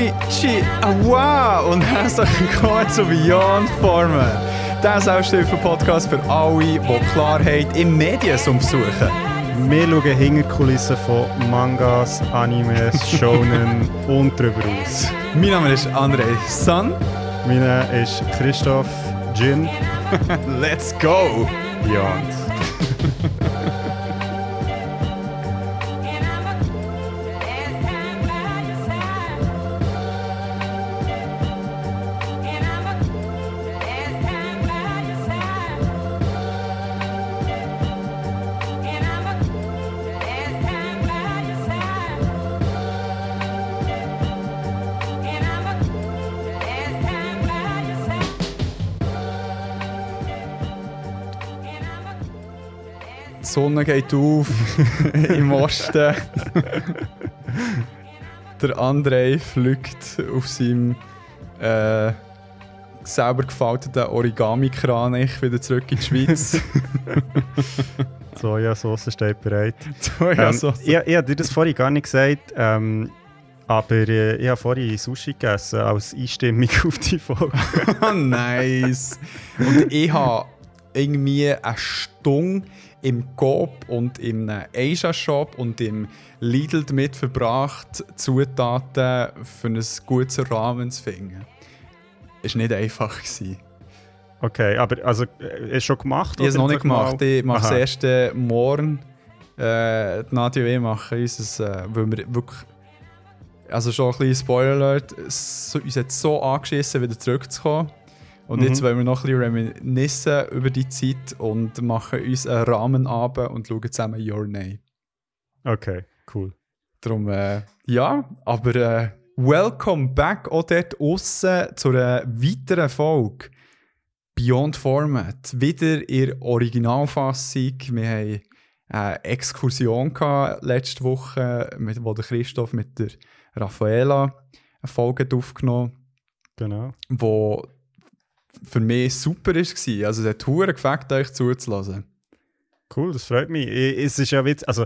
Konnichi, Awa und herzlich willkommen zu Beyond Formen. Der Selbsthilfe-Podcast für alle, die Klarheit im Mediensum suchen. Wir schauen hinter die Kulissen von Mangas, Animes, Shonen und darüber aus. Mein Name ist André San. Mein Name ist Christoph Jin. Let's go! Beyond. Sonne geht auf im Osten. Der André fliegt auf seinem äh, selber gefalteten Origami-Kranich wieder zurück in die Schweiz. Sojasauce steht bereit. Sojasauce. Ähm, ich, ich habe dir das vorhin gar nicht gesagt, ähm, aber äh, ich habe vorhin Sushi gegessen als Einstimmung auf die Folge. nice. Und ich habe irgendwie eine Stunde im Coop und im Asia-Shop und im Lidl damit verbracht, Zutaten für ein gutes Rahmen zu finden. Es war nicht einfach. Gewesen. Okay, aber also, äh, ist es schon gemacht? Ich habe es noch nicht einfach mal- gemacht. Ich mache es Aha. erst äh, morgen. Äh, die Nadia und ich machen uns, äh, weil wir wirklich. Also schon ein bisschen Spoiler Alert, so, uns hat so angeschissen, wieder zurückzukommen. Und Mhm. jetzt wollen wir noch ein bisschen reminiszen über die Zeit und machen uns einen Rahmen ab und schauen zusammen Your Name. Okay, cool. Darum, äh, ja, aber äh, welcome back auch dort aussen zu einer weiteren Folge. Beyond Format. Wieder in Originalfassung. Wir haben eine Exkursion gehabt letzte Woche, mit, wo der Christoph mit der Raffaela eine Folge hat aufgenommen Genau. wo für mich super war. Also es hat hure gefällt, euch zuzulassen. Cool, das freut mich. Es ist ja witz, also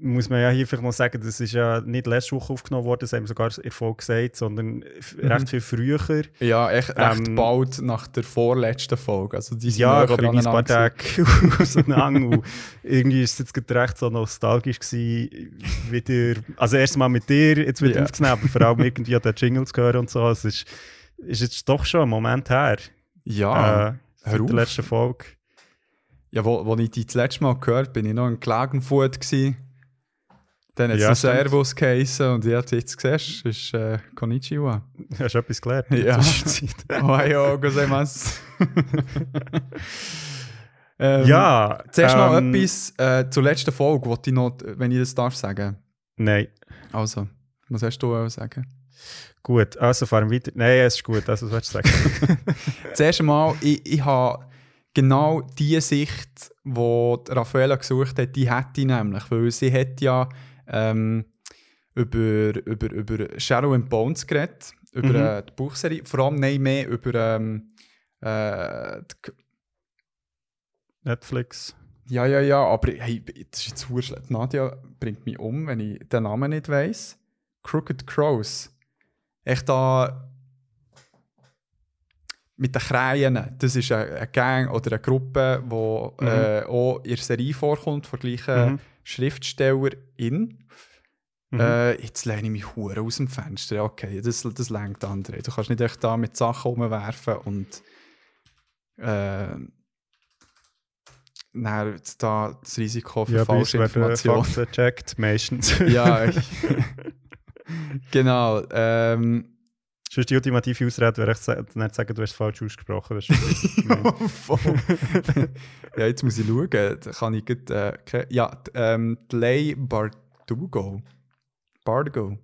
muss man ja hier vielleicht noch sagen, das ist ja nicht letzte Woche aufgenommen worden, das haben wir sogar Folge gesagt, sondern Mhm. recht viel früher. Ja, echt recht Ähm, bald nach der vorletzten Folge. Also die Ja, ich glaube, ein paar Tage auseinander. irgendwie ist es jetzt gerade recht so nostalgisch gewesen, wieder, also erst mal mit dir jetzt wieder Ja. aufzunehmen, aber vor allem irgendwie an den Jingles zu hören und so. Es ist, ist jetzt doch schon ein Moment her. Ja, äh, seit der letzten Folge. ja wo, wo ich die das letzte Mal gehört bin ich noch in Klagenfurt. Gewesen. Dann hat es Ja, ja. Servus geheißen und jetzt, jetzt siehst du, ist äh, Konnichiwa. Hast du etwas gelernt? Ja. Ohio gozaimasu. ähm, ja. Zuerst noch ähm, etwas äh, zur letzten Folge, ich noch, wenn ich das darf sagen. Nein. Also, was hast du auch sagen? Gut, also fahren wir weiter. Nein, es ist gut, also was willst du sagen? Zuerst einmal, ich, ich habe genau die Sicht, die Raffaella gesucht hat, die hätte ich nämlich. Weil sie hat ja ähm, über, über, über Shadow and Bones geredet, über Mhm. äh, die Buchserie, vor allem nein, mehr über ähm, äh, Netflix. ja, ja, ja, aber hey, das ist jetzt schlecht. Nadia bringt mich um, wenn ich den Namen nicht weiss. Crooked Crows. Echt da mit den Krähen. Das ist eine, Gang oder eine Gruppe, die Mhm. äh, auch in der Serie vorkommt, von gleichen Mhm. Schriftstellerin. Mhm. Äh, jetzt lehne ich mich hure aus dem Fenster. Ja, Okay, das, das lenkt andere. Du kannst nicht echt da mit Sachen umwerfen und äh, dann da das Risiko für ja, falsche Informationen. Fakten gecheckt, meistens. ja, ich, genau. Ähm, Sonst die ultimative Ausrede wäre, ich nicht sagen, du hast falsch ausgesprochen. Das ist voll. ja, jetzt muss ich schauen. Da kann ich gut, äh, ja, ähm, Lay Bardugo. Bardugo.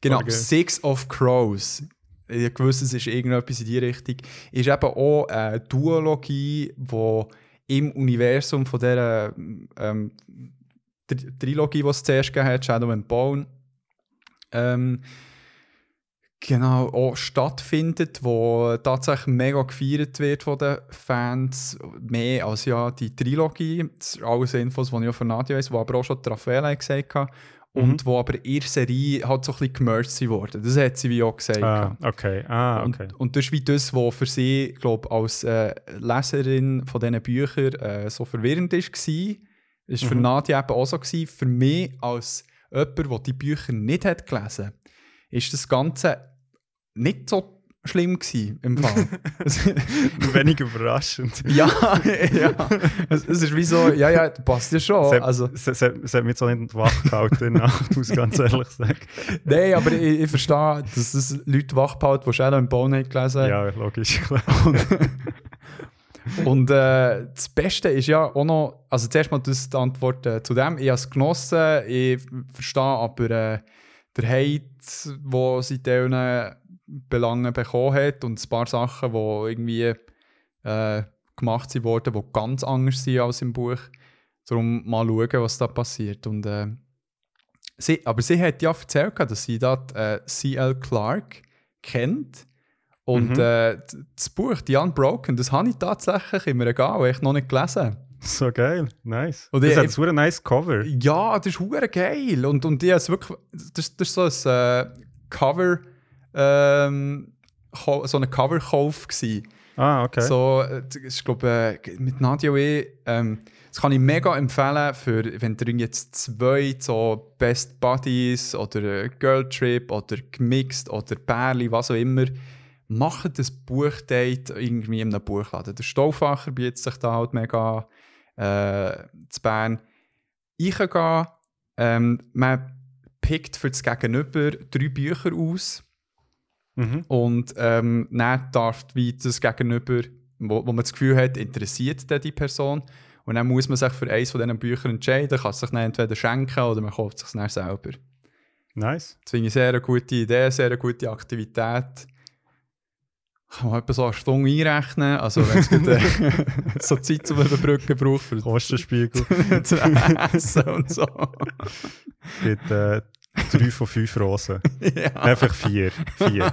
Genau, Bardugo. Six of Crows. Ich wusste, es ist irgendetwas in die Richtung. Ist eben auch eine Duologie, die im Universum von dieser ähm, Tri Trilogie, die es zuerst gegeben hat, Shadow and Bone, ähm, genau auch stattfindet, wo tatsächlich mega gefeiert wird von den Fans, mehr als ja die Trilogie. Das sind alles Infos, die ich auch von Nadia weiss, die aber auch schon die Raffaella gesagt hat. und wo aber der Serie halt so ein bisschen gemerged wurden. Das hat sie wie auch gesagt. Ah, okay. Ah, okay. Und, und das ist wie das, was für sie, glaube als äh, Leserin von diesen Büchern äh, so verwirrend war. Das war für Mhm. Nadia eben auch so. Gewesen. Für mich als jemand, der die Bücher nicht hat gelesen hat, ist das Ganze nicht so schlimm gewesen, im Fall. Wenig überraschend. ja, ja. Es, es ist wie so, ja, ja, passt ja schon. Es Also, es, es, es hat mich so nicht wach gehalten in der Nacht, muss ich ganz ehrlich sagen. nein, aber ich, ich verstehe, dass es Leute wachbehalten, die Shadow and Bone haben gelesen haben. Ja, logisch. klar. Und äh, das Beste ist ja auch noch, also zuerst mal das die Antwort äh, zu dem. Ich habe es genossen, ich verstehe aber äh, der Hate, den sie diesen Belangen bekommen hat und ein paar Sachen, die irgendwie äh, gemacht sind worden, die ganz anders sind als im Buch. Darum mal schauen, was da passiert. Und, äh, sie, aber sie hat ja erzählt, dass sie da äh, C.L. Clark kennt. Und Mhm. äh, das Buch, The Unbroken, das habe ich tatsächlich im Regal echt noch nicht gelesen. So geil, nice. Und das ich- hat so ein nice Cover. Ja, das ist hure geil. Und, und ich es wirklich, das, das ist so ein äh, Cover, ähm, so ein Coverkauf gewesen. Ah, okay. So, äh, das ist, glaube äh, mit Nadia ich, ähm, das kann ich mega empfehlen, für, wenn ihr jetzt zwei so Best Buddies oder äh, Girl Trip oder gemixt oder Pärli, was auch immer, macht das Buchdate irgendwie in einem Buchladen. Der Stauffacher bietet sich da halt mega äh, zu Bern. Ich gehen, ähm, man pickt für das Gegenüber drei Bücher aus Mhm. und ähm, dann darf wie das Gegenüber, wo, wo man das Gefühl hat, interessiert die Person. Und dann muss man sich für eines von diesen Büchern entscheiden, kann es sich dann entweder schenken oder man kauft es sich dann selber. Nice. Das finde ich sehr eine gute Idee, sehr eine gute Aktivität. Kann man etwa so eine Stunde einrechnen, also wenn es äh, so Zeit zum Überbrücken braucht für Kostenspiegel zu essen und so. mit äh, drei von fünf Rosen. ja, Einfach vier. Vier.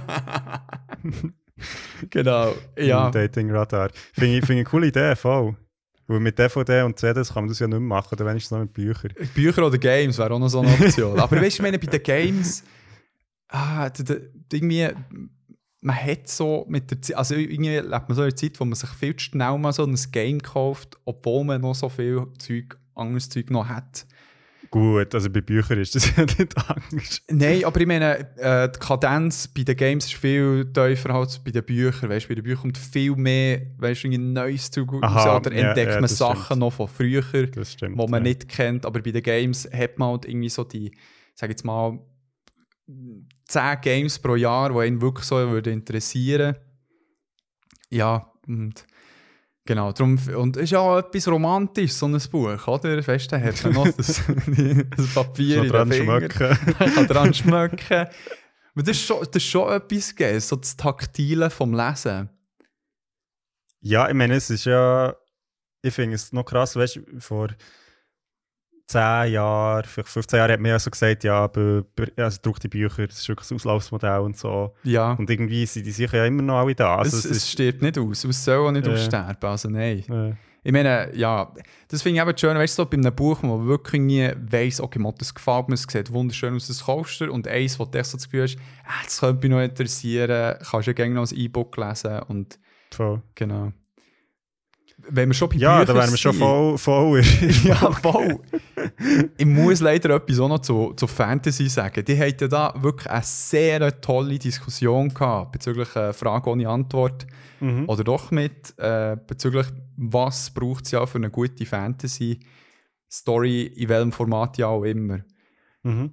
genau. Ja, Im Dating-Radar. Finde ich, finde ich eine coole Idee, voll. Weil mit DVD und CDs kann man das ja nicht mehr machen, oder wenigstens noch mit Büchern. Bücher oder Games wäre auch noch so eine Option. Aber weißt du, ich meine, bei den Games, ah, irgendwie, man hat so mit der Zeit, also irgendwie lebt man so in einer Zeit, wo man sich viel zu schnell mal so ein Game kauft, obwohl man noch so viel Zeug, anderes Zeug noch hat. Gut, also bei Büchern ist das ja nicht anders. Nein, aber ich meine, äh, die Kadenz bei den Games ist viel tiefer als bei den Büchern. Weißt, bei den Büchern kommt viel mehr weißt, irgendwie neues raus Aha, oder ja, entdeckt ja, man Sachen stimmt. noch von früher. Stimmt. wo man ja. nicht kennt. Aber bei den Games hat man halt irgendwie so die, sag jetzt mal, 10 Games pro Jahr, die einen wirklich so würde interessieren. Ja, und genau. Drum, und es ist ja auch etwas romantisch, so ein Buch, oder? Weißt du, da hat man noch das, das Papier in dran schmecken. Kann dran schmecken. Aber das ist schon, das ist schon etwas gegeben, so das Taktile vom Lesen. Ja, ich meine, es ist ja. Ich finde es noch krass, weißt du, vor 10 Jahren, vielleicht 15 Jahren hat man ja so gesagt, ja, aber, also druckte Bücher, das ist wirklich ein Auslaufsmodell und so. Ja, Und irgendwie sind die sicher ja immer noch alle da. Also es, es, es stirbt nicht aus. Es soll auch nicht Ja. aussterben, also nein. Äh, Ich meine, ja, das finde ich eben schön, weißt du, so bei einem Buch, wo man wirklich nie weiss, okay, mal, das gefällt mir, es sieht wunderschön aus, das kaufst du. Und eins, wo du so das Gefühl hast, ah, das könnte mich noch interessieren, kannst du ja gerne noch ein E-Book lesen und voll. genau. Wenn wir schon bei Ja, da Büchern wären wir schon sind- voll. voll ja, voll. ich muss leider etwas auch noch zu, zu Fantasy sagen. Die hatten ja da wirklich eine sehr tolle Diskussion gehabt bezüglich äh, Frage ohne Antwort. mhm. Oder doch mit äh, bezüglich, was braucht es ja für eine gute Fantasy-Story, in welchem Format ja auch immer. Mhm.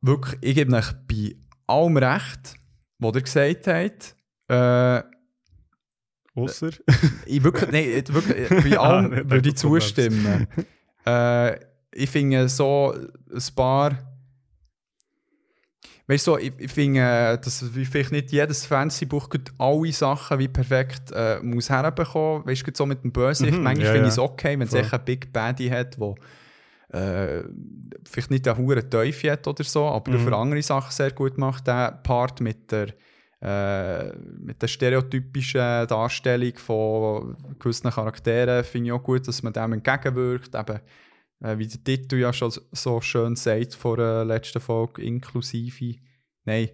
Wirklich, ich gebe euch bei allem recht, was ihr gesagt habt. Äh, Ausser. ich wirklich, nein, ich- wirklich, bei Ah, allem nicht, würde ich zustimmen. äh, ich finde so ein paar. Weißt du, so, ich, ich finde, äh, dass vielleicht nicht jedes Fantasy-Buch gut alle Sachen wie perfekt äh, muss herbekommen. Weißt du, so mit dem Bösewicht. Mhm, Manchmal ja, finde ich es okay, wenn es echt einen Big Baddy hat, der äh, vielleicht nicht einen hohen Teufel hat oder so, aber Mhm. für andere Sachen sehr gut macht. Der Part mit der, äh, mit der stereotypischen Darstellung von gewissen Charakteren finde ich auch gut, dass man dem entgegenwirkt. Eben, äh, wie der Titel ja schon so schön sagt vor der letzten Folge, inklusive, nein,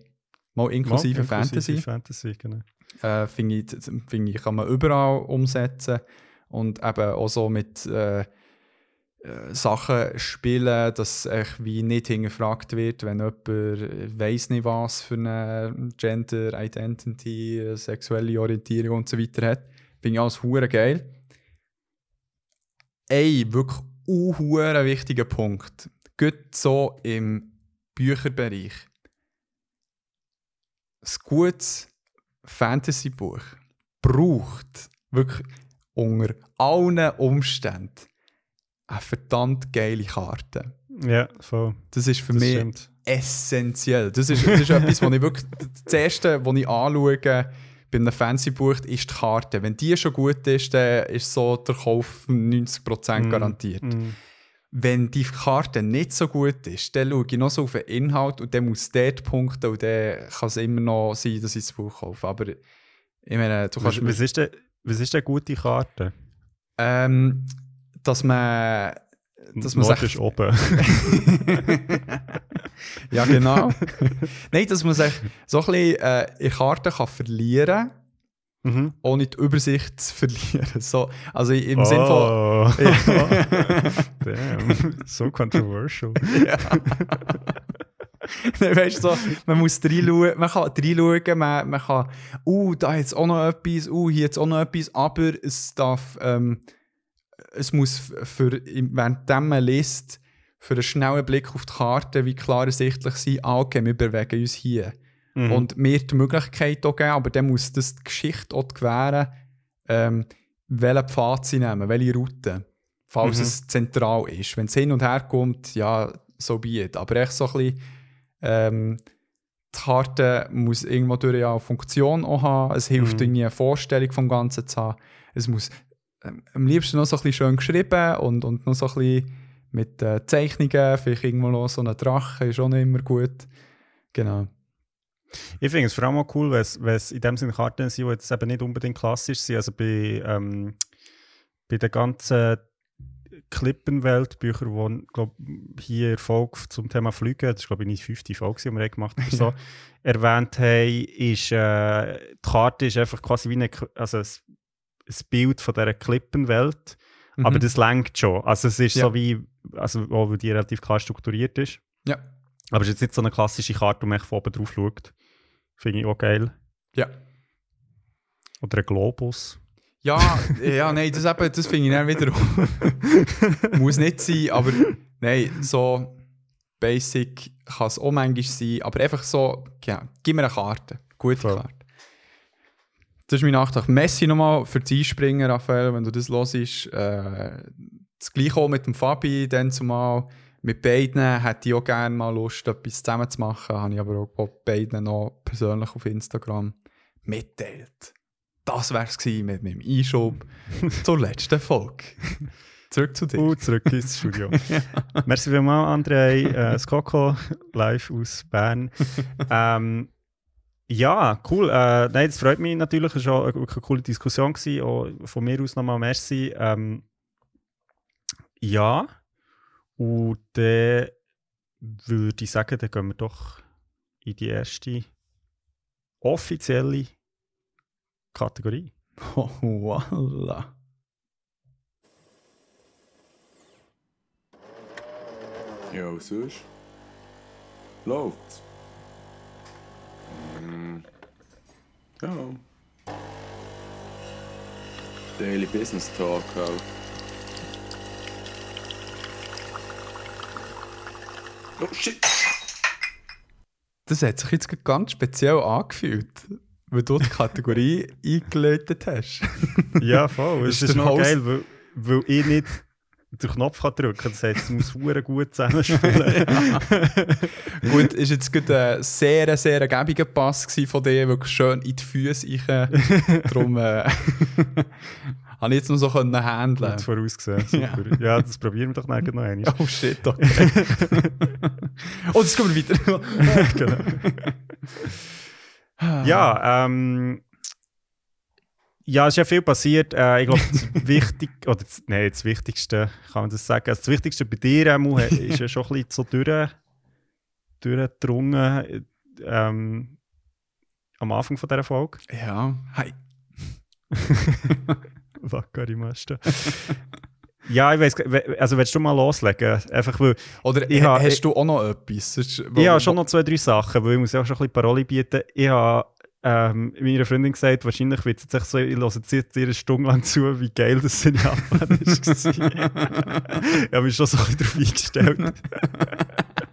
mal inklusive, Mal, Fantasy. Fantasy, genau. äh, finde ich, finde ich, kann man überall umsetzen. Und eben auch so mit äh, äh, Sachen spielen, dass echt wie nicht hingefragt wird, wenn jemand weiß nicht was für eine Gender, Identity, äh, sexuelle Orientierung und so weiter hat. Finde ich alles hure geil. Ein wirklich unhuere wichtiger Punkt. Gut so im Bücherbereich. Ein gutes Fantasy-Buch braucht wirklich unter allen Umständen eine verdammt geile Karte. Ja, voll. Das ist für Das mich stimmt. essentiell. Das ist, das ist etwas, was ich wirklich. Das Erste, was ich anschaue bei einem Fancy-Buch, ist die Karte. Wenn die schon gut ist, dann ist so der Kauf 90% Mm, garantiert. Mm. Wenn die Karte nicht so gut ist, dann schaue ich noch so auf den Inhalt und dann muss dort punkten und dann kann es immer noch sein, dass ich das Buch kaufe. Aber ich meine, du Was, kannst. was, ist denn, was ist denn gute Karte? Ähm, dass man. Dass man Nord sich- ist oben. ja, genau. Nein, dass man sich so ein bisschen äh, in Karten kann verlieren mhm. ohne die Übersicht zu verlieren. So, also im Sinn von. Oh. Damn, so controversial. ja. Nein, weißt du, so, man muss reinschauen, man kann reinschauen, man, man kann, uh, da jetzt auch noch etwas, uh, hier jetzt auch noch etwas, aber es darf, ähm, es muss für, während man liest, für einen schnellen Blick auf die Karte, wie klar ersichtlich sein, okay, wir bewegen uns hier. Mhm. Und mir die Möglichkeit auch geben, aber dann muss das die Geschichte auch gewähren, ähm, welchen Pfad sie nehmen, welche Route, falls Mhm. es zentral ist. Wenn es hin und her kommt, ja, so be it. Aber echt so ein bisschen, ähm, die Karte muss irgendwo durch eine Funktion auch haben. Es hilft Mhm. irgendwie eine Vorstellung vom Ganzen zu haben. Es muss ähm, am liebsten noch so ein bisschen schön geschrieben und, und noch so ein bisschen mit äh, Zeichnungen, vielleicht irgendwo noch so ein Drache, ist auch nicht immer gut. Genau. Ich finde es vor allem auch cool, wenn es- es in dem Sinne Karten sind, die jetzt eben nicht unbedingt klassisch sind. Also bei, ähm, bei den ganzen Klippenwelt-Büchern, die glaub, hier in der Folge zum Thema Fliegen, das ist glaube ich nicht die fünfte Folge, die wir haben gemacht oder so, erwähnt haben, ist äh, die Karte ist einfach quasi wie eine, also ein, ein Bild von dieser Klippenwelt. Aber Mhm. das lenkt schon. Also es ist Ja. so wie, also weil die relativ klar strukturiert ist. Ja. Aber es ist jetzt nicht so eine klassische Karte, wo man von oben drauf schaut. Finde ich auch geil. Ja. Oder ein Globus. Ja, ja, nein, das, eben, das finde ich dann wieder. Muss nicht sein, aber nein, so basic kann es auch manchmal sein, aber einfach so, ja, gib mir eine Karte. Gute Voll. Karte. Das ist mein Nachtrag. Messi nochmal für das Einspringen, Raphael, wenn du das hörst. Äh, das gleiche auch mit dem Fabi, dann zumal. Mit beiden hätte ich auch gerne mal Lust, etwas zusammen zu machen. Habe ich aber auch bei beiden noch persönlich auf Instagram mitteilt. Das wäre es mit meinem Einschub zur letzten Folge. Zurück zu dir. Uh, zurück ins Studio. Merci vielmals, André. Äh, Skoko, live aus Bern. ähm, ja, cool. Äh, nein, das freut mich natürlich. Es war auch eine, wirklich eine coole Diskussion. Gewesen. Auch von mir aus nochmal merci. Ähm, ja, und dann würde ich sagen, dann gehen wir doch in die erste offizielle Kategorie. Oh, voila. Ja, was sonst? Läuft's? Mm. Ja. Daily Business Talk halt. Oh shit! Das hat sich jetzt ganz speziell angefühlt, weil du die Kategorie eingeläutet hast. Ja, voll. Es Ist ist noch Host- geil, weil, weil ich nicht den Knopf kann drücken kann. Das heißt, es muss verdammt gut zusammenspielen. Gut, ist jetzt gerade ein sehr, sehr ergiebiger Pass von dir, wirklich schön in die Füße rein. Darum äh, habe ich jetzt noch so können handeln. Gut vorausgesehen. Super. Ja. das probieren wir doch nachher noch einmal. Oh shit, okay. oh, jetzt kommen wir weiter. genau. Ja, ähm, Ja, es ist ja viel passiert. Äh, ich glaube, das wichtig, oder das, nein, das Wichtigste, kann man das sagen. Also das Wichtigste bei dir Emu, ist ja schon ein bisschen so durch, durchgedrungen ähm, am Anfang von dieser Folge. Ja, hi. Wakarimasta. ja, ich weiß, also willst du mal loslegen? Einfach weil, Oder Ich ha- ha- hast du auch noch etwas? Ich habe schon noch zwei, drei Sachen, weil ich muss ja auch schon ein bisschen Paroli bieten. Ich habe ähm, meiner Freundin gesagt, wahrscheinlich wird sie sich so, ich höre jetzt ihr eine Stunde lang zu, wie geil das in Japan war. ich habe mich schon so ein bisschen darauf eingestellt.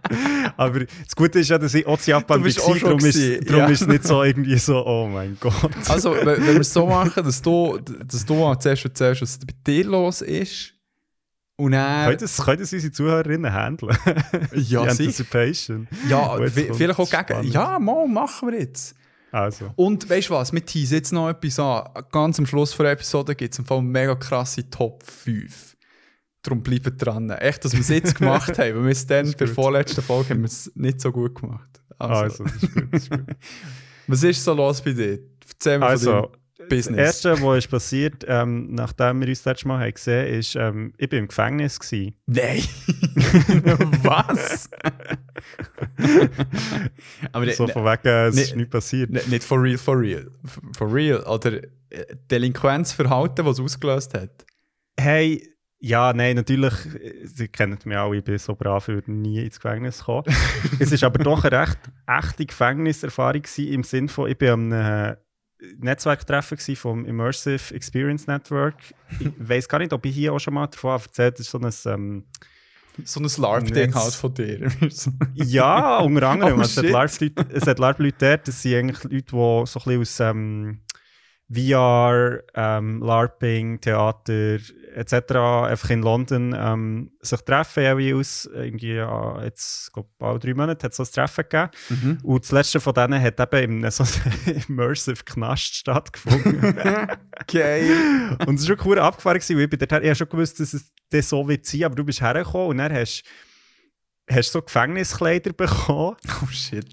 Aber das Gute ist ja, dass ich auch zu Japan war, auch darum, ist, darum ja. ist es nicht so irgendwie so, oh mein Gott. Also, wenn, wir es so machen, dass du, dass du zuerst erzählst, was bei dir los ist. Und dann. Können das, können das unsere Zuhörerinnen handeln? ja, Die. Anticipation. Ja, vielleicht auch gegen. spannend. Ja, mal, machen wir jetzt. Also. Und weißt du was, wir teasen jetzt noch etwas an. Ganz am Schluss der Episode gibt es im Fall mega krasse Top 5. Darum bleibt dran. Echt, dass wir es jetzt gemacht haben, weil wir es dann bei der vorletzten Folge haben wir es nicht so gut gemacht. Also, Also, das ist gut. Das ist gut. was ist so los bei dir? Erzähl mir Also, von deinem Das Business. Erste, was ist passiert, ähm, nachdem wir uns das letzte Mal haben gesehen haben, ist, ähm, ich war im Gefängnis. Gewesen. Nein! was? Aber So ne- von wegen, es ne- ist nichts passiert. ne- nicht for real, for real. For real. Oder äh, Delinquenzverhalten, was es ausgelöst hat. Hey, ja, nein, natürlich, äh, Sie kennen mich auch, ich bin so brav, ich würde nie ins Gefängnis kommen. es ist aber doch eine recht echte Gefängniserfahrung gewesen, im Sinne von, ich bin am einem Netzwerktreffen vom Immersive Experience Network. Ich weiß gar nicht, ob ich hier auch schon mal davon erzählt habe, das ist so ein... Ähm, So ein LARP-Ding halt von dir. Ja, unter anderem. Oh, es, hat. LARP-Leute, es hat LARP-Leute dort, das sind eigentlich Leute, die so ein bisschen aus ähm, VR, ähm, LARPing, Theater etc. einfach in London ähm, sich treffen jeweils. Irgendwie, ja, jetzt, glaube bald drei Monate hat es so ein Treffen gegeben. Mhm. Und das letzte von denen hat eben in einem so einem Immersive Knast stattgefunden. Geil. und es war schon cool abgefahren, gewesen, weil ich, bin dort, ich habe schon gewusst, dass es das so wird sein, aber du bist hergekommen und dann hast hast so Gefängniskleider bekommen. Oh shit.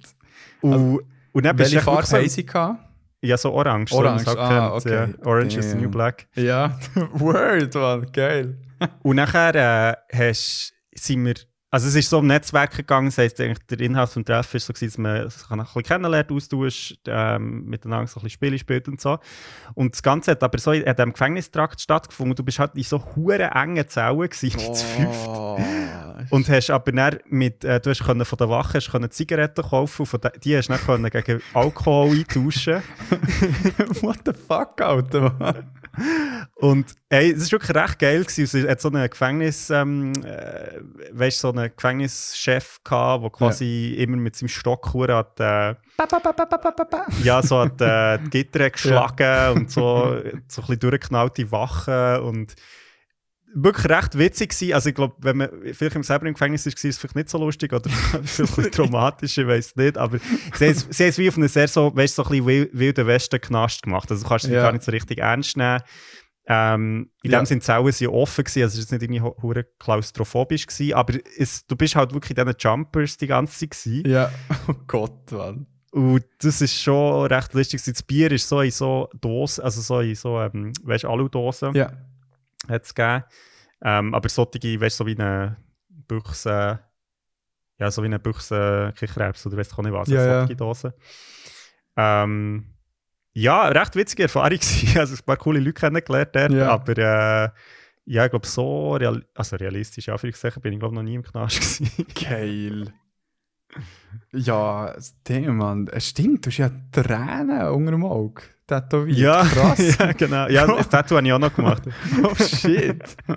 Und, und dann bist Welche du Farbe wirklich haben sie gehabt? So, Ja, so orange. so, Orange, es ah, okay. Ja. Orange is the Damn. new black. Ja, Word, man, geil. Und nachher äh, hast, sind wir, also es ist so um Netzwerk gegangen, das heisst der Inhalt des Treffens war so, dass man sich ein bisschen kennenlernt, austauscht, ähm, miteinander so ein bisschen Spiele spielt und so. Und das Ganze hat aber so in diesem Gefängnistrakt stattgefunden. Du bist halt in so hure engen Zellen gewesen, Oh. zu fünft. Und hast aber dann mit, äh, du hast können von der Wache hast können Zigaretten kaufen und von de, die hast du dann können gegen Alkohol eintauschen. What the fuck, Alter, man? Und ey, es war wirklich recht geil. Gewesen. Es hat so einen Gefängnis, ähm, äh, weißt, so einen Gefängnischef gehabt, der quasi immer mit seinem Stock hat, äh, ja, so hat äh, die Gitter geschlagen und so, so ein bisschen durchgeknallte Wachen und wirklich recht witzig gewesen. Also ich glaube, wenn man vielleicht im selber im Gefängnis war, ist es vielleicht nicht so lustig oder vielleicht traumatisch, ich weiß nicht, aber sie haben es- wie auf eine sehr so, weißt, so ein bisschen wil- wilden Westen Knast gemacht. Also du kannst es Ja. gar nicht so richtig ernst nehmen. Ähm, in Ja. dem Sinne, die Zellen waren offen, gewesen, also es war nicht irgendwie hu- hure klaustrophobisch, gewesen, aber es, du bist halt wirklich in diesen Jumpers die ganze Zeit gewesen. Ja, oh Gott, man. Und das ist schon recht lustig. Das Bier ist so in so Dosen, also so in so, ähm, weißt du, Alu-Dosen Ja. Hat es gegeben. Ähm, aber solche, weißt du, so wie eine Büchse, ja, so wie eine Büchse Kichererbs oder weißt du auch nicht was, Ja, ja. solche Dosen. Ähm, ja, recht witzige Erfahrung gewesen. Also ein paar coole Leute kennengelernt dort, Ja. aber äh, ja, ich glaube, so real also realistisch, Anführungszeichen, bin ich glaube noch nie im Knast gewesen. Geil. Ja, das Ding, Mann. Es stimmt, du hast ja Tränen unter dem Auge. Tätowiert. ja, krass. ja, genau. Ja, das Tattoo habe ich auch noch gemacht. oh shit.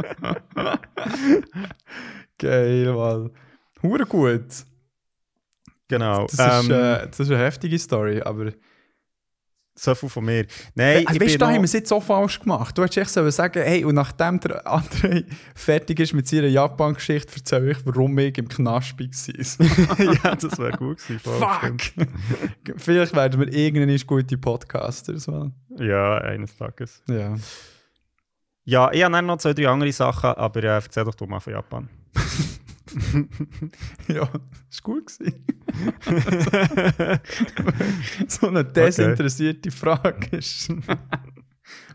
Geil, Mann. Hure gut. Genau. Das, ähm, ist, äh, das ist eine heftige Story, aber. So viel von mir. Nein, also, ich weißt da haben wir noch- es jetzt so falsch gemacht. Du hättest echt sollen sagen, hey, und nachdem der andere fertig ist mit seiner Japan-Geschichte, erzähle ich, warum ich im Knast war. ja, das wäre gut gewesen. Fuck! Vielleicht werden wir irgendwann gute Podcasters. Mann. Ja, eines Tages. Ja. Ja, ich habe noch zwei, drei andere Sachen, aber äh, erzähl doch du mal von Japan. ja, ist gut gewesen. so eine desinteressierte Frage ist.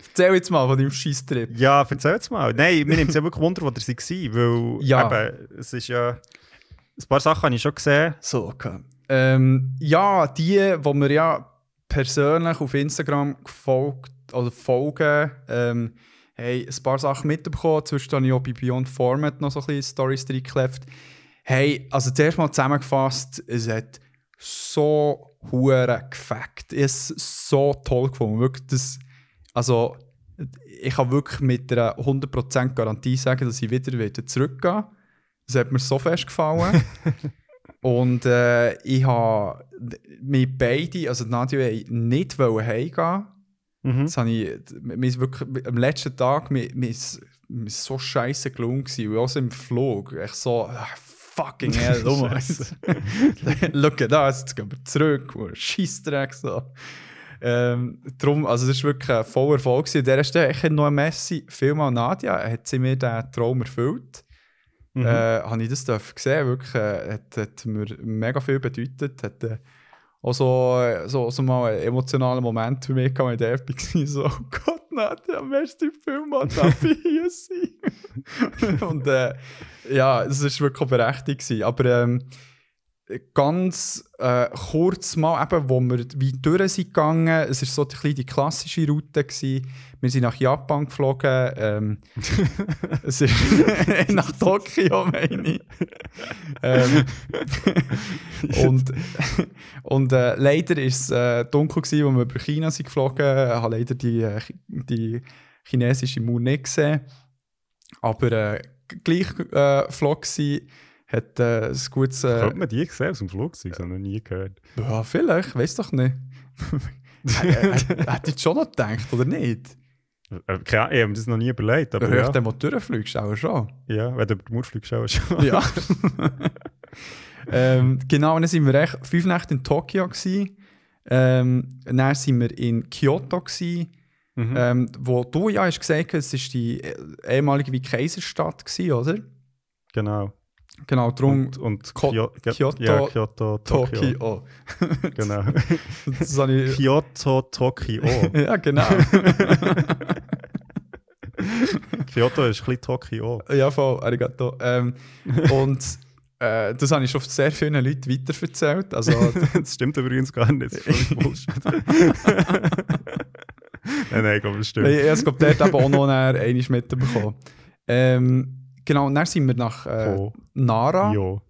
Erzähl jetzt mal von deinem Scheisstrip. Ja, erzähl's mal. Nein, mir nimmt es ja wirklich Wunder, wo sie war, weil Ja. eben, es ist ja... Ein paar Sachen habe ich schon gesehen. So, okay. Ähm, ja, die, die mir ja persönlich auf Instagram gefolgt oder folgen, ähm, haben ein paar Sachen mitbekommen. Zwischen habe ich auch bei Beyond Format noch so ein bisschen Storys reingeklebt. Hey, also zuerst mal zusammengefasst, es hat so hure gefackt. Es so toll gefunden. Wirklich, das, also, ich kann wirklich mit einer 100% Garantie sagen, dass ich wieder, wieder zurückgehe. Das hat mir so fest gefallen. Und äh, ich habe mit beide, also Nadia nicht wollen heimgehen. Mhm. Das habe ich, mir ist wirklich, am letzten Tag, mir, mir ist, mir ist so scheiße gelungen gewesen. Und auch im Flug, echt so, ah, fucking hell, mein Scheisse. Schau da, jetzt gehen wir zurück, Scheissdreck, so. Ähm, drum, also das war wirklich ein voller Erfolg. An dieser Stelle ich noch ein Messi, vielmal Nadia, hat sie mir den Traum erfüllt. Mhm. Äh, habe ich das gesehen, wirklich, äh, hat, hat mir mega viel bedeutet. Hat äh, auch so, so, so mal einen emotionalen Moment für mich wenn ich dort war. So, oh Gott, Nadja, merci vielmals, darf ich hier sein? Und äh, ja, das war wirklich berechtigt. Aber ähm, ganz äh, kurz mal, eben, wo wir wie durch sind gegangen, es war so bisschen die klassische Route. Gewesen. Wir sind nach Japan geflogen. Ähm, es ist nach Tokio, meine ich. Ähm, und und äh, leider war es äh, dunkel, gewesen, als wir über China sind geflogen. Ich habe leider die, äh, die chinesische Mauer nicht gesehen. Aber äh, gleich äh, flog sie, hat äh, ein gutes... Äh, Könnte man die gesehen aus dem Flugzeug? Ich noch nie gehört. ja, vielleicht, weiß doch nicht. Hätte ich schon noch gedacht, oder nicht? Äh, Ahnung, ich habe mir das noch nie überlegt. Aber ja, ja. den, wo du durchfliegst, auch schon. ja, wenn du über die Mauer fliegst, auch schon. Ja. ähm, genau, dann sind wir echt fünf Nächte in Tokio. Gewesen. Ähm, dann sind wir in Kyoto, gewesen, Mhm. ähm, wo du ja hast gesagt hast, es war die eh- ehemalige Kaiserstadt, gewesen, oder? Genau. Genau, darum Und, und Ko- Kyo- Kyoto- ja, Kyoto, Tokio. Genau. ich, Kyoto, Tokio. ja, genau. Kyoto ist ein bisschen Tokio. ja, voll, arigato. Ähm, und äh, das habe ich schon sehr vielen Leuten weiterverzählt. Also, Das stimmt übrigens gar nicht. Das ist Bullshit. nein, nein, ich glaube, das stimmt. Ich habe es glaub, dort eben auch noch einmal mitbekommen. Ähm, genau, und dann sind wir nach äh, Nara. Jo.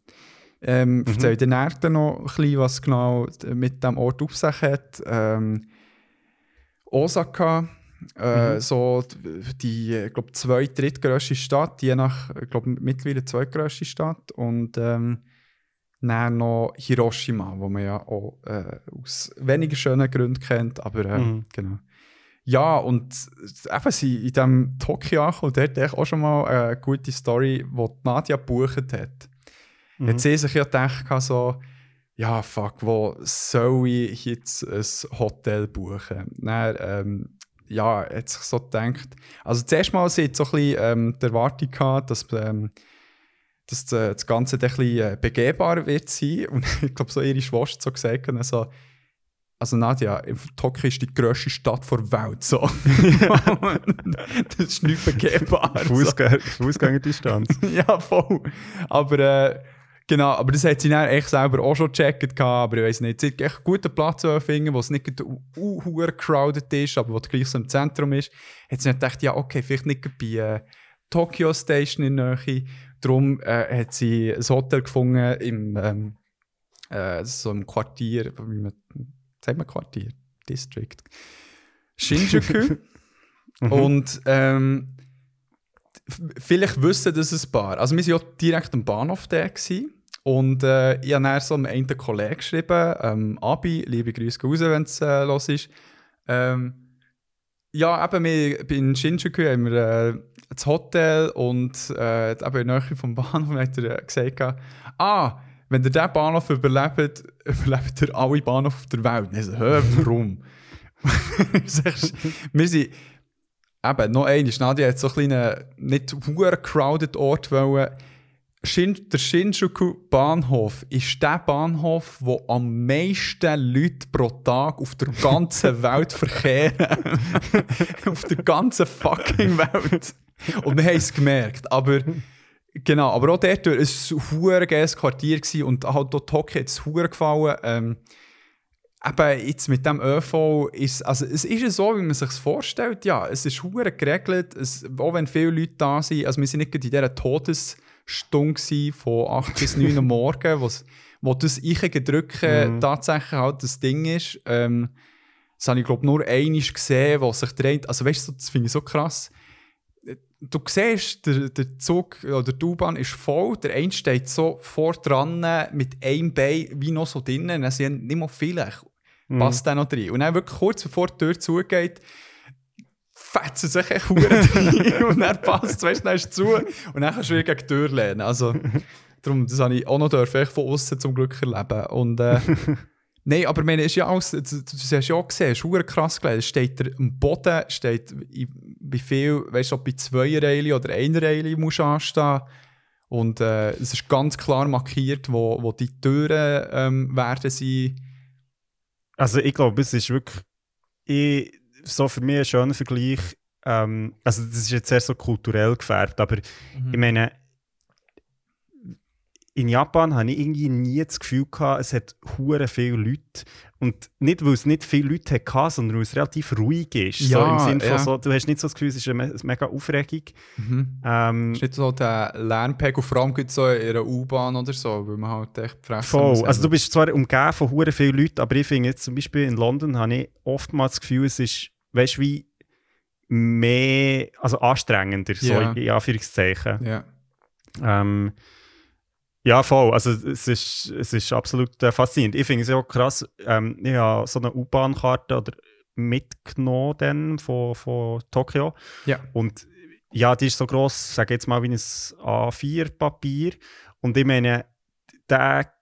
Ähm, Mhm. Erzähl dir nachher noch ein bisschen, was genau mit dem Ort auf sich hat. Ähm, Osaka, äh, Mhm. so die, ich glaube, zwei, drittgrößte Stadt, je nach, ich glaube, mittlerweile zweitgrößte Stadt. Und ähm, dann noch Hiroshima, wo man ja auch äh, aus weniger schönen Gründen kennt, aber äh, Mhm. genau. Ja, und eben sie in diesem Tokio angekommen, dort hatte ich auch schon mal eine gute Story, die Nadia gebucht hat. Mhm. Hat sie sich ja gedacht, so, ja, fuck, wo soll ich jetzt ein Hotel buchen? Dann, ähm, ja, hat sich so gedacht. Also, zuerst mal sie hat so ein bisschen ähm, die Erwartung gehabt, dass, ähm, dass äh, das Ganze ein bisschen äh, begehbar wird sein. Und ich glaube, so ihre Schwester so gesagt so, also Nadja, Tokio ist die grösste Stadt der Welt. So. das ist nicht begehbar. so. Fußgänger, Fußgängerdistanz. ja, voll. Aber äh, genau, aber das hat sie dann echt selber auch schon gecheckt. Aber ich weiß nicht, sie hat echt einen guten Platz finden, wo es nicht uh, crowded ist, aber wo es gleich so im Zentrum ist. Hat sie dann gedacht, ja, okay, vielleicht nicht bei äh, Tokyo Station in der Nähe. Darum äh, hat sie ein Hotel gefunden im, ähm, äh, so im Quartier, wie man, sagt man Quartier? District. Shinjuku. Und ähm, vielleicht wissen das ein paar. Also wir waren ja direkt am Bahnhof da. Gewesen. Und äh, ich habe dann so einem einen Kollegen geschrieben, ähm, Abi, liebe Grüße raus, wenn es äh, los ist. Ähm, ja, eben, wir, in Shinjuku haben wir äh, das Hotel und äh, eben in der Nähe vom Bahnhof hat er äh, gesagt, ah, wenn ihr diesen Bahnhof überlebt, überlebt ihr alle Bahnhöfe auf der Welt. Ich so, warum? Wir sind eben noch einmal, Nadia hat so einen kleinen, nicht hure crowded Ort wollen. Shin, der Shinjuku-Bahnhof ist der Bahnhof, wo am meisten Leute pro Tag auf der ganzen Welt verkehren. auf der ganzen fucking Welt. Und wir haben es gemerkt. Aber genau, aber auch dort war es ein geiles Quartier gewesen und halt auch Tokio hat es gefallen. Ähm, eben jetzt mit dem ÖV ist also es ist so, wie man sich vorstellt. Ja, es ist hure geregelt. Es, auch wenn viele Leute da sind, also wir sind nicht gerade in dieser Todesstunde von 8 bis 9 Uhr morgen, wo's- wo das Ich-Gedrücke Mhm. tatsächlich halt das Ding ist. Ähm, das habe ich glaube nur einmal gesehen, wo sich dreht. Also weißt du, das finde ich so krass. Du siehst, der, der Zug oder die U-Bahn ist voll, der eine steht so vor dran mit einem Bein wie noch so drinnen, dann sind nicht mal vielleicht, passt der noch drin. Und dann wirklich kurz bevor die Tür zugeht, fetzen sich echt drin und dann passt es, weißt du, dann ist zu und dann kannst du wieder gegen die Tür lehnen. Also, darum, das habe ich auch noch dürfen, von außen zum Glück erleben. Und, äh, Nein, aber meine, ist ja alles, du, du, du hast ja auch gesehen, es ist krass gelesen. Es steht der, am Boden, steht, bei viel, weißt du, ob bei zwei Reihen oder einer Reihe musst du anstehen. Und äh, es ist ganz klar markiert, wo, wo die Türen ähm, werden sein. Also ich glaube, es ist wirklich ich, so für mich ein schöner Vergleich. Ähm, also das ist jetzt sehr so kulturell gefärbt, aber ich meine, in Japan habe ich irgendwie nie das Gefühl gehabt, es hat hure viele Leute. Und nicht, weil es nicht viele Leute hatte, sondern weil es relativ ruhig ist. so Ja, im Sinne von ja. so, du hast nicht so das Gefühl, es ist eine me- mega Aufregung. Mhm. Ähm, Es ist nicht so der Lärmpegel, vor allem so in einer U-Bahn oder so, weil man halt echt fressen Voll. muss. Also du bist zwar umgeben von hure vielen Leuten, aber ich finde jetzt zum Beispiel in London habe ich oftmals das Gefühl, es ist, weißt du, wie mehr, also anstrengender, so Ja. in, in Anführungszeichen. Ja. Ähm, ja, voll. Also es ist, es ist absolut äh, faszinierend. Ich finde es ja auch krass, ähm, ich habe so eine U-Bahn-Karte oder mitgenommen dann von, von Tokio. Ja. Und ja, die ist so gross, sage jetzt mal, wie ein A4-Papier. Und ich meine, der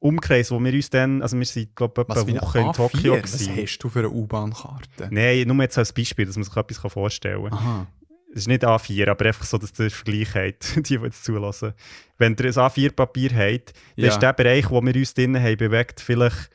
Umkreis, wo wir uns dann, also wir sind, glaube ich, etwa Was eine Woche in A4? Tokio Was gewesen. hast du für eine U-Bahn-Karte? Nein, nur jetzt als Beispiel, dass man sich etwas vorstellen kann. Aha. Es ist nicht A4, aber einfach so, dass ihr Vergleich habt, die, die jetzt zulassen. Wenn ihr ein A4-Papier habt, dann Ja. ist der Bereich, wo wir uns drinnen haben bewegt, vielleicht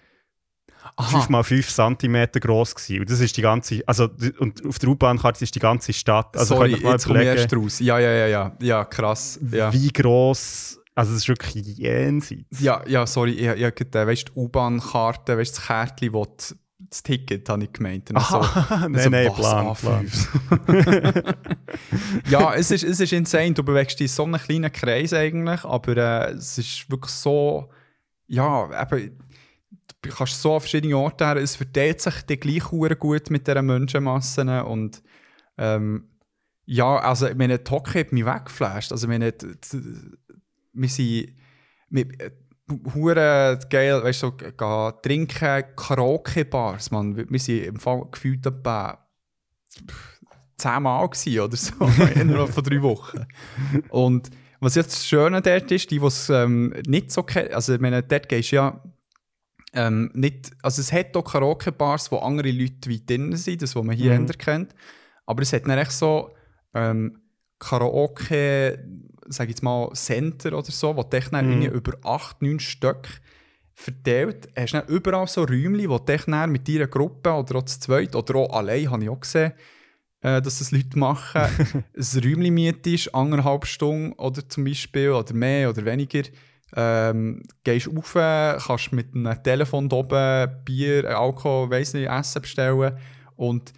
Aha. 5 mal 5 cm groß gewesen. Und das ist die ganze, also und auf der U-Bahn-Karte ist die ganze Stadt. Also Sorry, mal jetzt komme ich erst raus. Ja, ja, ja, ja. Ja, krass. Ja, wie gross, also es ist wirklich jenseits. ja, ja sorry. Ich, ich, ich, äh, weißt, die U-Bahn-Karte, weißt, das Kärtchen, wo die, das Ticket, habe ich gemeint. Und so, Aha, so, nein, nein, was, Plan, Plan. A5? ja, es ist, es ist insane. Du bewegst dich in so einem kleinen Kreis eigentlich, aber äh, es ist wirklich so, ja, eben, du kannst so an verschiedene Orte her, es verteilt sich dann gleich gut mit dieser Menschenmassen und ähm, ja, also ich meine, Tokio hat mich weggeflasht. Also ich meine, d- d- wir sind wir, hure geil, weißt du, so, gehen trinken, Karaoke-Bars, man. Wir sind im Fall gefühlt etwa zehnmal gewesen oder so, innerhalb von drei Wochen. Und was jetzt das Schöne dort ist, die, die es ähm, nicht so kennen, also ich meine, dort gehst du ja ähm, nicht, also es hat auch Karaoke-Bars, wo andere Leute wie drin sind, das, was man hier Mhm. kennt, aber es hat dann echt so ähm, Karaoke, sag ich jetzt mal, Center oder so, wo du Mhm. über acht, neun Stück verteilt, hast du überall so Räumchen, wo du mit deiner Gruppe oder auch zu zweit oder auch allein, habe ich auch gesehen, äh, dass das Leute machen, ein Räumchen mietest, anderthalb Stunden oder zum Beispiel, oder mehr oder weniger, ähm, gehst rauf, kannst mit einem Telefon oben Bier, Alkohol, weiss nicht, Essen bestellen und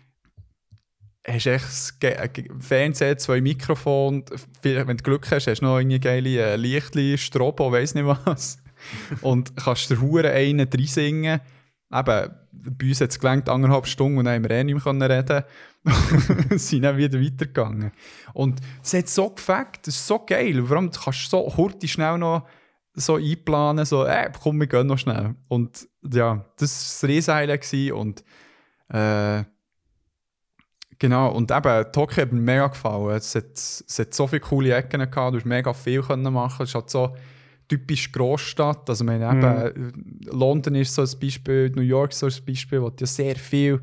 hast echt äh, Fernsehen, zwei Mikrofone, vielleicht, wenn du Glück hast, hast du noch eine geile äh, Lichtli, Strobo, weiss nicht was. Und kannst der Hure einen reinsingen. Eben, bei uns hat es gelangt, anderthalb Stunden und dann haben wir eh nicht mehr reden sind dann wieder weitergegangen. Und es hat so gefällt, das ist so geil. Vor allem, du kannst so hurtig schnell noch so einplanen, so, äh, komm, wir gehen noch schnell. Und ja, das war das gewesen und äh, genau, und eben, Tokio hat mir mega gefallen. Es hat, es hat so viele coole Ecken gehabt, du hast mega viel können machen. Es ist halt so typisch Großstadt. Also, ich meine, eben, London ist so ein Beispiel, New York ist so ein Beispiel, wo du ja sehr viel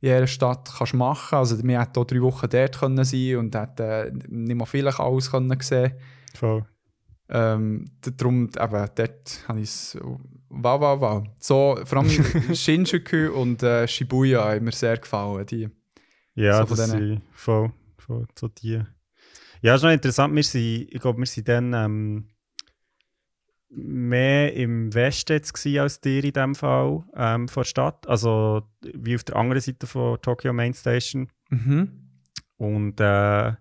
in jeder Stadt kannst machen. Also, wir hätten auch drei Wochen dort können sein und hätten äh, nicht mal vielleicht alles können sehen Voll. Ähm, darum, eben, dort habe ich es. Wow, wow, wow. So, vor allem Shinjuku und äh, Shibuya haben mir sehr gefallen. Die. Ja, So das sind voll, voll so die. Ja, ist noch interessant. Wir sind, ich glaube, wir sind dann ähm, mehr im Westen jetzt als dir in dem Fall ähm, von der Stadt. Also wie auf der anderen Seite von Tokyo Main Station. Mhm. Und äh,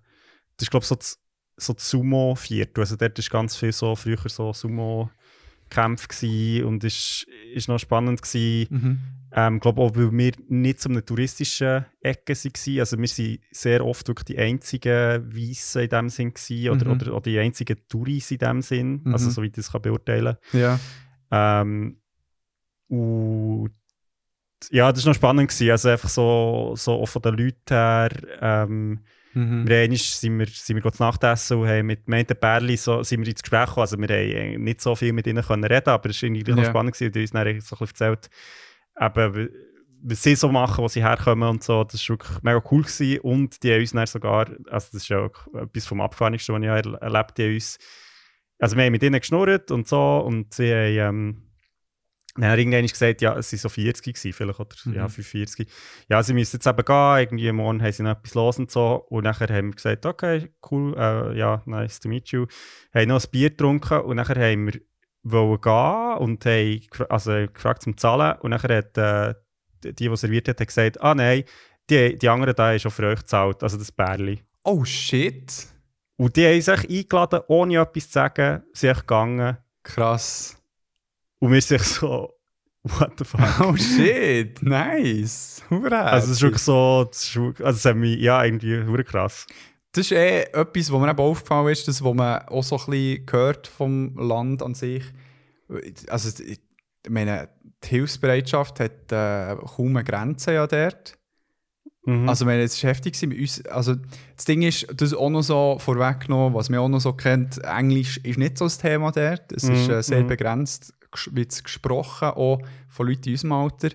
das ist, glaube ich, so das, so das Sumo-Viertel. Also dort war ganz viel so, früher so Sumo-Kämpfe und ist, ist noch spannend gewesen. Mhm. Ähm, glaube auch, weil wir nicht so einer touristischen Ecke waren. Also wir waren sehr oft wirklich die einzigen Weissen in dem Sinn gewesen, oder, Mhm. oder, oder die einzigen Touris in dem Sinn. Mhm. Also soweit ich das kann beurteilen Ja. ähm, und ja, das war noch spannend. Gewesen. Also einfach so, so auch von den Leuten her. Ähm, Mhm. wir sind wir, sind wir zu Nacht essen und haben mit Meinten Bärli so, sind wir ins Gespräch gekommen. Also wir haben nicht so viel mit ihnen können reden, aber es war irgendwie Ja. noch spannend gewesen, die uns dann so ein bisschen erzählt, eben, sie so machen, wo sie herkommen und so. Das war wirklich mega cool gewesen. und die haben uns dann sogar, also das ist ja auch etwas vom Abgefahrensten, was ich erle- erlebt habe, uns, also wir haben mit ihnen geschnurrt und so und sie haben ähm, dann hat irgendwann gesagt, ja, es waren so 40 gewesen, vielleicht, oder Mhm. ja, 45. Ja, sie müssen jetzt eben gehen, irgendwie morgen haben sie noch etwas los und so. Und nachher haben wir gesagt, okay, cool, äh, ja, nice to meet you. Haben noch ein Bier getrunken und nachher haben wir wollen gehen und haben also gefragt zum Zahlen. Und nachher hat äh, die, die serviert hat, hat gesagt, ah nein, die, die anderen da ist auch für euch gezahlt, also das Bärli. Oh shit. Und die haben sich eingeladen, ohne etwas zu sagen, sind gegangen. Krass. Und wir sind so, what the fuck? Oh shit. Nice. Hurra. Also es ist wirklich so, also das hat mich, ja, irgendwie wirklich krass. Das ist eh etwas, was mir eben aufgefallen ist, das, was man auch so ein bisschen hört vom Land an sich. Also, ich meine, die Hilfsbereitschaft hat äh, kaum eine Grenze ja dort. Mhm. Also, meine, es ist heftig mit uns. Also, das Ding ist, das ist auch noch so vorweggenommen, was man auch noch so kennt, Englisch ist nicht so das Thema dort. Es ist Mhm, äh, sehr mhm. begrenzt, wird es gesprochen, auch von Leuten in unserem Alter.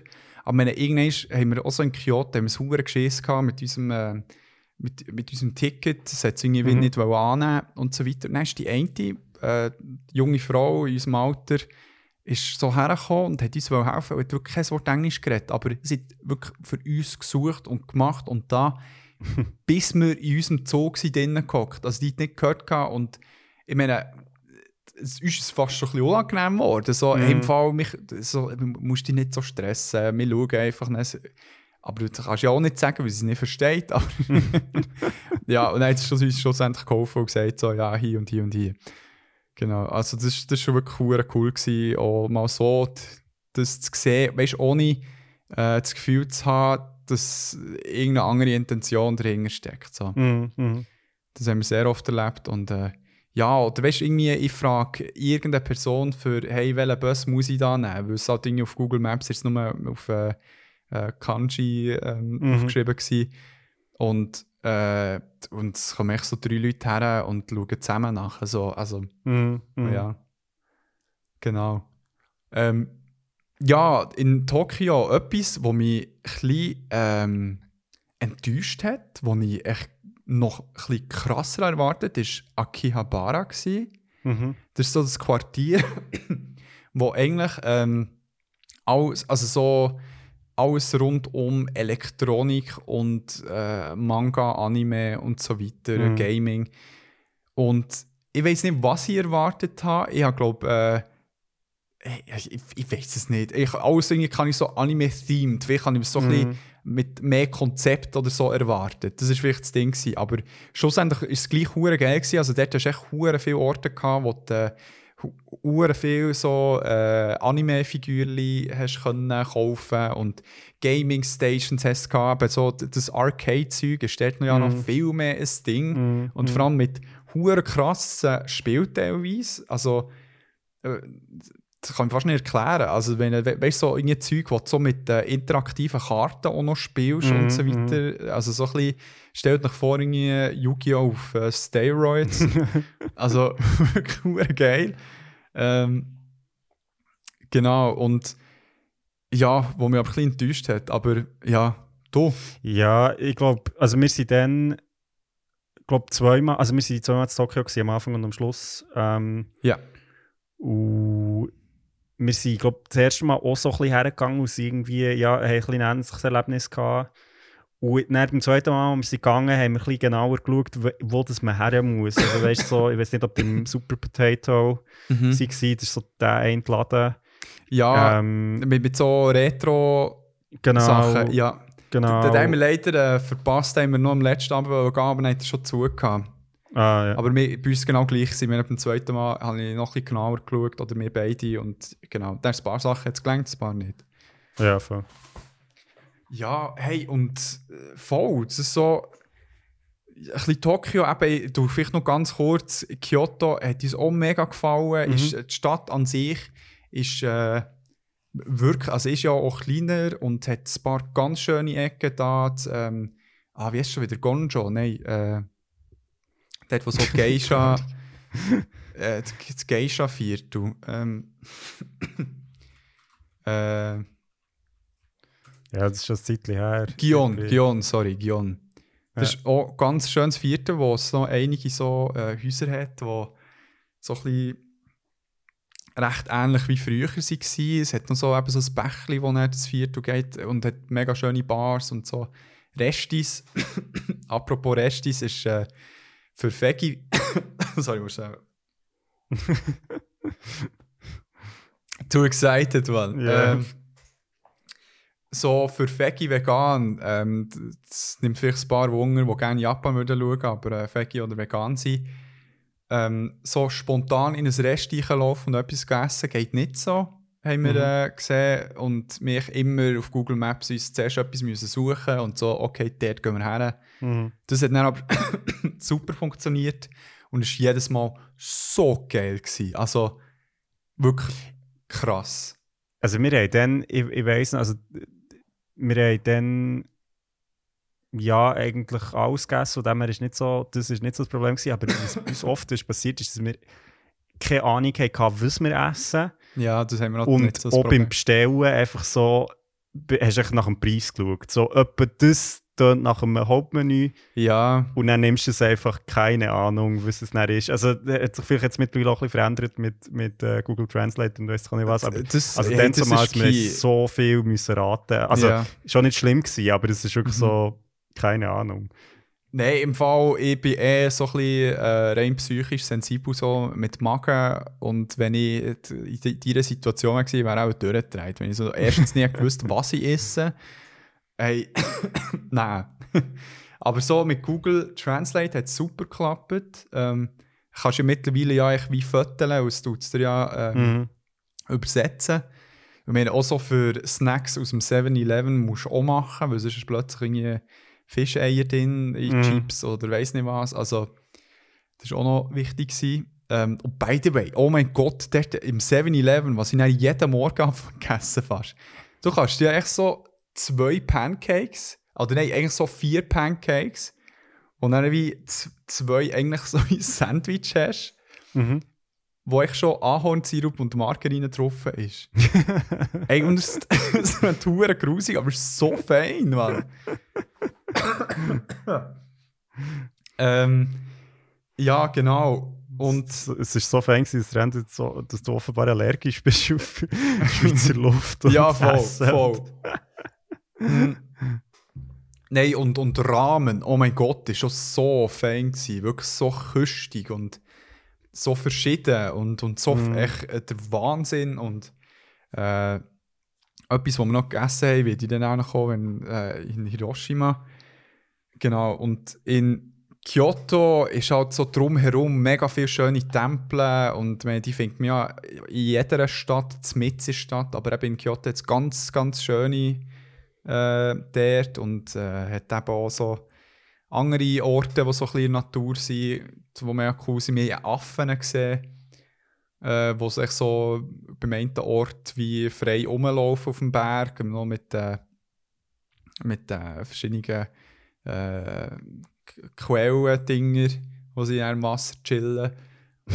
Aber meine, irgendwann ist- haben wir auch so in Kyoto haben wir ein Geschiss mit unserem, äh, mit, mit unserem Ticket. Das hat es irgendwie Mhm. nicht wollen annehmen und so weiter. Dann ist die eine, äh, junge Frau in unserem Alter, ist so hergekommen und hat uns wollen helfen. Sie hat wirklich kein Wort Englisch geredet, aber sie hat wirklich für uns gesucht und gemacht und da, bis wir in unserem sind, drinnen gehockt. Also die hat nicht gehört gehabt und ich meine, es ist uns fast schon ein bisschen unangenehm geworden. So, Mhm. im Fall, mich, so, musst dich nicht so stressen, wir schauen einfach nicht. Aber du kannst ja auch nicht sagen, weil sie es nicht versteht. Aber ja, und dann hat sie uns schlussendlich geholfen und gesagt, so, ja, hier und hier und hier. Genau, also das, ist- das ist schon wirklich hure cool gewesen, auch mal so das zu sehen, weißt du, ohne äh, das Gefühl zu haben, dass irgendeine andere Intention dahinter steckt. So. Mhm, mhm. Das haben wir sehr oft erlebt und äh, ja, oder weißt du, irgendwie, ich frage irgendeine Person für, hey, welchen Bus muss ich da nehmen? Weil es halt irgendwie auf Google Maps jetzt nur auf äh, äh, Kanji ähm, Mhm. aufgeschrieben gewesen. Und, äh, und es kommen echt so drei Leute her und schauen zusammen nach. Also, also Mhm, ja. Genau. Ähm, ja, in Tokio etwas, was mich ein ähm, enttäuscht hat, was ich echt noch ein krasser erwartet, war Akihabara. Mhm. Das ist so das Quartier, wo eigentlich ähm, alles, also so alles rund um Elektronik und äh, Manga, Anime und so weiter, Mhm. Gaming. Und ich weiß nicht, was ich erwartet habe. Ich habe, glaube äh, ich, ich, ich weiß es nicht. Ich, alles irgendwie kann ich so Anime-themed. Vielleicht habe ich so ein bisschen Mhm. mit mehr Konzept oder so erwartet. Das war vielleicht das Ding. Gewesen. Aber schlussendlich war es gleich hure geil. Gewesen. Also dort hast du echt hure viele Orte gehabt, wo du äh, hure viel so äh, Anime-Figürchen hast können kaufen und Gaming-Stations hast du gehabt. Aber so das Arcade-Zeug ist dort noch, ja noch Mhm. viel mehr ein Ding. Mhm. Und vor allem mit hure krassen Spielen teilweise. Also, äh, das kann ich fast nicht erklären. Also, wenn du, we- weißt du, so irgendwie Zeug, wo du so mit äh, interaktiven Karten auch noch spielst Mhm, und so weiter. Also, so ein bisschen, stellt euch vor, irgendwie Yu-Gi-Oh! auf äh, Steroids. also, wirklich geil. Ähm, genau, und ja, wo mich aber ein bisschen enttäuscht hat. Aber ja, du. Ja, ich glaube, also wir sind dann glaube zweimal, also wir waren zweimal in Tokio gewesen, am Anfang und am Schluss. Ähm, Ja. Und wir sind, glaube das erste Mal auch so ein bisschen hergegangen und sind irgendwie, ja, haben ein bisschen ein ähnliches Erlebnis gehabt. Und dann beim zweiten Mal, als wir sind gegangen, haben wir ein bisschen genauer geschaut, wo- das man her muss. Also weißt, so, ich weiß nicht, ob beim Super Potato Mhm. war, das ist so der eine Laden. Ja, Ähm, mit, mit so Retro-Sachen. genau, Ja, genau. Den haben wir leider äh, verpasst, haben wir noch am letzten Abend gehen, aber dann hat er schon zu gehabt. ah, ja. Aber wir, bei uns genau gleich sind. Wir haben beim zweiten Mal habe ich noch ein bisschen genauer geschaut, oder wir beide. Und genau, da ist ein paar Sachen jetzt gelangt, ein paar nicht. ja, voll. Ja, hey, und äh, voll, das ist so. Ein bisschen Tokio, eben, du vielleicht noch ganz kurz, Kyoto hat uns auch mega gefallen. Mhm. Ist, die Stadt an sich ist äh, wirklich, also ist ja auch kleiner und hat ein paar ganz schöne Ecken da. Das, ähm, ah, wie ist schon wieder? Gonjo? Nein, äh, dort, wo so die Geisha, äh, das- das Geisha-Viertel. Ähm, äh, Ja, das ist schon ein Zeitchen her. Gion, Irgendwie. Gion, sorry, Gion. Das ist auch ein ganz schönes Viertel, wo es noch einige so äh, Häuser hat, die so ein bisschen recht ähnlich wie früher waren. Es hat noch so, eben so ein Bächli, wo dann das Viertel geht und hat mega schöne Bars und so. Restis, apropos Restis, ist äh, für Veggie... sorry, ich muss sagen. Too excited, man. Ja. Ähm, so für Veggie vegan, ähm, das nimmt vielleicht ein paar Wunder, die gerne Japan würden schauen, aber äh, Veggie oder vegan sind. Ähm, so spontan in ein Rest reinlaufen und etwas essen geht nicht so, haben wir Mhm. äh, gesehen. Und mich immer auf Google Maps uns zuerst etwas müssen suchen und so, okay, dort gehen wir her. Mhm. Das hat dann aber super funktioniert und es war jedes Mal so geil. Gewesen. Also wirklich krass. Also wir haben dann, ich, ich weiss noch, also wir haben dann ja eigentlich alles gegessen, von dem ist nicht so, das ist nicht so das Problem gewesen, aber was uns oft ist passiert ist, dass wir keine Ahnung hatten, was wir essen. Ja, das haben wir noch und nicht so das auch beim Bestellen einfach so, hast du nach dem Preis geschaut, so etwa das tönt nach einem Hauptmenü Ja, und dann nimmst du es einfach, keine Ahnung, was es dann ist. Also das hat sich vielleicht jetzt mittlerweile auch ein bisschen verändert mit, mit äh, Google Translate und weiss ich nicht was, aber das, also hey, dann ist wir so viel müssen raten. Also ja. schon nicht schlimm gewesen, aber es ist wirklich Mhm. so, keine Ahnung. Nein, im Fall, ich bin eh so ein bisschen äh, rein psychisch sensibel so mit Magen und wenn ich in di- dieser Situation war, wäre ich auch durchgedreht. Wenn ich so erstens nicht gewusst was ich esse, hey, nein. Aber so mit Google Translate hat es super geklappt. Ähm, kannst du mittlerweile ja eigentlich wie föteln, und es tut es dir ja ähm, Mhm. übersetzen. Ich meine, auch so für Snacks aus dem 7-Eleven musst du auch machen, weil sonst ist plötzlich irgendwie Fischeier drin, in Mhm. Chips oder weiss nicht was. Also, das war auch noch wichtig. Gewesen. Ähm, und by the way, oh mein Gott, dort im 7-Eleven, was ich dann jeden Morgen vergessen fast. Du kannst dir echt so zwei Pancakes, oder nein, eigentlich so vier Pancakes, und dann wie zwei eigentlich so wie Sandwich hast Mhm. wo ich schon Ahornsirup und Margarine getroffen ist. Ey, und es ist eine Tour grusig, aber es ist so fein, Mann. ähm, ja, genau. Und Es- ist so fein, gewesen, dass, du endlich so, dass du offenbar allergisch bist auf Schweizer Luft. und ja, voll, Essen. voll. Mm. Nein, und, und Rahmen, oh mein Gott, ist schon so fein gewesen. Wirklich so küstig und so verschieden und, und so Mhm. echt äh, der Wahnsinn und äh, etwas, was wir noch gegessen haben, wird ich dann auch noch kommen, wenn, äh, in Hiroshima. Genau, und in Kyoto ist halt so drumherum mega viele schöne Tempel und meine, die findet man ja in jeder Stadt, der Stadt, aber eben in Kyoto hat es ganz, ganz schöne äh, dort und äh, hat eben auch so andere Orte, die so ein in der Natur sind, wo man ja cool sind. Wir haben Affen gesehen, äh, wo sich so beim einen Ort wie frei rumlaufen auf dem Berg, noch mit, äh, mit äh, verschiedenen äh, Quellen-Dinger, wo sie in einem Wasser chillen.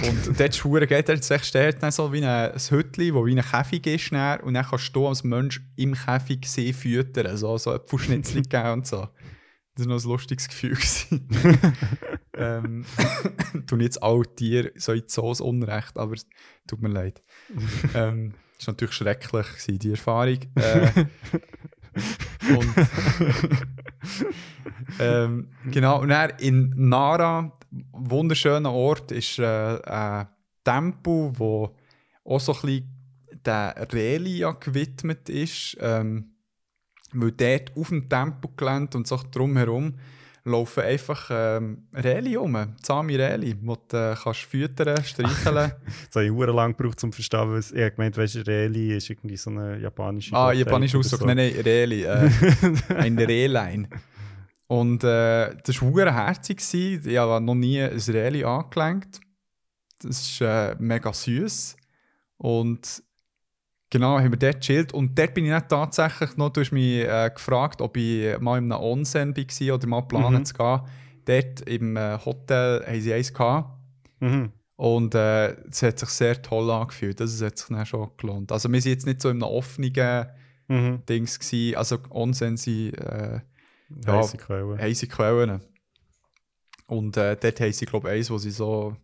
Und dort Schuhe geht er sich steht dann so wie ein, ein Hütchen, wo wie ein Käfig ist dann, und dann kannst du als Mensch im Käfig sie füttern, so, so Äpfelschnitzel geben und so. Das war noch ein lustiges Gefühl. ähm, tun jetzt alle Tiere so in ein Unrecht, aber es tut mir leid. ähm, das war natürlich schrecklich, gewesen, die Erfahrung. Äh, und ähm, genau, und dann in Nara, wunderschöner Ort, ist äh, ein Tempel, wo auch so ein bisschen der Relia gewidmet ist. Ähm, weil dort auf dem Tempelgelände und so drumherum laufen einfach ähm, Reli um, zahme Reli, die du äh, kannst füttern, streicheln. Das habe ich sehr lange gebraucht, um zu verstehen, was ich habe gemeint, du, Reli ist irgendwie so eine japanische ah, japanische Ausdruck, so. nein, nein, Reli, äh, ein Rehlein. Und äh, das war herzig. Ich habe noch nie ein Reli angelenkt. Das ist äh, mega süß. Und genau, haben wir dort gechillt. Und dort bin ich dann tatsächlich noch, du hast mich äh, gefragt, ob ich mal in einem Onsen war oder mal planen Mhm. zu gehen. Dort im äh, Hotel haben sie eins gehabt. Mhm. Und äh, es hat sich sehr toll angefühlt. Das hat sich dann schon gelohnt. Also wir sind jetzt nicht so in einem offenen Mhm. Dings gewesen. Also Onsen sind äh, Ja. Heisse Quellen. heisse Quellen. Und äh, dort haben sie, glaube ich, eins, wo sie so...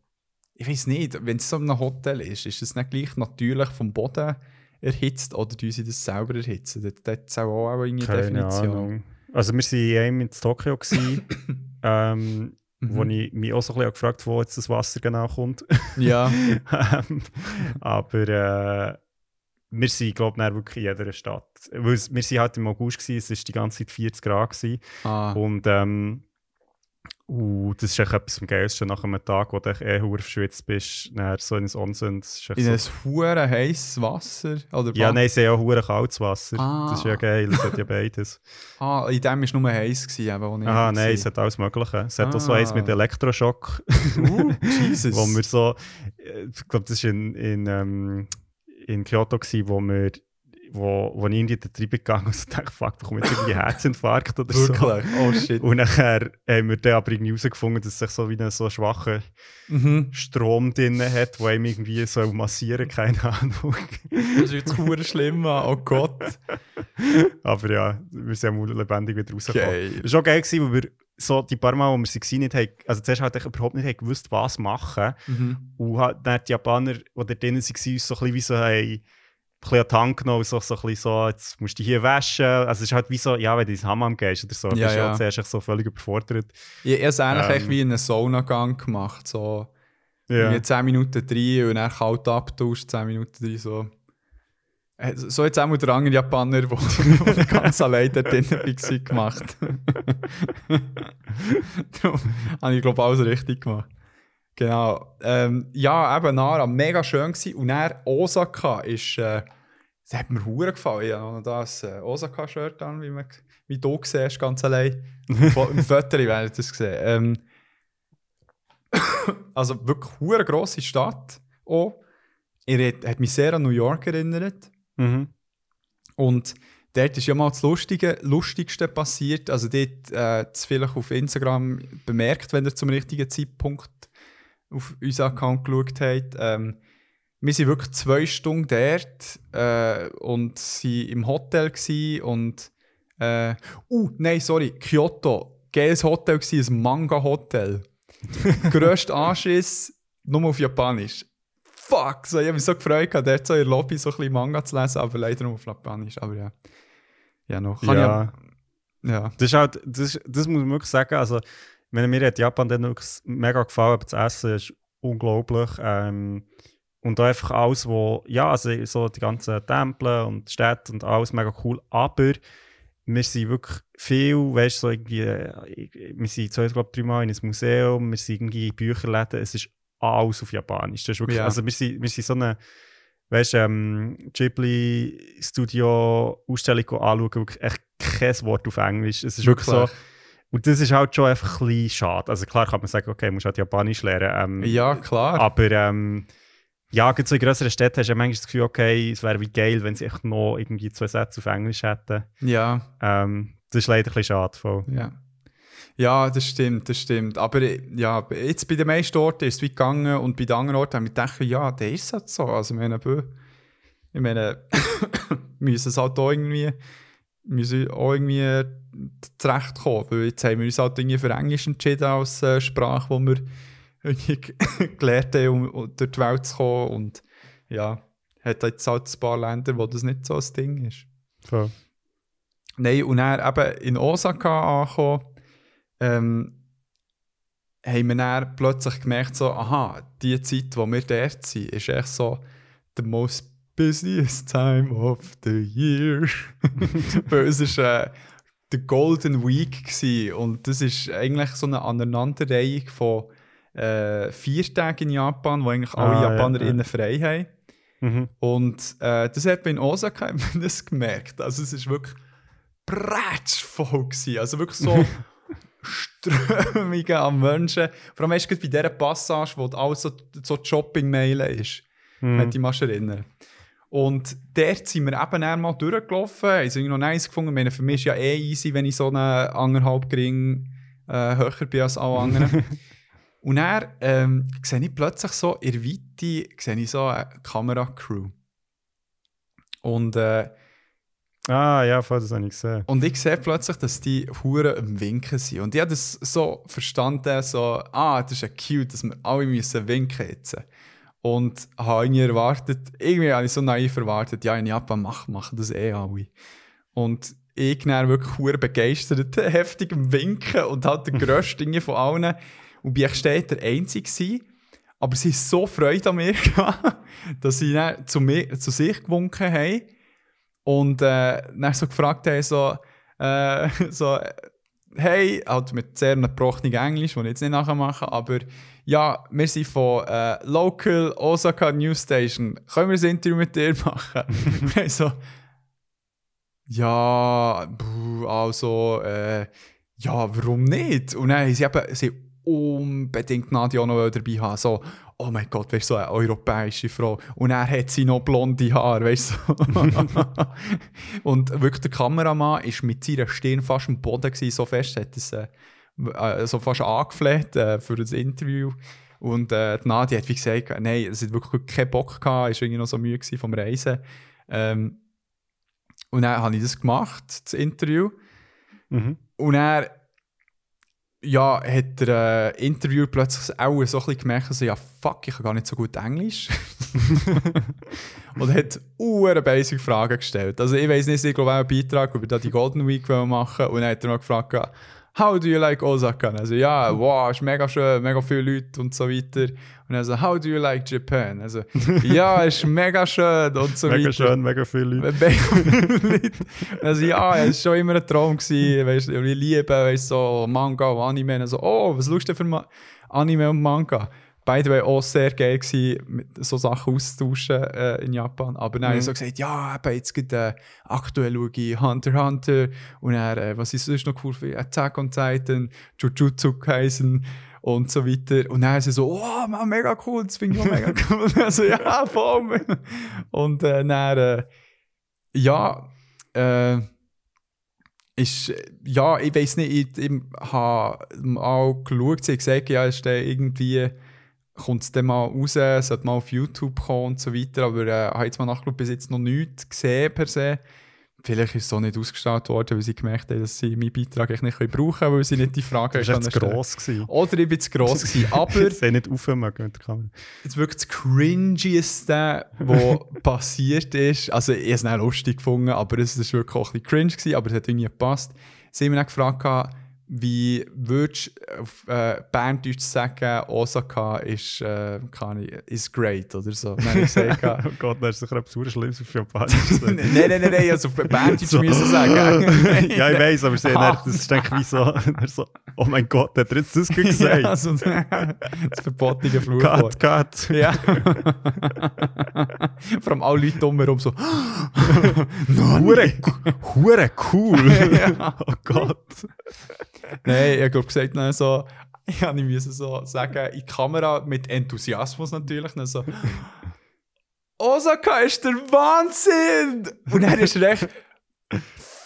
Ich weiß nicht, wenn es so in einem Hotel ist, ist es nicht gleich natürlich vom Boden erhitzt oder tun sie das selber erhitzen? Dort, dort ist auch, auch eine Keine Definition. Ahnung. Also wir waren in Tokio, gewesen, ähm, wo Mhm. ich mich auch so ein bisschen gefragt habe, wo jetzt das Wasser genau kommt. Ja, Ähm, Aber äh, wir sind, glaube ich, wirklich in jeder Stadt. Weil es, wir waren halt im August, gewesen, es war die ganze Zeit 40 Grad. Gewesen. ah, Und ähm, uh, das ist echt etwas am geilsten nach einem Tag, wo du echt eh verschwitzt bist, dann so in ein Onsen. Ist in so, ein hure heißes Wasser? Oder ja, nein, sie haben auch hure kaltes Wasser. Ah. Das ist ja geil, es hat ja beides. Ah, in dem war es nur heiß, gewesen, eben, wo ich war. nein, es hat alles Mögliche. Es hat auch so Ah. eins mit Elektroschock, Uh, Jesus. wo wir so, äh, ich glaube, das war in, in, ähm, in Kyoto, gewesen, wo wir wo, wo ich in die Treibung gegangen und so dachte, fuck, da kommt jetzt irgendwie Herzinfarkt oder so. Wirklich? Oh shit. Und nachher haben wir dann aber irgendwie herausgefunden, dass es sich so wie einen so schwachen Mhm. Strom drin hat, der ihm irgendwie so massieren keine Ahnung. Das ist jetzt schlimm, Mann. oh Gott. aber ja, wir sind auch lebendig wieder rausgekommen. Es war auch geil, weil wir so die paar Mal, wo wir sie gesehen nicht haben, also zuerst halt überhaupt nicht gewusst, was machen. Mhm. Und halt dann die Japaner, die da drinnen waren, uns so ein bisschen wie so haben, ein bisschen an die Hand genommen so, so ein bisschen so, jetzt musst du hier waschen. Also es ist halt wie so, ja, wenn du ins Hammam gehst oder so, Ja, bist du ja. ja zuerst so völlig überfordert. Ich habe es eigentlich Ähm. wie in einen Saunagang gemacht. So Ja. ja. 10 Minuten drin und dann kalt abtauscht, 10 Minuten drin. So, so jetzt auch der andere Japaner, der ganz allein dort drin war, gemacht. Darum habe ich, glaube alles richtig gemacht. Genau. Ähm, ja, eben Nara, mega schön gewesen. Und dann Osaka ist, äh, das hat mir hure gefallen. Ich habe noch das äh, Osaka-Shirt an, wie, man, wie du siehst, ganz allein. Im Foto werdet ihr das gesehen. Ähm, also wirklich hure grosse Stadt. Auch. Er hat, hat mich sehr an New York erinnert. Mhm. Und dort ist ja mal das Lustige, Lustigste passiert. Also dort äh, vielleicht auf Instagram bemerkt, wenn ihr zum richtigen Zeitpunkt auf unseren Account geschaut habt. Ähm, wir sind wirklich zwei Stunden dort äh, und waren im Hotel und äh, uh, nein, sorry, Kyoto. Geiles Hotel gsi, ein Manga-Hotel. Grösster Anschiss, nur auf Japanisch. Fuck, so, ich habe mich so gefreut, dort so in der Lobby so ein bisschen Manga zu lesen, aber leider nur auf Japanisch. Aber ja. Ja, noch. Kann Ja. Ich, ja. Das ist halt, das, ist- das muss man wirklich sagen. Also, ich meine, mir hat Japan dann wirklich mega gefallen, aber das Essen ist unglaublich. Ähm, und auch einfach alles, wo, ja, also so die ganzen Tempel und Städte und alles mega cool. Aber wir sind wirklich viel, weißt du, so irgendwie, äh, wir sind zwei, glaube dreimal in ein Museum, wir sind irgendwie in Bücherläden, es ist alles auf Japanisch. Das ist wirklich, Ja. also wir sind, wir sind so eine, weißt du, ähm, Ghibli-Studio-Ausstellung anschauen, wirklich echt kein Wort auf Englisch. Es ist wirklich so, und das ist halt schon einfach ein bisschen schade. Also klar kann man sagen, okay, musst halt Japanisch lernen. Ähm, Ja, klar. Aber ähm, ja, gerade so in grösseren Städten hast du ja manchmal das Gefühl, okay, es wäre wie geil, wenn sie echt noch irgendwie zwei Sätze auf Englisch hätten. Ja, Ähm, das ist leider ein bisschen schade. Voll. ja. Ja, das stimmt, das stimmt. Aber äh, ja, jetzt bei den meisten Orten ist es wie gegangen und bei den anderen Orten haben wir gedacht, ja, der ist halt so. Also, ich meine, ich meine, wir müssen es halt auch irgendwie müssen auch irgendwie zurechtkommen. Weil jetzt haben wir uns halt irgendwie für Englisch entschieden als äh, Sprache, die wir irgendwie gelernt haben, um, durch die Welt zu kommen. Und ja, hat jetzt halt ein paar Länder, wo das nicht so ein Ding ist. Voll. Nein, und dann eben in Osaka angekommen, ähm, haben wir dann plötzlich gemerkt, so, aha, die Zeit, wo wir dort sind, ist echt so the most busiest time of the year. Weil es ist äh, der Golden Week gewesen, und das ist eigentlich so eine Aneinanderreihung von äh, vier Tagen in Japan, wo eigentlich alle Ah, ja, JapanerInnen ja. frei haben. Mhm. Und äh, das hat man in Osaka das gemerkt. Also es ist wirklich prätschvoll gewesen. Also wirklich so Strömungen an Menschen. Vor allem erst bei dieser Passage, wo alles so, so Shopping-Mailen ist. Mhm. Wenn dich mal erinnern. Und dort sind wir eben dann mal durchgelaufen. haben es noch nice gefunden. Ich meine, für mich ist ja eh easy, wenn ich so einen anderthalb Gring äh, höher bin als alle anderen. Und dann ähm, sehe ich plötzlich so in der Weite sehe ich so eine Kameracrew. Und, äh, Ah, ja, voll, das habe ich gesehen. und ich sehe plötzlich, dass die Huren am Winken sind. Und ich habe das so verstanden, so, ah, das ist ja cute, dass wir alle müssen winken jetzt. Und habe irgendwie erwartet, irgendwie habe ich so naiv erwartet, ja, in Japan machen, machen das eh alle. Und ich dann wirklich hure begeistert, heftig am Winken und halt der grösste Dinge von allen. Und bin ich steht der Einzige gewesen. Aber sie ist so Freude an mir dass sie dann zu, mir, zu sich gewunken haben. Und äh, dann so gefragt haben, so, äh, so, hey, halt mit sehr gebrochenem Englisch, das ich jetzt nicht nachher mache, aber ja, wir sind von äh, Local Osaka News Station. Können wir ein Interview mit dir machen? Und ich so, ja, also, äh, ja, warum nicht? Und dann haben sie eben sie unbedingt Nadia auch noch dabei haben. So, oh mein Gott, weißt du, so eine europäische Frau. Und er hat sie noch blonde Haare, weißt du. und wirklich der Kameramann ist mit seiner Stirn fast am Boden gewesen, so fest hat es äh, äh, so fast angefleht äh, für das Interview. Und äh, die Nadia hat wie gesagt, nein, es hat wirklich keinen Bock gehabt, ist irgendwie noch so müde vom Reisen. Ähm, und dann habe ich das gemacht, das Interview. Mhm. Und er ja, hat der äh, Interviewer plötzlich auch so ein bisschen gemerkt, also, ja, fuck, ich kann gar nicht so gut Englisch. und hat uhren basic Fragen gestellt. Also ich weiß nicht, ich glaube auch einen Beitrag über die Golden Week machen und dann hat er noch gefragt, how do you like Osaka? Also ja, wow, ist mega schön, mega viele Leute und so weiter. Und er so, how do you like Japan? Also ja, ist mega schön und so Mega weiter. schön, mega viele Leute. Mega viele Leute. Also ja, es war schon immer ein Traum. Gewesen, weißt, du, ich liebe weißt, so Manga und Anime. Und so, oh, was schaust du für Ma Anime und Manga? By the way, auch sehr geil gewesen, mit so Sachen auszutauschen äh, in Japan. Aber dann habe ich so gesagt, ja, eben, jetzt geht äh, aktuell schaue ich Hunter x Hunter und dann, äh, was ist sonst noch cool für Attack on Titan, Jujutsu Kaisen und so weiter. Und dann ist sie so, oh, man, mega cool, das finde ich auch mega cool. also ja, voll. Und äh, dann, äh, ja, äh, ist, ja, ich weiß nicht, ich, ich habe auch geschaut, sie gesagt, ja, ist der irgendwie, kommt es dann mal raus, sollte mal auf YouTube kommen und so weiter, aber äh, habe jetzt mal nachgeschaut, bis jetzt noch nichts gesehen per se. Vielleicht ist es so nicht ausgestrahlt worden, weil sie gemerkt haben, dass sie meinen Beitrag eigentlich nicht brauchen können, weil sie nicht die Fragen Das war echt zu gross. gewesen. Oder ich bin zu gross gewesen, aber haben nicht aufhören mit der Kamera. jetzt wirklich das Cringieste, was passiert ist. Also, ich habe es nicht lustig gefunden, aber es war wirklich auch ein bisschen cringe, gewesen, aber es hat irgendwie gepasst. Sie haben mich dann gefragt, wie würdest du auf äh, Berndeutsch sagen, Osaka ist, äh, kann ich, is great oder so. Habe ich gesagt, Oh Gott, das ist sicher etwas super Schlimmes auf Japanisch. nein, nein, nein, nein, also auf Berndeutsch So. müssen sagen. ja, ich weiß, aber sie Ah. das ist denke ich wie so, so, oh mein Gott, hat er jetzt das gut gesagt? ja, also, das verbotene Fluchwort. Cut, cut. Ja. Vor allem alle Leute drumherum so. Hure, hure cool. Oh Gott. Nein, ich habe gesagt, dann so, ich müssen so sagen, in die Kamera mit Enthusiasmus natürlich, dann so, Osaka ist der Wahnsinn! Und dann ist er echt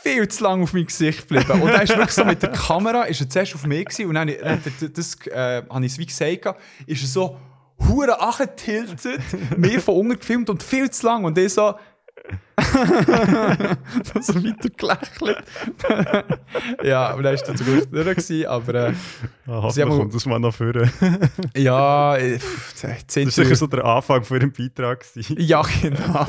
viel zu lange auf mein Gesicht geblieben. Und dann ist wirklich so mit der Kamera, ist er zuerst auf mich gewesen, und dann, dann das, äh, habe ich es wie gesagt, ist er so hure angetiltet, mir von unten gefilmt und viel zu lang. Und ich so, so weiter gelächelt. ja, aber dann war dann zum Glück durch. Aber äh, Aha, Sie haben- kommt das mal noch vor. ja, äh, pff, Das war sicher so der Anfang von ihrem Beitrag. gewesen. Ja, genau.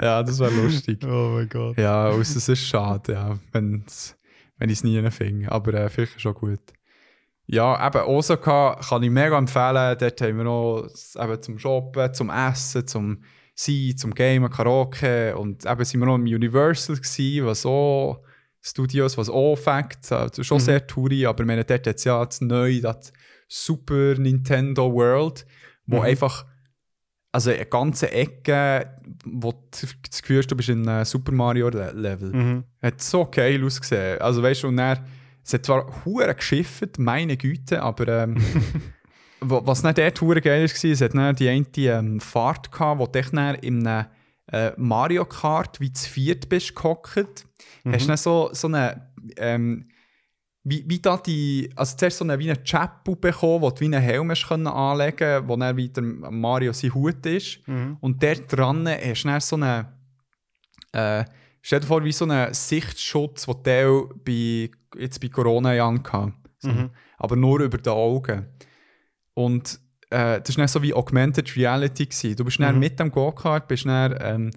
ja, das war lustig. Oh mein Gott. Ja, also es ist schade, ja, wenn's, wenn ich es nie finde. Aber äh, vielleicht schon gut. Ja, eben Osaka kann ich mega empfehlen. Dort haben wir noch eben zum Shoppen, zum Essen, zum Sein, zum Gamen, Karaoke. Und eben sind wir noch im Universal gewesen, was auch Studios, was auch fängt. Also schon Mhm. sehr touri, aber meine, dort hat es ja das neue, das Super Nintendo World, wo Mhm. einfach also eine ganze Ecke, wo du das Gefühl hast, du bist in einem Super Mario Le- Level. Mhm. Hat so geil ausgesehen. Also weißt du, und dann, es hat zwar hure geschifft, meine Güte, aber ähm, was nicht dort hure geil war, es hat dann die eine ähm, Fahrt gehabt, wo dann in einem äh, Mario Kart wie zu viert bist gehockt. Mhm. Hast du dann so, so eine ähm, wie, wie da die, also zuerst so eine, wie eine Chapel bekommen, wo du wie einen Helm hast können anlegen wo dann wieder Mario sein Hut ist. Mhm. Und dort dran hast du dann so einen, äh, stell dir vor, wie so einen Sichtschutz, den du bei, jetzt bei Corona ja hatte. So, Mhm. Aber nur über die Augen. Und äh, das war so wie Augmented Reality. Gewesen. Du bist Mhm. mit dem Go-Kart, bist dann ähm,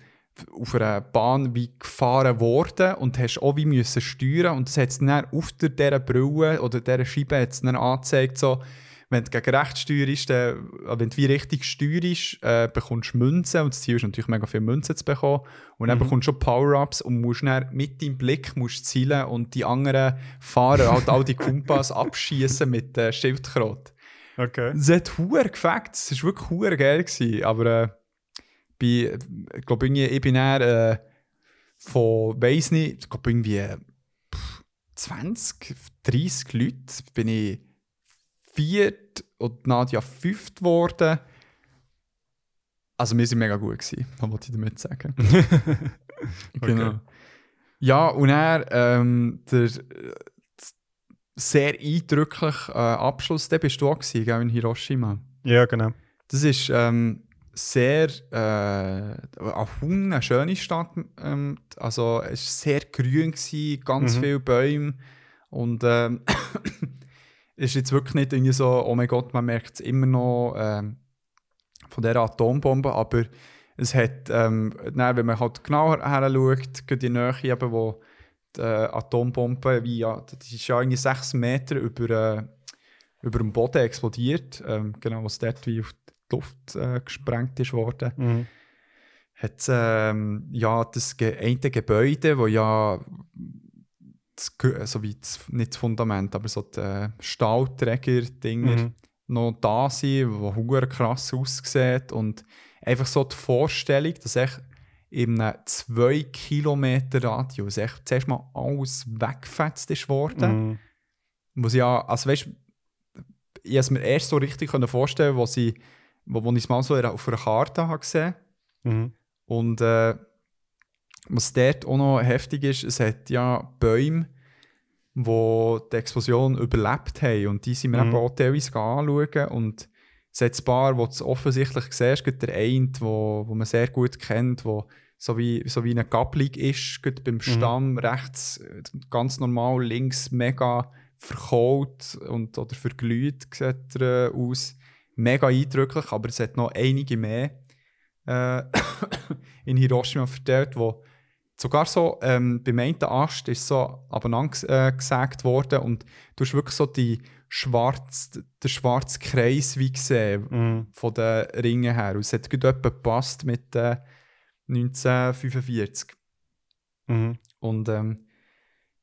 auf einer Bahn wie gefahren worden und hast auch wie müssen steuern und das hat dann auf der dieser Brille oder dieser Scheibe hat's dann angezeigt, so, wenn du gegen rechts steuerst, dann, äh, wenn du wie richtig steuerst, äh, bekommst du Münzen und das Ziel ist natürlich mega viele Münzen zu bekommen und dann Mhm. bekommst du schon Power-Ups und musst dann mit deinem Blick musst zielen und die anderen Fahrer halt all die Kumpas abschießen mit äh, Schildkröte. Okay. Es hat hure gefackt, es war wirklich hure geil. Gewesen, aber äh, bei, ich glaube, irgendwie, ich bin dann äh, von, weiss nicht, ich glaube, irgendwie äh, pff, 20, 30 Leute bin ich viert und Nadja fünft geworden. Also wir sind mega gut gewesen, was wollte ich damit sagen. Genau. Ja, und er ähm, der äh, sehr eindrückliche äh, Abschluss, der bist du auch gewesen, gell, in Hiroshima. Ja, genau. Das ist ähm, sehr äh, eine schöne Stadt. Ähm, also es war sehr grün, gewesen, ganz Mhm. viele Bäume. Und ähm, es ist jetzt wirklich nicht irgendwie so, oh mein Gott, man merkt es immer noch ähm, von dieser Atombombe, aber es hat, ähm, dann, wenn man halt genauer her schaut, die Nähe, eben, wo die äh, Atombombe, wie, ja, die ist ja irgendwie sechs Meter über, äh, über dem Boden explodiert, ähm, genau, was dort wie auf die Luft äh, gesprengt ist worden, Mhm. hat ähm, ja das Ge eine Gebäude, wo ja das, also wie das, nicht das Fundament, aber so die äh, Stahlträger-Dinger Mhm. noch da sind, hure krass aussieht und einfach so die Vorstellung, dass echt in einem 2 Kilometer Radius echt zuerst mal alles weggefetzt ist worden. Mhm. Muss ja, also weißt, ich habe es mir erst so richtig vorstellen, wo sie, wo, wo ich es mal so auf einer Karte habe gesehen Mhm. und äh, was dort auch noch heftig ist, es hat ja Bäume, die die Explosion überlebt haben. Und die sind wir Mhm. eben auch teilweise anschauen. Und es hat ein paar, die du offensichtlich siehst, der eine, wo, wo man sehr gut kennt, wo so wie, so wie eine Gabelung ist, gerade beim Stamm, rechts äh, ganz normal, links mega verkohlt und, oder verglüht sieht er aus. Mega eindrücklich, aber es hat noch einige mehr äh, in Hiroshima verteilt, wo sogar so ähm, beim einen Ast ist so abeinander äh, gesägt worden und du hast wirklich so die schwarz, den schwarzen Kreis wie gesehen Mhm. von den Ringen her. Und es hat gut gepasst mit äh, 1945. Mhm. Und ähm,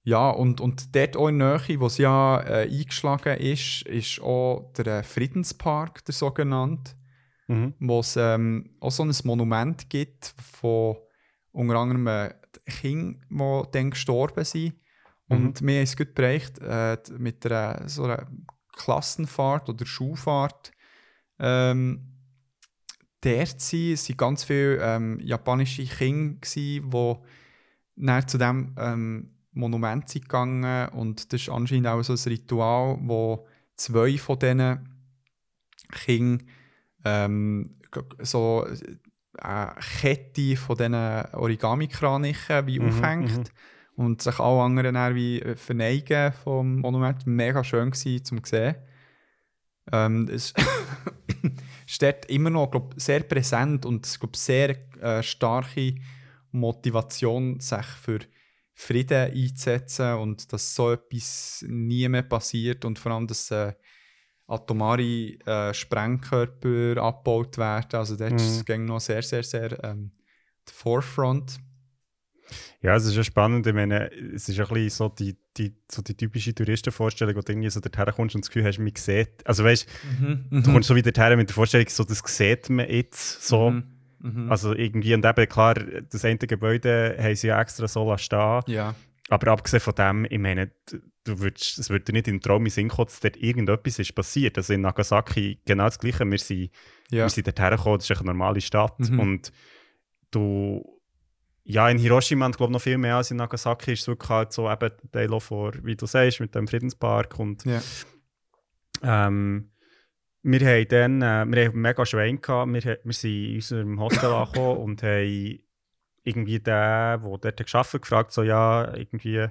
ja, und, und dort auch in der Nähe, wo es ja äh, eingeschlagen ist, ist auch der äh, Friedenspark, der sogenannte Mhm. wo es ähm, auch so ein Monument gibt von unter anderem äh, Kindern, die dann gestorben sind. Und wir haben es gut bereicht äh, mit einer, so einer Klassenfahrt oder Schulfahrt. Ähm, dort sind, sind ganz viele ähm, japanische Kinder, gewesen, die dann zu diesem ähm, Monument sind gegangen und das ist anscheinend auch so ein Ritual, wo zwei von diesen Kindern ähm, so eine Kette von diesen Origami-Kranichen wie Mhm, aufhängt und sich alle anderen dann wie äh, verneigen vom Monument. Mega schön gewesen, zum sehen. Ähm, es steht immer noch glaub, sehr präsent und es glaub, sehr äh, starke Motivation, sich für Frieden einzusetzen und dass so etwas nie mehr passiert und vor allem, dass äh, atomare äh, Sprengkörper abgebaut werden. Also dort Mhm. ist noch sehr, sehr, sehr ähm, der Forefront. Ja, es ist ja spannend. Ich meine, es ist ja ein bisschen so die, die, so die typische Touristenvorstellung, wo du irgendwie so dorthin kommst und das Gefühl hast, man sieht. Also weißt du, kommst so wieder dorthin mit der Vorstellung, so, das sieht man jetzt so. Mhm. Mhm. Also irgendwie, und eben klar, das eine Gebäude haben sie ja extra so stehen. ja. Aber abgesehen von dem, ich meine, du würdest, es würde dir nicht in den Traum in Sinn kommen, dass dort irgendetwas ist passiert. Also in Nagasaki genau das Gleiche. Wir sind, Ja. wir sind dort hergekommen, das ist eine normale Stadt. Mhm. Und du, ja, in Hiroshima, und ich glaube noch viel mehr als in Nagasaki, ist es wirklich halt so eben Teil vor, wie du sagst, mit dem Friedenspark. Und Ja. ähm, wir haben dann äh, wir haben mega Schwein gehabt. Wir, wir sind in unserem Hostel angekommen und haben irgendwie den, der dort hat, gefragt, so, ja, irgendwie,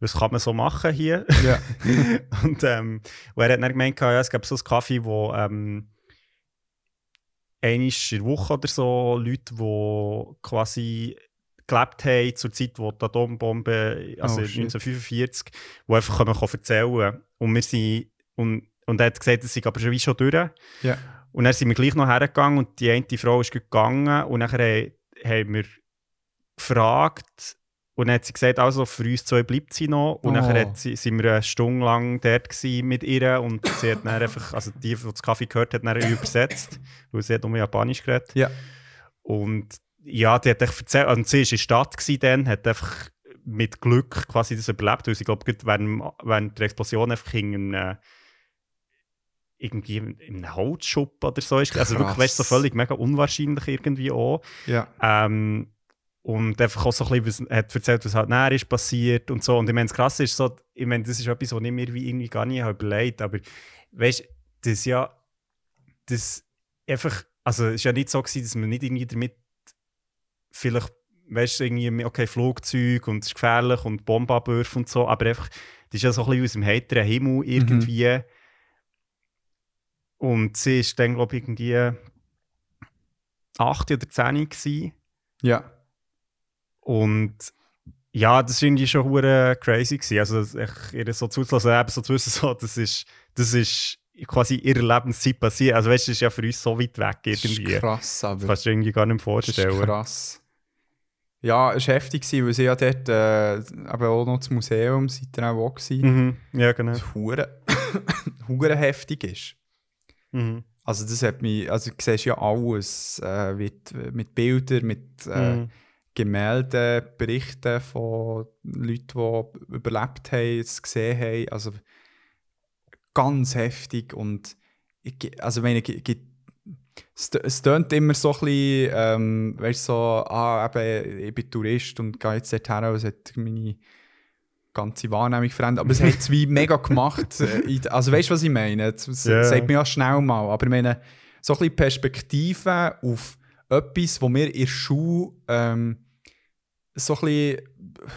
was kann man so machen hier? Ja. und, ähm, und er hat dann gemeint, ja, es gab so einen Kaffee, wo ähm, einmal in der Woche oder so Leute, die quasi gelebt haben zur Zeit, wo die Atombombe, also Oh, shit. 1945, die einfach können erzählen. Und wir sind, und, und er hat gesagt, es sei aber schon wie schon durch. Ja. Und dann sind wir gleich noch hergegangen und die eine Frau ist gegangen und nachher haben- wir gefragt und dann hat sie gesagt, also für uns zwei bleibt sie noch. Und Oh. nachher hat sie, sind wir eine Stunde lang dort mit ihr und sie hat dann einfach, also die, die das Kaffee gehört hat, dann übersetzt, weil sie hat nur Japanisch geredet. Ja. Und ja, die hat echt erzählt, und sie war in der Stadt gewesen dann, hat einfach mit Glück quasi das überlebt, weil sie, glaube ich, während, während der Explosion einfach in einem, irgendwie in einem Holzschuppen oder so ist. Also wirklich, weißt du, so Krass. völlig mega unwahrscheinlich irgendwie auch. Ja. Ähm, und einfach auch so ein bisschen, was, hat erzählt, was halt näher ist passiert und so. Und ich meine, das Krasse ist so, ich meine, das ist etwas, was ich mir wie irgendwie gar nicht habe überlegt aber weißt du, das ist ja, das einfach, also es ist ja nicht so gewesen, dass man nicht irgendwie damit vielleicht, weißt du, irgendwie, okay, Flugzeug und es ist gefährlich und Bombenabwürfe und so, aber einfach, das ist ja so ein bisschen aus dem heiteren Himmel irgendwie. Und sie ist dann, glaube ich, irgendwie 8 oder 10 gewesen. Ja. Und ja, das war irgendwie schon hure crazy. Gewesen. Also, ich, ihr so zuzulassen, eben so zu wissen, so, das, ist, das ist quasi ihre Lebenszeit passiert. Also, weißt du, das ist ja für uns so weit weg Das irgendwie. ist krass, Das aber. kannst du irgendwie gar nicht Das vorstellen. ist krass. Ja, es war heftig, weil sie ja dort äh, eben auch noch das Museum, seid ihr auch, gewesen, Mhm. Ja, genau. das hure, hure heftig ist. Mhm. Also das hat mich, also du siehst ja alles, äh, mit, mit Bildern, mit äh, Mhm. Gemälden, Berichten von Leuten, die überlebt haben, es gesehen haben. Also ganz heftig und ich, also ich meine, ge- es, tö- es tönt immer so ein bisschen, ähm, weißt du, so, ah, eben, ich bin Tourist und gehe jetzt dorthin, und es hat meine ganze Wahrnehmung verändert. Aber es hat es wie mega gemacht. äh, Also weißt du, was ich meine? Es es Ja. sagt mir ja schnell mal, aber ich meine, so ein bisschen Perspektive auf etwas, wo wir in der Schule ähm, so ein bisschen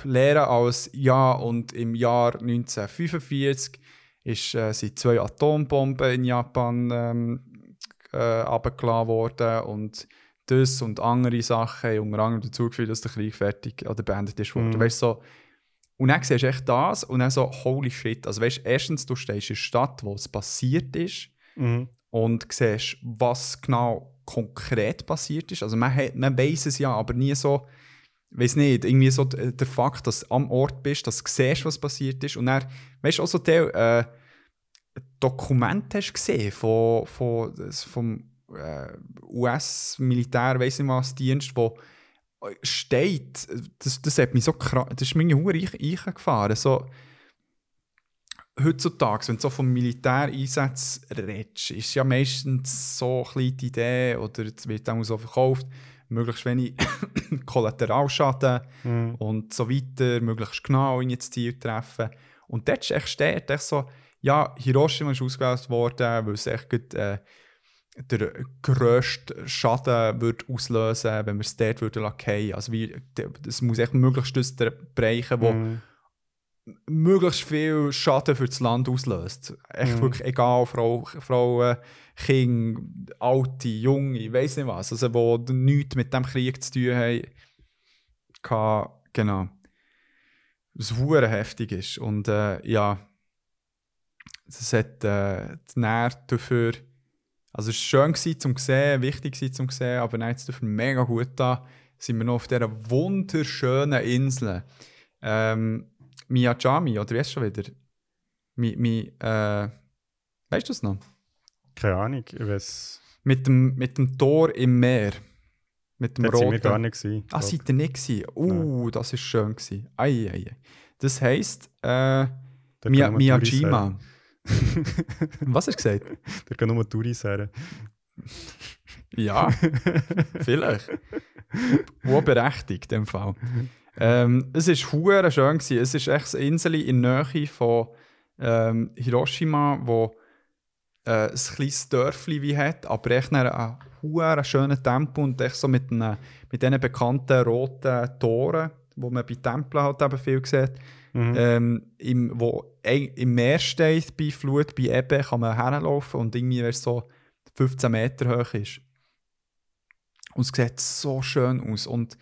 lernen als ja und im Jahr 1945 ist, äh, sind zwei Atombomben in Japan ähm, äh, worden und das und andere Sachen haben unter anderem dazu geführt, dass der Krieg fertig oder beendet ist worden. Mhm. Weißt, so, und dann siehst du echt das und dann so, holy shit. Also weißt, erstens, du stehst in der Stadt, wo es passiert ist Mhm. und siehst, was genau konkret passiert ist. Also man, hat- man weiß es ja, aber nie so, weiß nicht, irgendwie so der Fakt, dass du am Ort bist, dass du siehst, was passiert ist. Und dann, weißt du, auch so Teil, äh, Dokument hast gesehen von, von, vom äh, US-Militär, weiss nicht was, Dienst, wo steht, das, das hat mich so krass, das ist mir irgendwie eingefahren, so heutzutage, wenn du so vom Militäreinsatz redest, ist ja meistens so ein bisschen die Idee, oder es wird auch so verkauft, möglichst wenig Kollateralschaden Mhm. und so weiter, möglichst genau in das Ziel treffen. Und dort ist echt steht, echt so, ja, Hiroshima ist ausgewählt worden, weil es echt gut, äh, der grösste Schaden würde auslösen wenn wir es dort würden lassen. Also wie, es muss echt möglichst das der Bereich, wo Mhm. möglichst viel Schaden für das Land auslöst. Echt Mhm. wirklich egal, Frau, Frauen, Kinder, Alte, Junge, ich weiß nicht was. Also wo nichts mit dem Krieg zu tun haben. Kann, genau. Was heftig ist. Und äh, ja, es hat äh, die Nähr dafür. Also es war schön gewesen, zum sehen, wichtig zum sehen, aber hat es dafür mega gut da. Sind wir noch auf dieser wunderschönen Insel. Ähm, Miyajami, oder wie es schon wieder? Mi, mi, äh, weißt du es noch? Keine Ahnung, ich weiß. Mit dem, mit dem Tor im Meer. Mit dem sind wir roten. gar nicht gewesen. Ah, seid ihr nicht gewesen? Uh, das ist schön gewesen. Ei, ei. Das heisst, äh. Miyajima. Was hast du gesagt? Dort gehen nur Touris her. Ja, vielleicht. Wo berechtigt, in dem Fall. Ähm, es war hure schön. Gewesen. Es ist echt eine Insel in der Nähe von ähm, Hiroshima, wo äh, ein kleines Dörfli wie hat, aber echt einen hure schönen Tempel und echt so mit, einer, mit diesen bekannten roten Toren, wo man bei Tempeln halt eben viel sieht. Mhm. Ähm, im, wo im Meer steht, bei Flut, bei Ebbe, kann man herlaufen und irgendwie, wenn es so 15 Meter hoch ist. Und es sieht so schön aus. Und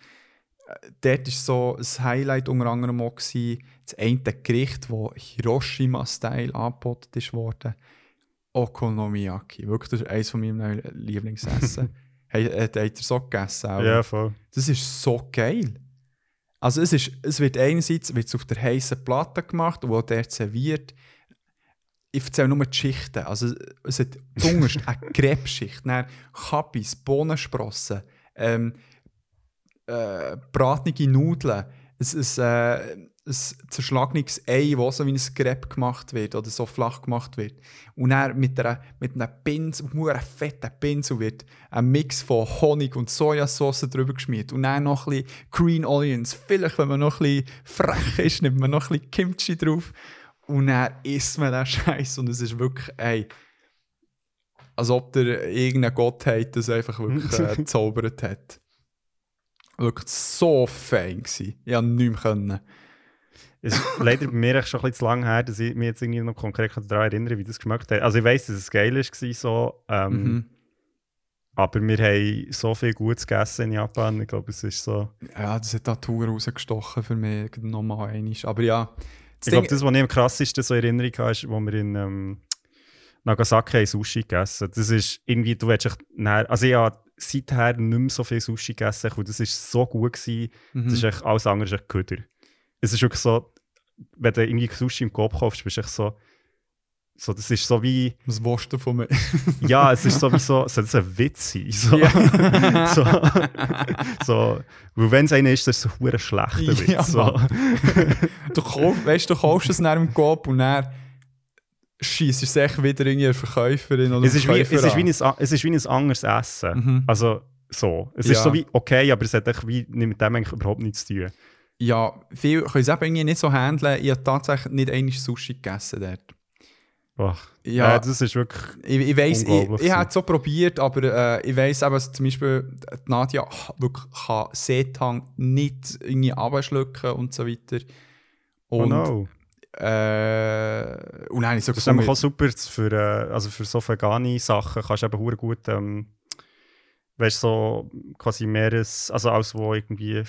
äh, dort war so ein Highlight unter anderem auch gewesen, das eine Gericht, das Hiroshima-Style angeboten ist worden. Okonomiyaki. Wirklich, das ist eines von meinen Lieblingsessen. hey, äh, habt ihr so gegessen? auch? Ja, voll. Das ist so geil. Also es, ist, es wird einerseits wird's auf der heißen Platte gemacht und auch dort serviert. Ich erzähle nur die Schichten. Also es hat zuunterst eine Krebsschicht, dann Kappis, Bohnensprossen, ähm, äh, bratene Nudeln, ein, ein, äh, ein zerschlagenes Ei, das so wie ein Crepe gemacht wird oder so flach gemacht wird. Und dann mit, einer, mit einem Pinsel, mit einem fetten Pinsel wird ein Mix von Honig und Sojasauce drüber geschmiert. Und dann noch ein bisschen Green Onions. Vielleicht, wenn man noch ein bisschen frech ist, nimmt man noch ein bisschen Kimchi drauf. Und dann isst man den Scheiß und es ist wirklich, ey, als ob der irgendeine Gottheit das einfach wirklich äh, gezaubert hat. Wirklich so fein gewesen. Ich konnte nicht mehr. Können. Es ist leider bei mir echt schon ein bisschen zu lang her, dass ich mich jetzt irgendwie noch konkret daran erinnere, wie das geschmeckt hat. Also ich weiss, dass es geil war, so, ähm, Mhm. aber wir haben so viel Gutes gegessen in Japan. Ich glaube, es ist so... Ja, das hat da Tour rausgestochen für mich nochmal einmal. Aber ja, Ich glaube, das, was ich am krassesten so in Erinnerung habe, ist, wo wir in ähm, Nagasaki Sushi gegessen Das ist irgendwie, du willst näher, also ich habe seither nicht mehr so viel Sushi gegessen, und das war so gut. Gewesen. mhm. Das ist echt, alles andere ist echt Köder. Es ist wirklich so, wenn du irgendwie Sushi im Kopf kaufst, bist du echt so, so, das ist so wie, Was willst du von mir? ja, es ist so wie so, soll das ein Witz sein? So, Ja. so, so, weil wenn es einer ist, das ist es ein schlechter Witz. Ja, so. Du, kauf, weißt, du kaufst es dann im Coop und dann schießt es echt wieder in eine Verkäuferin oder Es ist, wie, es, ist wie ein, es ist wie ein anderes Essen. Mhm. Also so. Es Ja. ist so wie okay, aber es hat echt wie mit dem eigentlich überhaupt nichts zu tun. Ja, viele können es eben irgendwie nicht so handeln. Ich habe tatsächlich nicht einmal Sushi gegessen dort. Ach, Ja, ja. das ist wirklich. Ich, ich weiss, ich, ich habe es so probiert, aber äh, ich weiss eben, dass zum Beispiel die Nadja wirklich kann Seetang nicht irgendwie abschlucken und so weiter. Oh Und, no. äh, und habe ich so Das ist nämlich auch super für, äh, also für so vegane Sachen kannst du eben gut, ähm, weißt so quasi mehres, also alles, wo irgendwie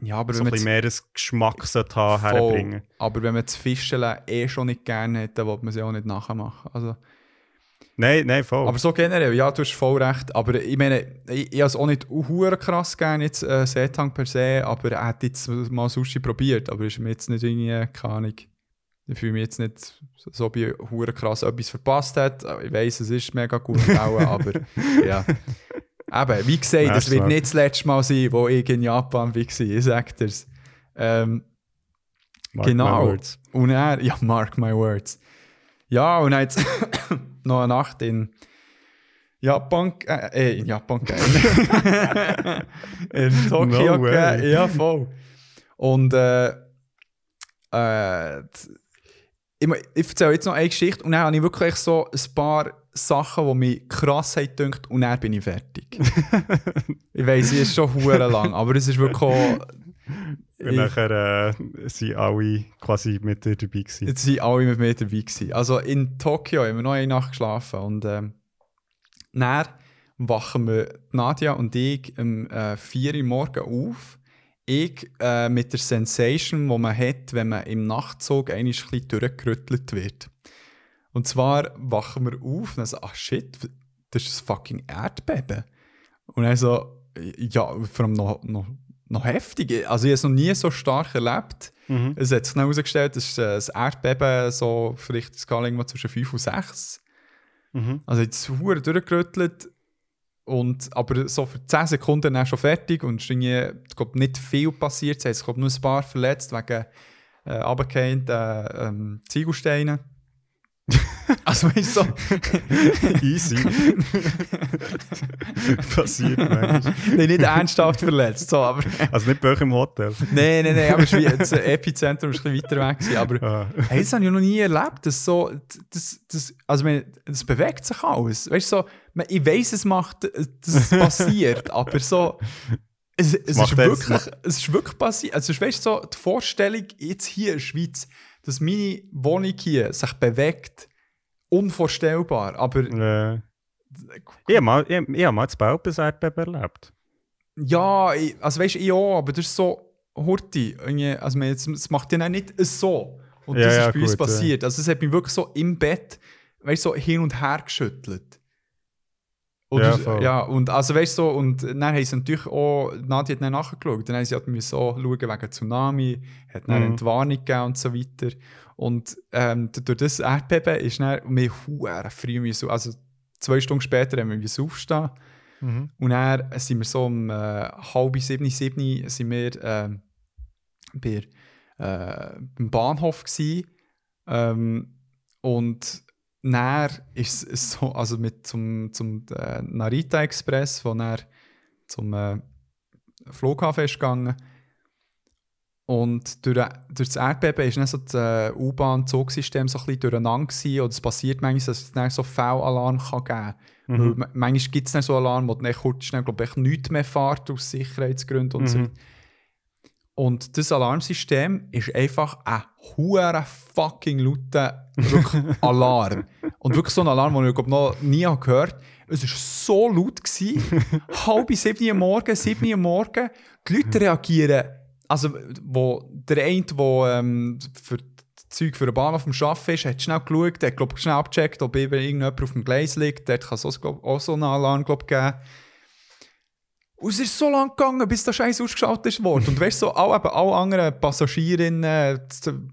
ja, aber so wenn ein bisschen das, mehres Geschmack haben, herbringen. aber wenn man das Fischele eh schon nicht gerne hätte, dann man es ja auch nicht nachmachen. Also, Nein, nein, voll. Aber so generell, ja, du hast voll recht. Aber ich meine, ich, ich habe es auch nicht hure krass gerne, jetzt äh, Seetang per se, aber er hat jetzt mal Sushi probiert, aber ist mir jetzt nicht irgendwie, keine Ahnung, ich fühle mich jetzt nicht so, ob ich hure krass etwas verpasst hat. Ich weiß, es ist mega gut aber ja. Eben, wie gesagt, Ja, es wird stark. nicht das letzte Mal sein, wo ich in Japan war, ich sage dir's. Ähm, genau. words. und er, ja, mark my words. Ja, und jetzt noch eine Nacht in Japan, äh, in Japan in Tokio No way. Ja, voll. Und äh, äh, ich, ich erzähle jetzt noch eine Geschichte und dann habe ich wirklich so ein paar Sachen, die mich krass haben und dann bin ich fertig. ich weiss, es ist schon hure lang, aber es ist wirklich auch, Und nachher äh, sind alle quasi mit dir dabei gewesen. Jetzt sind alle mit mir dabei gewesen. Also in Tokio haben wir noch eine Nacht geschlafen und ähm, dann wachen wir, Nadja und ich, um äh, 4 Uhr morgen auf. Ich äh, mit der Sensation, die man hat, wenn man im Nachtzug ein bisschen durchgerüttelt wird. Und zwar wachen wir auf und dann so, ach shit, das ist ein fucking Erdbeben. Und dann so, ja, vor allem noch, noch, noch heftig. Also ich habe es noch nie so stark erlebt. Mhm. Es hat sich dann herausgestellt, das ist äh, ein Erdbeben so vielleicht eine Skala irgendwo zwischen 5 und 6. Mhm. Also jetzt hure durchgerüttelt. Und, aber so für 10 Sekunden dann schon fertig und es ist irgendwie, nicht viel passiert. Es haben nur ein paar verletzt wegen äh, runtergehenden ähm, Ziegelsteinen. Also du, so, Easy. Passiert manchmal. nein, nicht ernsthaft verletzt, so, aber Also nicht bei euch im Hotel. nein, nein, nein, aber es ist wie- das Epizentrum ist ein bisschen weiter weg gewesen, aber Ah. Hey, das habe ich noch nie erlebt. Das so, das, das, also, meine, das bewegt sich alles. Weißt du, so, man- ich weiß, es macht, dass es passiert, aber so, es, es, ist wirklich, es ist wirklich passiert. Also, es ist, weißt du, so, die Vorstellung jetzt hier in der Schweiz, dass meine Wohnung hier sich bewegt, unvorstellbar. Aber Äh, ich habe mal, ich, ich hab mal das Baupes Erdbeben erlebt. ja, ich, also weißt du, auch, aber das ist so Hurti. Also, man, es macht ja nicht so. Und Ja, das ja, ist bei uns gut, ja. passiert. Also, es hat mich wirklich so im Bett, weißt du, so hin und her geschüttelt. Und Ja, das- voll. ja, und also weißt du, so, und dann haben sie natürlich auch, Nadja hat dann nachgeschaut, dann haben sie halt auch schauen wegen Tsunami, hat dann Mhm. eine Entwarnung gegeben und so weiter. Und ähm, durch das Erdbeben ist dann, wir huere früh müssen, also zwei Stunden später haben wir aufstehen. Mhm. Und dann sind wir so um äh, halb sieben, sieben sind wir ähm, bei, äh, beim Bahnhof gsi ähm, und dann ist es so, also mit zum, zum äh, Narita Express, wo er zum äh, Flughafen ist gegangen und durch, durch das Erdbeben ist dann so das äh, U-Bahn-Zugsystem so ein bisschen durcheinander gewesen, oder es passiert manchmal, dass es dann so V-Alarm geben kann. Mhm. Weil ma- Manchmal gibt es dann so Alarm, wo dann kurz schnell, glaube ich, nichts mehr fährt aus Sicherheitsgründen und so Mhm. weiter. Und das Alarmsystem ist einfach ein hoher fucking lauter Alarm. Und wirklich so ein Alarm, den ich glaub, noch nie gehört habe. Es war so laut. Gewesen. Halb sieben Uhr morgen, sieben Uhr morgen. Die Leute reagieren. Also, wo der eine, der ähm, für das Zeug für den Bahnhof am Arbeiten ist, hat schnell geschaut, hat glaub, schnell abgecheckt, ob eben irgendjemand auf dem Gleis liegt. Dort kann es auch, auch so einen Alarm glaub, geben. Und es ist so lange gegangen, bis der Scheiß ausgeschaltet ist worden. Und weißt du, so, auch, eben, alle anderen Passagierinnen,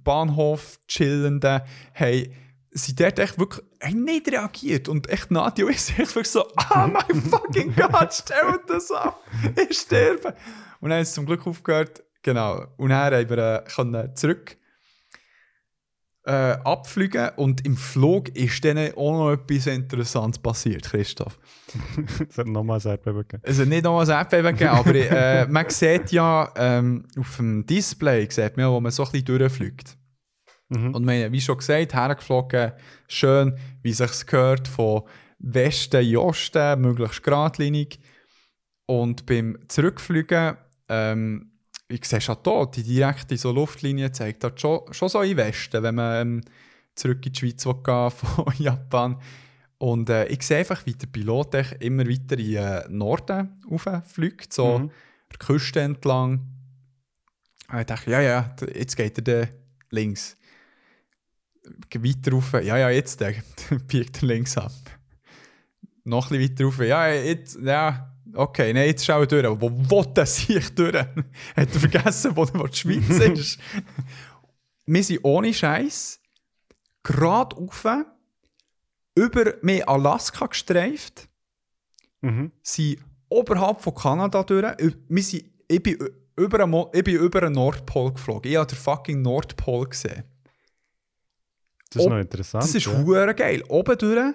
Bahnhof chillenden, hey, sind dort echt wirklich haben nicht reagiert. Und echt Nadja ist echt wirklich so, ah mein fucking Gott, stell das ab, ich sterbe. Und dann haben sie zum Glück aufgehört, genau. Und dann haben wir äh, können zurück äh, abfliegen und im Flug ist dann auch noch etwas Interessantes passiert, Christoph. Es hat nochmal ein Erdbeben gegeben. Es hat nicht noch ein Erdbeben gegeben, aber äh, man sieht ja ähm, auf dem Display, sieht man, wo man so ein bisschen durchfliegt. Mhm. Und meine, wie schon gesagt, hergeflogen, schön, wie sich gehört, von Westen in Osten, möglichst geradlinig. Und beim Zurückfliegen, ähm, ich sehe schon hier, die direkte so Luftlinie zeigt halt schon, schon so in Westen, wenn man ähm, zurück in die Schweiz will gehen von Japan. Und äh, ich sehe einfach, wie der Pilot immer weiter in den Norden fliegt, so Mhm. der Küste entlang. Und ich dachte, ja, ja, jetzt geht er links. Weiter rauf, ja, ja, jetzt biegt er links ab. Noch ein bisschen weiter rauf, ja, jetzt, ja, okay, nein, jetzt schaue ich durch. Aber Wo will der sich durch? Hat er vergessen, wo, wo die Schweiz ist? Wir sind ohne Scheiß gerade rauf, über mehr Alaska gestreift Mhm. sind oberhalb von Kanada durch. Wir sind, ich, bin über Mo- ich bin über den Nordpol geflogen. Ich habe den fucking Nordpol gesehen. Das ist Ob- noch interessant. Das ist ja. geil. Oben durch,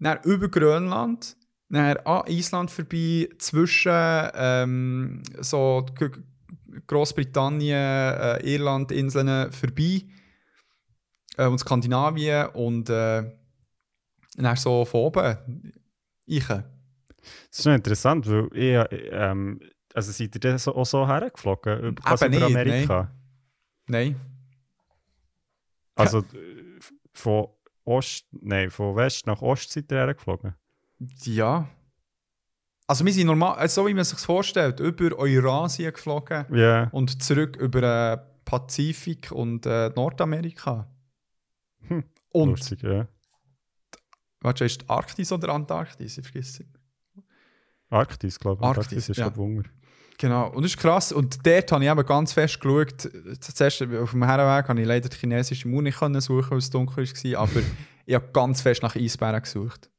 dann über Grönland, dann an Island vorbei, zwischen ähm, so Großbritannien, äh, Irland, Inseln vorbei äh, und Skandinavien und äh, dann so von oben. Ich. Das ist noch interessant, weil ich, ähm, also seid ihr dann so, auch so hergeflogen? Über, quasi über nicht, Amerika? Nein. Also äh, von Ost, nein, von West nach Ost seid ihr hergeflogen? Ja. Also wir sind normal, also so wie man sich vorstellt, über Eurasien geflogen Ja. und zurück über den Pazifik und äh, Nordamerika. Hm, Und, Lustig, ja. warte, ist Arktis oder Antarktis? Ich vergesse es. Arktis, glaube ich. Arktis, Arktis ist, ja. Wunder. Genau, und das ist krass. Und dort habe ich eben ganz fest geschaut. Zuerst auf dem Herrenweg habe ich leider die chinesische Mauer nicht suchen, weil es dunkel war. Aber ich habe ganz fest nach Eisbären gesucht.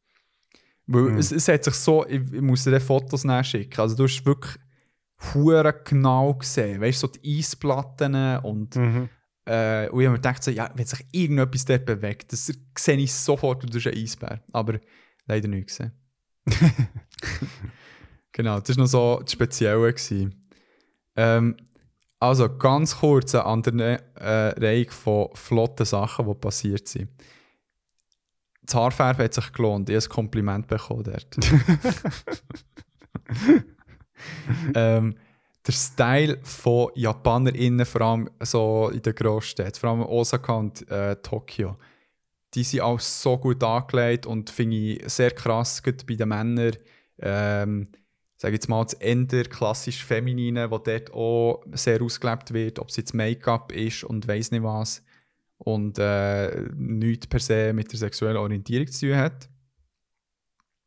Weil Mhm. es, es hat sich so, ich, ich muss dir Fotos nachschicken. Also du hast wirklich hure genau gesehen. Weißt du, so die Eisplatten und, Mhm. äh, und ich habe mir gedacht, so, ja, wenn sich irgendetwas dort bewegt, das sehe ich sofort, und das ist ein Eisbär. Aber leider nicht gesehen. genau, das war noch so das Spezielle. Gewesen. Ähm, also ganz kurz eine andere äh, Reihe von flotten Sachen, die passiert sind. Das Haarfärben hat sich gelohnt. Ich habe ein Kompliment bekommen dort. ähm, der Style von JapanerInnen, vor allem so in den Großstädten, vor allem Osaka und äh, Tokio, die sind auch so gut angelegt und finde ich sehr krass, gerade bei den Männern. Ähm, sage jetzt mal, das Ender klassisch Feminine, wo dort auch sehr ausgelebt wird, ob es jetzt Make-up ist und weiß nicht was. Und äh, nichts per se mit der sexuellen Orientierung zu tun hat.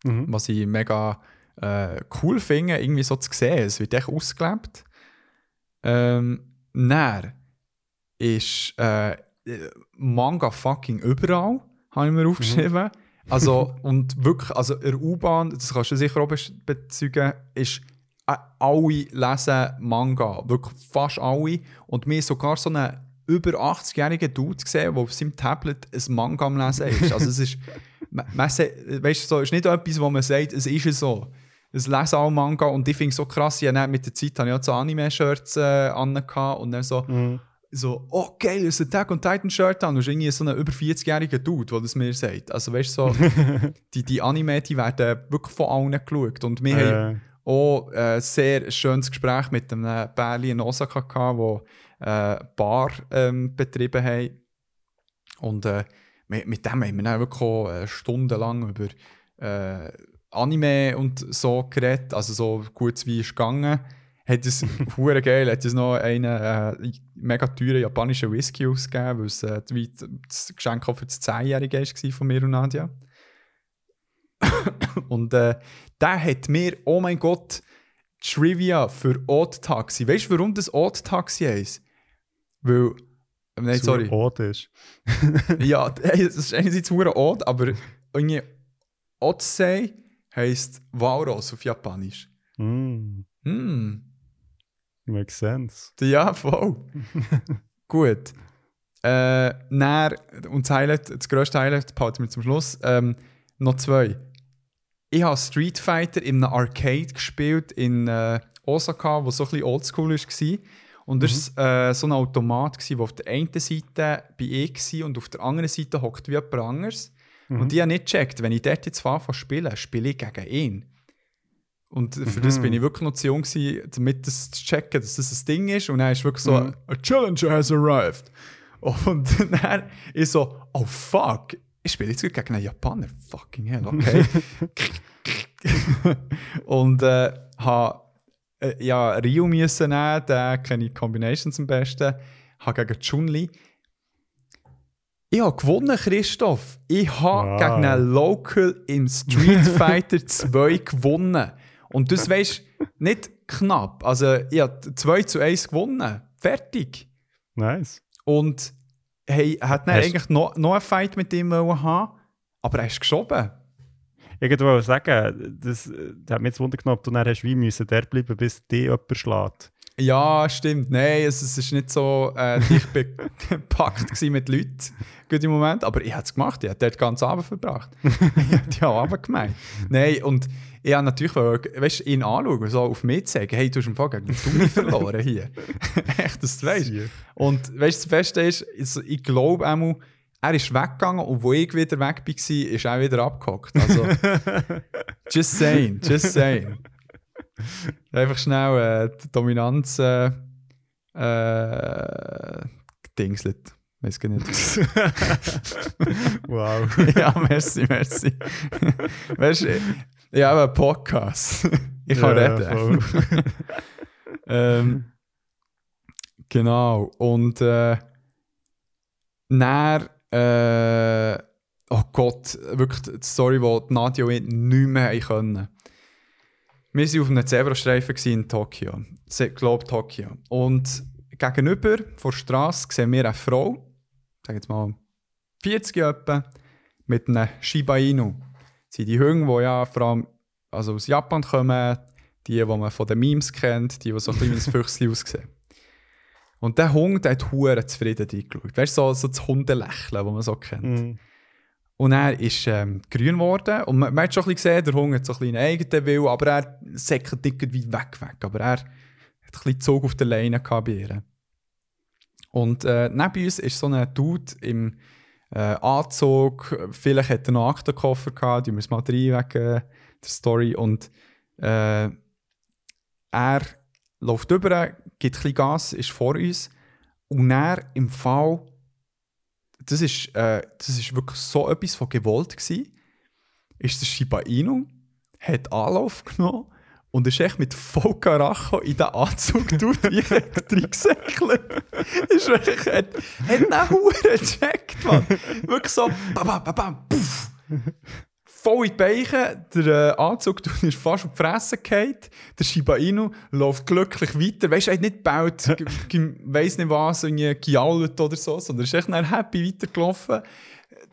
Mhm. Was ich mega äh, cool finde, irgendwie so zu sehen. Es wird echt ausgelebt. Ähm, dann ist äh, Manga fucking überall, habe ich mir aufgeschrieben. Also, und wirklich, also in der U-Bahn, das kannst du sicher auch bezeugen, ist äh, alle lesen Manga. Wirklich fast alle. Und mir sogar so einen über 80-jährigen Dude gesehen, der auf seinem Tablet ein Manga am Lesen ist. Also es ist, man, man, weißt so, es ist nicht etwas, wo man sagt, es ist so. Es lesen alle Manga und ich finde es so krass, ich dann mit der Zeit habe ich auch so Anime-Shirts äh, an und dann so, Mhm. so, oh geil, du hast ein Tag on Titan Shirt an. Du bist irgendwie so ein über 40-jähriger Dude, der das mir sagt. Also weißt du, so, die, die Anime, die werden wirklich von allen geschaut. Und wir haben Äh, auch ein sehr schönes Gespräch mit einem Bärli in Osaka gehabt, wo äh, Bar ähm, betrieben haben. Und äh, mit, mit dem haben wir dann wirklich auch, äh, stundenlang über äh, Anime und so geredet, also so gut wie es gegangen. Hat es hure geil, hat es noch einen äh, mega teuren japanischen Whisky ausgegeben, weil es äh, wie das Geschenk auch für das 10-Jährige war von mir und Nadia. und äh, der hat mir, oh mein Gott, Trivia für Odd Taxi. Weißt du, warum das Odd Taxi heisst? Weil. Nein, so sorry. Ort ist. Ja, es ist einerseits hure Odd, aber irgendwie Odsei heisst Walross auf Japanisch. Mm, Hm, makes sense. ja, voll. Gut. Äh, dann, und das Highlight, das grösste Highlight behalten wir zum Schluss. Ähm, noch zwei. Ich habe Street Fighter in einem Arcade gespielt in äh, Osaka, wo so ein bisschen oldschool war. Und das war äh, so ein Automat, gewesen, der auf der einen Seite bei ich war und auf der anderen Seite hockt wie jemand anderes. Und ich habe nicht gecheckt, wenn ich dort jetzt anfange zu spielen, spiele ich gegen ihn. Und für das Mhm. bin ich wirklich noch zu jung, gewesen, damit das zu checken, dass das ein Ding ist. Und dann ist wirklich so, Mhm. a challenger has arrived. Und dann ist so, oh fuck, ich spiele jetzt gegen einen Japaner. Fucking hell, okay. und äh, habe äh, ja, Ryu müssen nehmen, da kenne ich Combinations am besten. Habe gegen Chun-Li. Ich habe gewonnen, Christoph. Ich habe Wow. gegen einen Local im Street Fighter 2 gewonnen. Und das weisst nicht knapp. Also, ich habe 2 zu 1 gewonnen. Fertig. Nice. Und hey, er hat dann Hast- eigentlich noch, noch einen Fight mit ihm haben, aber er ist geschoben. Ich wollte sagen, das, das hat mich jetzt Wunder genommen, ob du dann hast wie müssen dort bleiben, bis dich jemand schlägt. Ja, stimmt. Nein, es, es ist nicht so äh, dicht bepackt mit Leuten gut im Moment. Aber ich habe es gemacht. Ich habe dort ganz Abend verbracht. ich habe die Abend gemeint. Nein, und ich habe natürlich weißt, ihn anschauen, so auf mich zu sagen, hey, du hast im Fall gegen den Tumi verloren hier. Echt, das du weißt. Und weißt, du, das Beste ist, ist ich glaube auch, er ist weggegangen und wo ich wieder weg war, ist er wieder abgehockt. Also, just saying, just saying. Einfach schnell äh, die Dominanz äh, äh, gedingselt. Weiß gar nicht. wow. ja, merci, merci. weißt du, ich habe einen Podcast. ich kann Ja, reden. ähm, genau. Und äh, dann, äh, oh Gott, wirklich die Story, die Nadia und ich nicht mehr können. Wir waren auf einem Zebrastreifen in Tokio. Ich Tokio. Und gegenüber vor der Straße sehen wir eine Frau, sag jetzt mal 40 etwa, mit einem Shiba Inu. Das sind die Hunde, die ja vor allem also aus Japan kommen, die, die man von den Memes kennt, die, die so ein ein Füchschen aussehen. Und der Hund der hat hure zufrieden reingeschaut. Weißt du, so, so das Hundelächeln, das man so kennt. Mhm. Und er ist ähm, grün geworden. Und man, man hat schon ein bisschen gesehen, der Hund hat so ein bisschen einen eigenen Willen, aber er säckelt irgendwie weg, weg. Aber er hat ein bisschen Zug auf der Leine gehabt bei ihr. Und äh, neben uns ist so ein Dude im äh, Anzug. Vielleicht hat er noch einen Aktenkoffer gehabt, die es mal rein wegen der Story. Und äh, er läuft über, gibt ein Gas, ist vor uns. Und er im Fall, das ist, äh, das ist wirklich so etwas von gewollt gewesen, ist der Shiba Inu, hat Anlauf genommen und ist echt mit voll Karacho in den Anzug reingesäckelt. ist wirklich, hat, hat einen Huren gecheckt, Mann. Wirklich so, bam, bam, bam, puff. Voll in die Beine, der äh, Anzug ist fast auf die Fresse gefallen. Der Shiba Inu läuft glücklich weiter. Weißt du, er hat nicht gebaut, weiss nicht was, irgendwie gejault oder so, sondern ist echt dann happy weitergelaufen.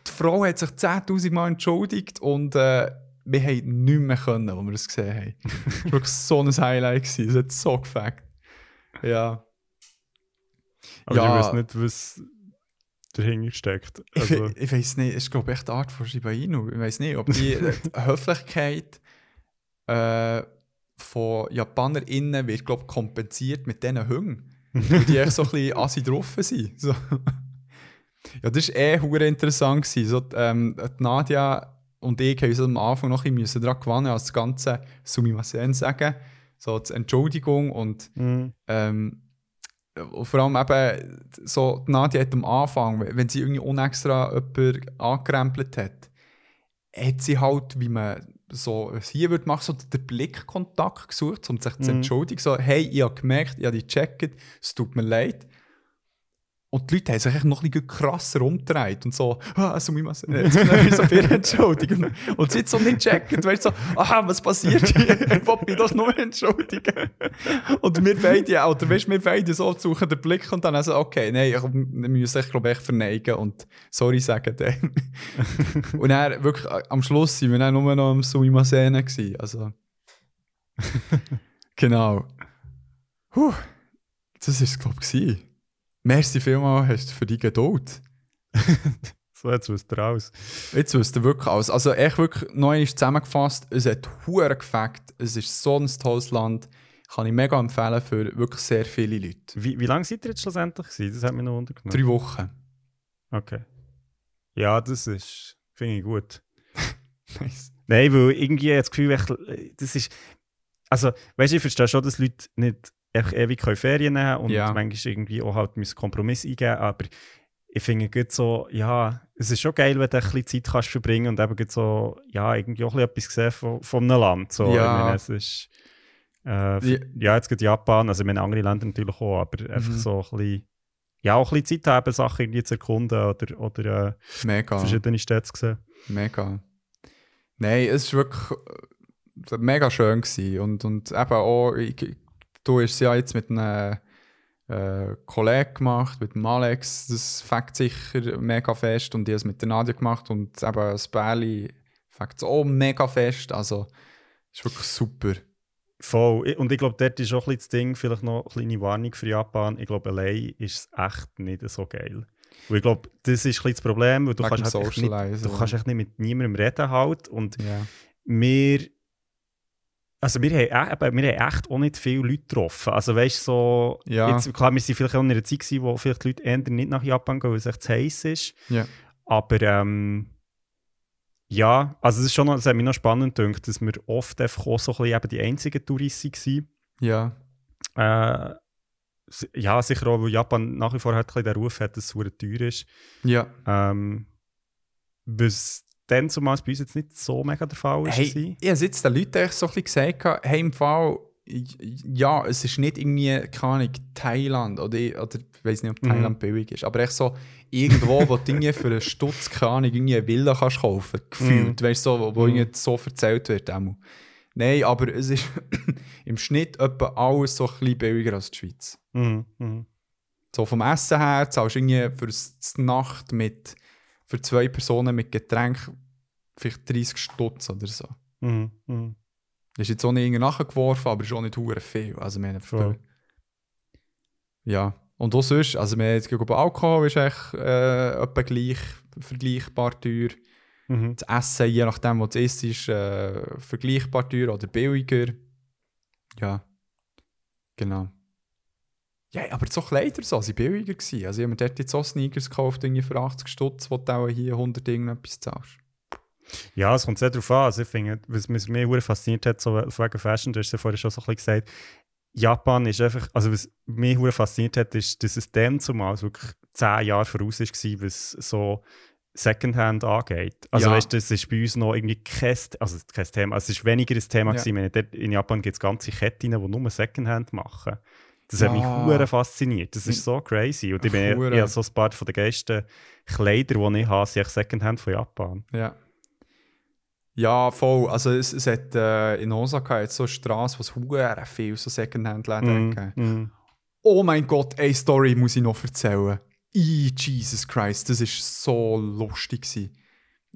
Die Frau hat sich 10.000 Mal entschuldigt und äh, wir haben nichts mehr können, als wir das gesehen haben. das war wirklich so ein Highlight. Es hat so gefällt. Ja. Aber Ja. ich weiß nicht, was dahinter steckt. Ich, Also, we- ich weiß nicht, es ist glaube ich echt die Art von Shiba Inu. Ich weiß nicht, ob die die Höflichkeit äh, von JapanerInnen wird glaube kompensiert mit diesen. Weil die echt so ein bisschen assi drauf sind. So. Ja, das war eh interessant. Gewesen. So, ähm, Nadia und ich haben uns am Anfang noch ein bisschen daran gewonnen, als das ganze Sumimasen sagen. So die Entschuldigung und mhm. ähm, vor allem eben, so, die Nadia hat am Anfang, wenn sie irgendwie unextra jemanden angekrempelt hat, hat sie halt, wie man so hier würde machen, so den Blickkontakt gesucht, um sich zu Mhm. entschuldigen. So, hey, ich habe gemerkt, ich habe die gecheckt, es tut mir leid. Und die Leute haben sich noch ein bisschen krasser umgedreht und so, ah, so wie man so viel entschuldigen. Und sie so nicht gecheckt, weißt so, aha, was passiert hier? Ich will mich doch nur entschuldigen. Und wir beide, oder weißt wir beide so suchen den Blick und dann so, okay, nein, ich, müssen echt, glaube ich, verneigen und sorry sagen dann. und dann wirklich, äh, am Schluss sind wir dann nur noch am Sumimasen gewesen, also. genau. Puh, das war es, glaube ich. Merci vielmals hast du für die Geduld. so jetzt wisst ihr raus. Jetzt wisst ihr wirklich alles. Also echt wirklich neu ist zusammengefasst. Es hat hure gefackt. Es ist so ein tolles Land. Kann ich mega empfehlen für wirklich sehr viele Leute. Wie, wie lange seid ihr jetzt schlussendlich gewesen? Das hat mich noch wundergenommen. Drei Wochen. Okay. Ja, das ist, finde ich gut. Nice. Nein, weil irgendwie das Gefühl, ich, das ist. Also, weißt du, ich verstehe schon, dass Leute nicht einfach ewig Ferien nehmen und Ja. manchmal irgendwie auch halt müssen Kompromiss eingeben aber ich finde gut so, ja, es ist schon geil, wenn du ein bisschen Zeit kannst verbringen und eben so, ja, irgendwie auch ein bisschen etwas sehen von, von einem Land. So. Ja. Ich meine, es ist, äh, Ja. ja, jetzt geht Japan, also ich meine andere Länder natürlich auch, aber einfach Mhm. so ein bisschen, ja, auch ein bisschen Zeit haben, Sachen irgendwie zu erkunden oder, oder äh, verschiedene Städte zu sehen. Mega. Nein, es war wirklich äh, mega schön. Gewesen. Und, und eben auch, ich, du hast es ja jetzt mit einem äh, Kollegen gemacht, mit dem Alex. Das fängt sicher mega fest. Und habe es mit der Nadia gemacht. Und eben das Bärli fängt es auch mega fest. Also, ist wirklich super. Voll. Und ich glaube, dort ist auch ein das Ding, vielleicht noch eine kleine Warnung für Japan. Ich glaube, allein ist es echt nicht so geil. Und ich glaube, das ist ein das Problem, weil du Wegen kannst, halt nicht, du kannst echt nicht mit niemandem reden halt. Und Ja. wir, also wir haben, e- wir haben echt auch nicht viele Leute getroffen. Also weißt du, so, Ja. jetzt, klar, wir sind vielleicht auch in einer Zeit gewesen, wo vielleicht die Leute eher nicht nach Japan gehen, weil es echt zu heiß ist. Ja. Aber ähm, ja, also es ist schon noch, hat mich noch spannend gedacht, dass wir oft einfach auch so ein bisschen eben die einzigen Touristen waren. Ja. Äh, ja, sicher auch, weil Japan nach wie vor halt ein bisschen den Ruf hat, dass es teuer ist. Ja. Ähm, was dann zumal bei uns jetzt nicht so mega der Fall ist. Hey, ich habe jetzt den Leuten echt so ein bisschen gesagt, hey, im Fall, ja, es ist nicht irgendwie, keine Ahnung, Thailand oder, oder ich weiß nicht, ob Mhm. Thailand billig ist, aber echt so irgendwo, wo du irgendwie für einen Stutz, keine Ahnung, irgendwie eine Villa kannst kaufen, gefühlt, Mhm. weißt du, so, wo, wo Mhm. irgendwie so erzählt wird. Einmal. Nein, aber es ist im Schnitt etwa alles so ein bisschen billiger als die Schweiz. Mhm, mhm. So vom Essen her zahlst du irgendwie für die Nacht mit, für zwei Personen mit Getränk vielleicht 30 Stutz oder so. Mhm, mhm. Das ist jetzt auch nicht nachgeworfen, aber ist auch nicht hure viel. Also, wir haben. Ja. Und auch sonst, also wir haben jetzt glaube, Alkohol ist echt äh, etwa gleich, vergleichbar teuer. Mhm. Das Essen, je nachdem, was es ist, ist äh, vergleichbar teuer oder billiger. Ja. Genau. Ja, aber so Kleider so, sind billiger gewesen. Also ich habe mir dort jetzt auch Sneakers gekauft, irgendwie für 80 Stutz, wo du auch hier 100 irgendetwas zahlst. Ja, es kommt sehr darauf an. Also ich finde, was mich sehr fasziniert hat, so wegen Fashion, du hast ja vorhin schon so ein bisschen gesagt, Japan ist einfach, also was mich sehr fasziniert hat, ist, dass es dem zumal wirklich zehn Jahre voraus war, was so Secondhand angeht. Also Ja. weißt du, das ist bei uns noch irgendwie kein, also kein Thema, also es ist weniger ein Thema Ja. gewesen. In Japan gibt es ganze Ketten, die nur Secondhand machen. Das hat mich Ja. sehr fasziniert. Das ist so crazy. Und ich, bin, Hure. ich habe so ein paar von den geilsten Kleider, die ich habe, sind Secondhand von Japan. Ja. Ja, voll. Also es, es hat äh, in Osaka jetzt so eine Straße, wo es hure viel so Secondhand-Läden Mm, gegeben mm. Oh mein Gott, eine Story muss ich noch erzählen. I, Jesus Christ, das war so lustig. Gewesen.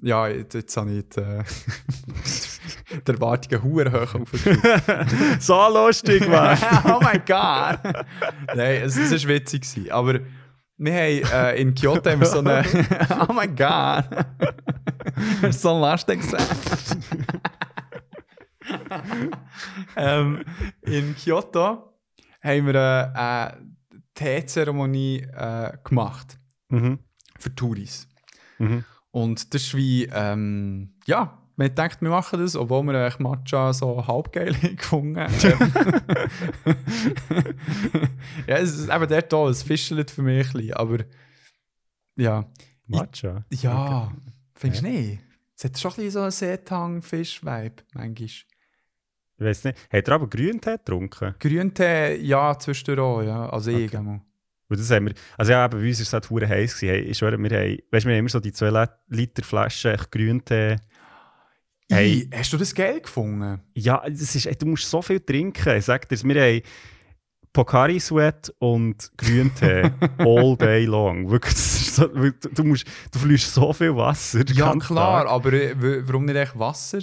Ja, jetzt, jetzt habe ich die, äh, die Erwartungen hoch aufgeschrieben. so lustig, Mann! oh mein Gott! Nein, es, war witzig. Gewesen. Aber wir haben äh, in Kyoto haben so eine. oh mein Gott! so lustig gesagt. ähm, in Kyoto haben wir äh, eine Teezeremonie äh, gemacht mhm. für Touris. Mhm. Und das ist wie, ähm, ja, man denkt, wir machen das, obwohl wir eigentlich Matcha so halb geil gefunden haben. ja, es ist eben der toll, es fischelt für mich ein bisschen, aber ja, Matcha. ja, findest du Ja. nicht? Es hat schon ein bisschen so einen Seetang-Fisch-Vibe, manchmal. Ich weiß nicht. Hat er aber Grüntee getrunken? Grüntee, ja, zwischendurch auch, ja, also ich Okay. einmal. Weil das haben wir, also ja, eben, bei uns war es halt hure heiß. Hey, ich schwöre, wir haben, weißt, wir haben immer so die 2 Lit- Liter Flaschen echt Grüntee. Hey. Hast du das geil gefunden? Ja, das ist, ey, du musst so viel trinken. Ich sag dir, wir haben Pocari Sweat und Grüntee all day long. Wirklich, so, du, du, musst, du verlierst so viel Wasser. Ja, klar, Tag. aber äh, warum nicht echt Wasser?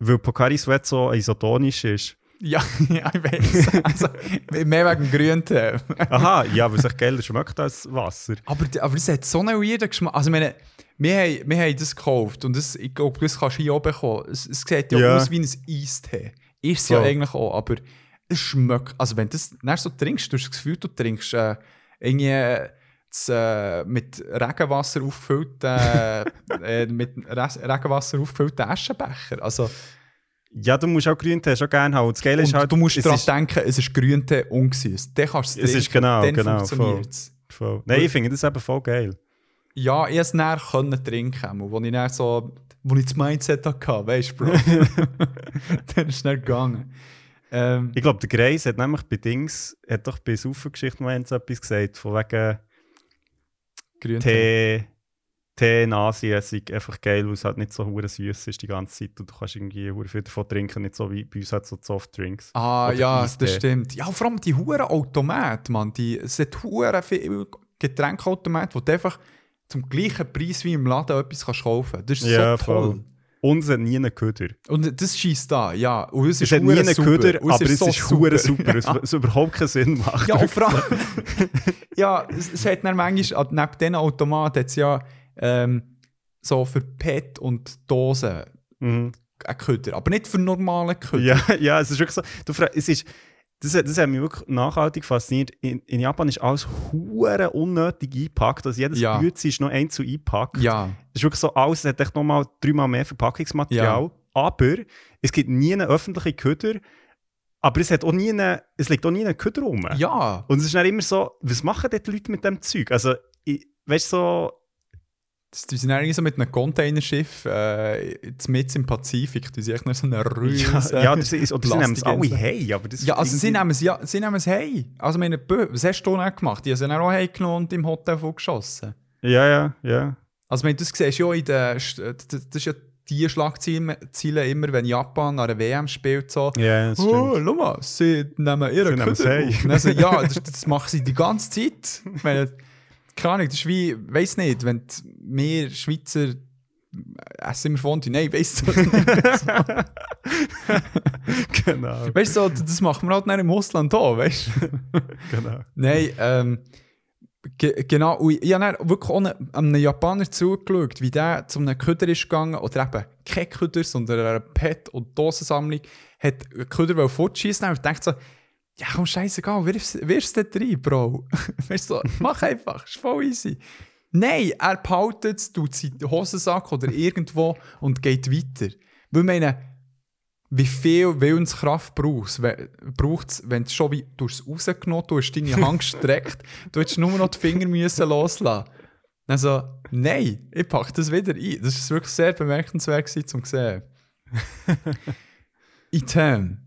Weil Pocari Sweat so isotonisch ist. Ja, ja ich weiß. Also, mehr wegen Grüntee. Aha, ja, weil es echt geiler schmeckt als Wasser. aber, aber es hat so einen weirden Geschmack. Also, meine, wir haben, wir haben das gekauft und das, ich glaube, das kannst du hier auch bekommen. Es, es sieht ja, Ja. aus wie ein Eistee. Ist es ja eigentlich auch, aber es schmeckt. Also, wenn du das dann so trinkst, du hast das Gefühl, du trinkst äh, irgendwie. äh, Das, äh, mit Regenwasser aufgefüllte äh, mit Re Regenwasser aufgefüllte Aschenbecher. Also, Ja, du musst auch Grüntee schon gerne haben. Und Das Geile ist halt, du musst es daran denken, es ist Grüntee ungesüßt. Dann kannst du es Es ist trinken, genau, dann genau, funktioniert's. Voll. Nein, ich finde das eben voll geil. Ja, ich es näher können trinken, wo ich dann so, wo ich das Mindset hatte, weißt du, Bro. dann ist es nicht gegangen. Ähm, Ich glaube, der Greis hat nämlich bei Dings, hat doch bei Saufengeschichten mal etwas gesagt, von wegen Grüntee. Tee, Tee in Asien sei einfach geil, weil es halt nicht so hure süß ist die ganze Zeit und du kannst irgendwie hure viel davon trinken, nicht so wie bei uns halt so Softdrinks. Ah, Oder ja, Eistee. das stimmt. Ja, vor allem die huren Automaten, man. Die, es hat huren viele Getränkautomaten, wo du einfach zum gleichen Preis wie im Laden etwas kannst kaufen. Das ist Ja, so toll. voll. Und es hat nie einen Köder. Und das schießt da, ja. Und es Es ist hat nie hure einen super. Köder, aber es so ist hure super, es, es überhaupt keinen Sinn macht. Ja, vor allem, ja, es, es hat dann manchmal, ah, neben diesen Automaten hat es ja ähm, so für PET und Dosen Mhm. einen Köder, aber nicht für normale Köder. Ja, ja, es ist wirklich so. Du es ist, das, das hat mich wirklich nachhaltig fasziniert. In, in Japan ist alles hure unnötig eingepackt. Also jedes Ja. Gütze ist noch einzeln eingepackt. Ja, Es ist wirklich so, alles hat echt nochmal dreimal mehr Verpackungsmaterial. Ja. Aber es gibt nie eine öffentliche Köder. Aber es, hat auch nie eine, es liegt auch nie ein Köder rum. ja. Und es ist dann immer so, was machen die Leute mit dem Zeug? Also, ich, weißt du, so, Die sind irgendwie so mit einem Containerschiff äh, mit im Pazifik. Die sind noch so eine Rüse. ja, ja das ist, oder sie nehmen es alle hey, aber das Ja, also sie nehmen es, ja, sie nehmen es hey. Also meine, was hast du denn gemacht? Die haben sie dann auch heimgenommen und im Hotel geschossen. Ja, ja, ja. Also wenn du das siehst, ja in der, St- das ist ja die Schlagziele Ziele immer, wenn Japan an der WM spielt, so Ja, das. Oh, schau mal, sie nehmen ihre Köder hey. auf. Und dann so, ja, das, das machen sie die ganze Zeit. Meine, keine Ahnung, das ist wie, weiß nicht, wenn wir Schweizer essen immer Fondue. Nein, weißt du nicht. genau, Weißt du, das machen wir halt nicht im Ausland auch, weißt du? genau. Nein, ähm, ge genau. Und ich habe wirklich einem, einem Japaner zugeschaut, wie der zu einem Köder ist gegangen, oder eben kein Köder, sondern eine Pet- und Dosensammlung, hat einen Köder fortschießen und dachte so, ja komm, scheißegal, wirf's, wirf's dort rein, Bro. weißt du, so, mach einfach, ist voll easy. Nein, er behaltet es, tut sie in den Hosensack oder irgendwo und geht weiter. Weil ich meine, wie viel Willenskraft braucht es, wenn du schon wie, du es rausgenommen, du hast deine Hand gestreckt, du hättest nur noch die Finger müssen loslassen. Also, nein, ich packe das wieder ein. Das ist wirklich sehr bemerkenswert gewesen, zum sehen. Item.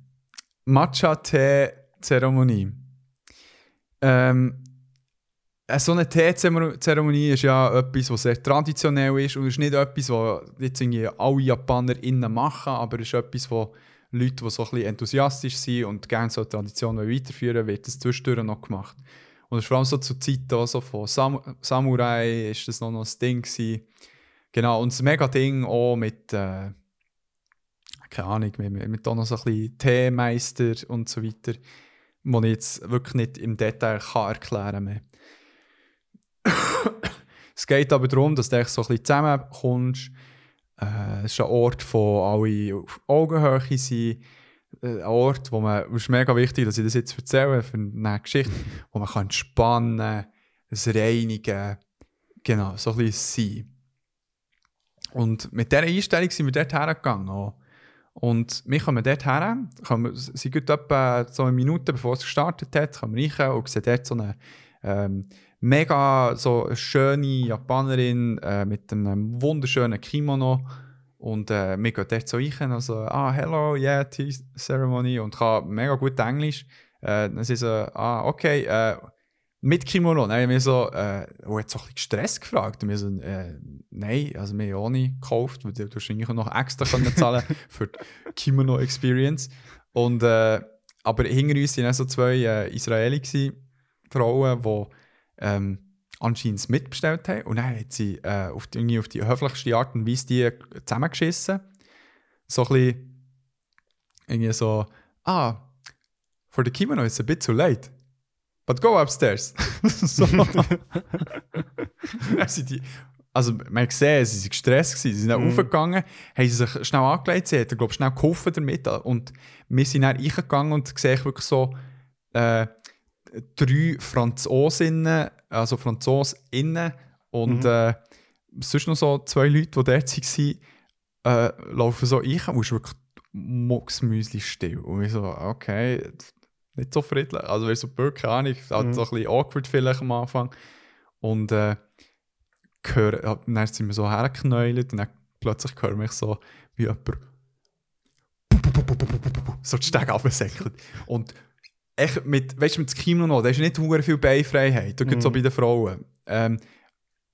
Matcha-Tee-Zeremonie. Ähm, äh, so eine Teezeremonie ist ja etwas, was sehr traditionell ist und ist nicht etwas, was jetzt irgendwie alle JapanerInnen machen, aber es ist etwas, wo Leute, die so ein bisschen enthusiastisch sind und gerne so eine Tradition weiterführen wird das zwischendurch noch gemacht. Und es ist vor allem so zur Zeit auch so von Sam Samurai ist das noch, noch das Ding gewesen. Genau, und das Mega-Ding auch mit, äh, keine Ahnung, mit, mit auch noch so ein bisschen Teemeister und so weiter, wo ich jetzt wirklich nicht im Detail kann erklären kann. es geht aber darum, dass du echt so ein bisschen zusammenkommst. Äh, es ist ein Ort, wo alle auf Augenhöhe sind. Äh, Ein Ort, wo man, es ist mega wichtig, dass ich das jetzt erzähle, für eine Geschichte, wo man kann entspannen, es reinigen, genau, so ein bisschen sein. Und mit dieser Einstellung sind wir dort hergegangen. Auch. Und wir kommen dort her, sind gut etwa so eine Minute, bevor es gestartet hat, kommen wir rein und sehen dort so eine ähm, mega so schöne Japanerin äh, mit einem wunderschönen Kimono. Und äh, wir gehen dort so rein, also, ah, hello, yeah, tea ceremony. Und kann mega gut Englisch. Äh, dann sie so, ah, okay, äh, mit Kimono. Dann haben wir so, äh, oh, hat so ein bisschen Stress gefragt. Und wir so, äh, nein, also wir haben ohne gekauft, weil du eigentlich noch extra können zahlen für die Kimono-Experience. Und, äh, aber hinter uns waren so zwei äh, Israeli gewesen, Frauen, die ähm, anscheinend es mitbestellt haben. Und dann hat sie äh, auf, die, auf die höflichste Art und Weise die zusammengeschissen. So ein bisschen, irgendwie so, ah, for the kimono it's a bit too late. But go upstairs. so. Die, also man gesehen, sie waren gestresst, sie sind dann Mhm. raufgegangen, haben sich schnell angelegt, sie hat, glaube schnell geholfen damit und wir sind dann reingegangen und sehe ich wirklich so äh, drei Franzosinnen, also Franzosinnen und Mhm. äh, sonst noch so zwei Leute, die dort waren, äh, laufen so rein und es ist wirklich mucksmüsli still. Und ich so, okay, nicht so friedlich. Also, ich so, wirklich, keine Ahnung, halt Mhm. so ein bisschen awkward vielleicht am Anfang. Und äh, ja, dann sind wir so hergeknäult und dann plötzlich höre ich mich so, wie jemand so die Stege absäckelt. Und echt mit, weißt du, mit dem Kimono, da ist nicht hure viel Beinfreiheit, da gibt so Mhm. bei den Frauen. Ähm,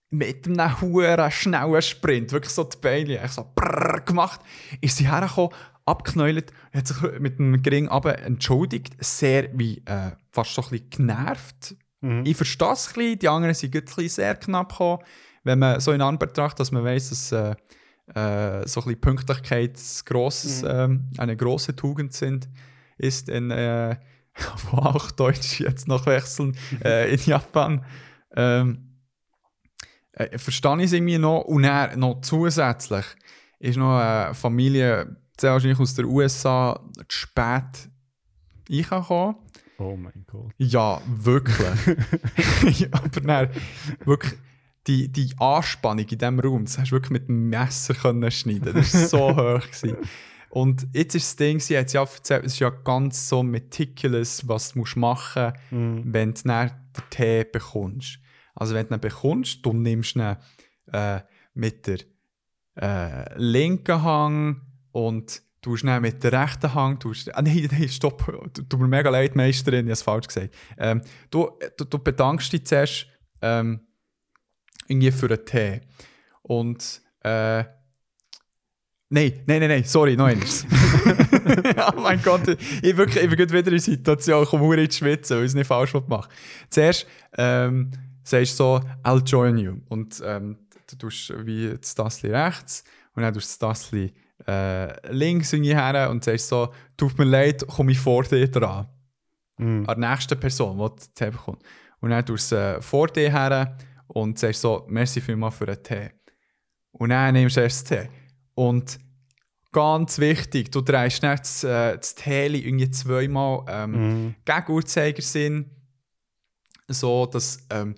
mit einem huren schnellen Sprint, wirklich so die Beine, echt so brrr gemacht, ist sie hergekommen, abgeknäult, hat sich mit einem geringen aber entschuldigt, sehr wie äh, fast so ein bisschen genervt. Mhm. Ich verstehe es ein bisschen, die anderen sind ein bisschen sehr knapp gekommen, wenn man so in Anbetracht, dass man weiß, dass äh, äh, so ein bisschen Pünktlichkeit grosses, Mhm. ähm, eine große Tugend sind, ist in, äh, wo auch Deutsch jetzt noch wechseln, äh, in Japan. Ähm, äh, verstehe ich es irgendwie noch. Und dann noch zusätzlich ist noch eine Familie, sehr wahrscheinlich aus den USA, zu spät reingekommen. Oh mein Gott. Ja, wirklich. Ja, Aber dann, wirklich, die, die Anspannung in diesem Raum, das hast du wirklich mit dem Messer können schneiden. Das war so hoch. Gewesen. Und jetzt ist das Ding, sie hat ja erzählt, es ist ja ganz so meticulous, was du machen musst, wenn du dann den Tee bekommst. Also wenn du ihn bekommst, du nimmst ihn äh, mit der äh, linken Hang und du dann mit der rechten Hang, du ah, nein, nein, stopp, tut mir mega leid, Meisterin, ich habe es falsch gesagt. Ähm, du, du, du bedankst dich zuerst ähm, irgendwie für einen Tee. Und äh, Nein, nein, nein, nein, sorry, noch eins. oh mein Gott, ich, wirklich, ich bin wieder in der Situation, ich komme in die Schwitzen, weil ich es nicht falsch mache. Zuerst ähm, sagst du so, I'll join you. Und ähm, du tust wie das Tassli rechts und dann tust du das Tassli äh, links irgendwie her und sagst so, tut mir leid, komme ich vor dir dran. Mhm. An der nächsten Person, die das Tee bekommt. Und dann tust du es äh, vor dir her und sagst so, merci vielmals für den Tee. Und dann nimmst du erst den Tee. Und ganz wichtig, du drehst nicht das, äh, das Teli irgendwie zweimal ähm, Mhm. gegen Uhrzeigersinn, so dass ähm,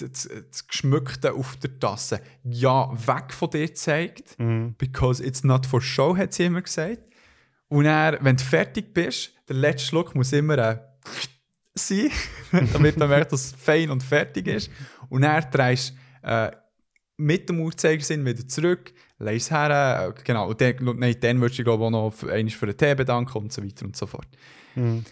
das, das, Geschmückte auf der Tasse ja weg von dir zeigt, Mhm. because it's not for show, hat sie immer gesagt. Und dann, wenn du fertig bist, der letzte Schluck muss immer äh, sein, damit man merkt, dass es fein und fertig ist. Und dann drehst du äh, mit dem Uhrzeigersinn wieder zurück, legst es her, äh, genau, und dann, nein, dann würdest du glaube ich, auch noch für, einmal für den Tee bedanken und so weiter und so fort. Mhm.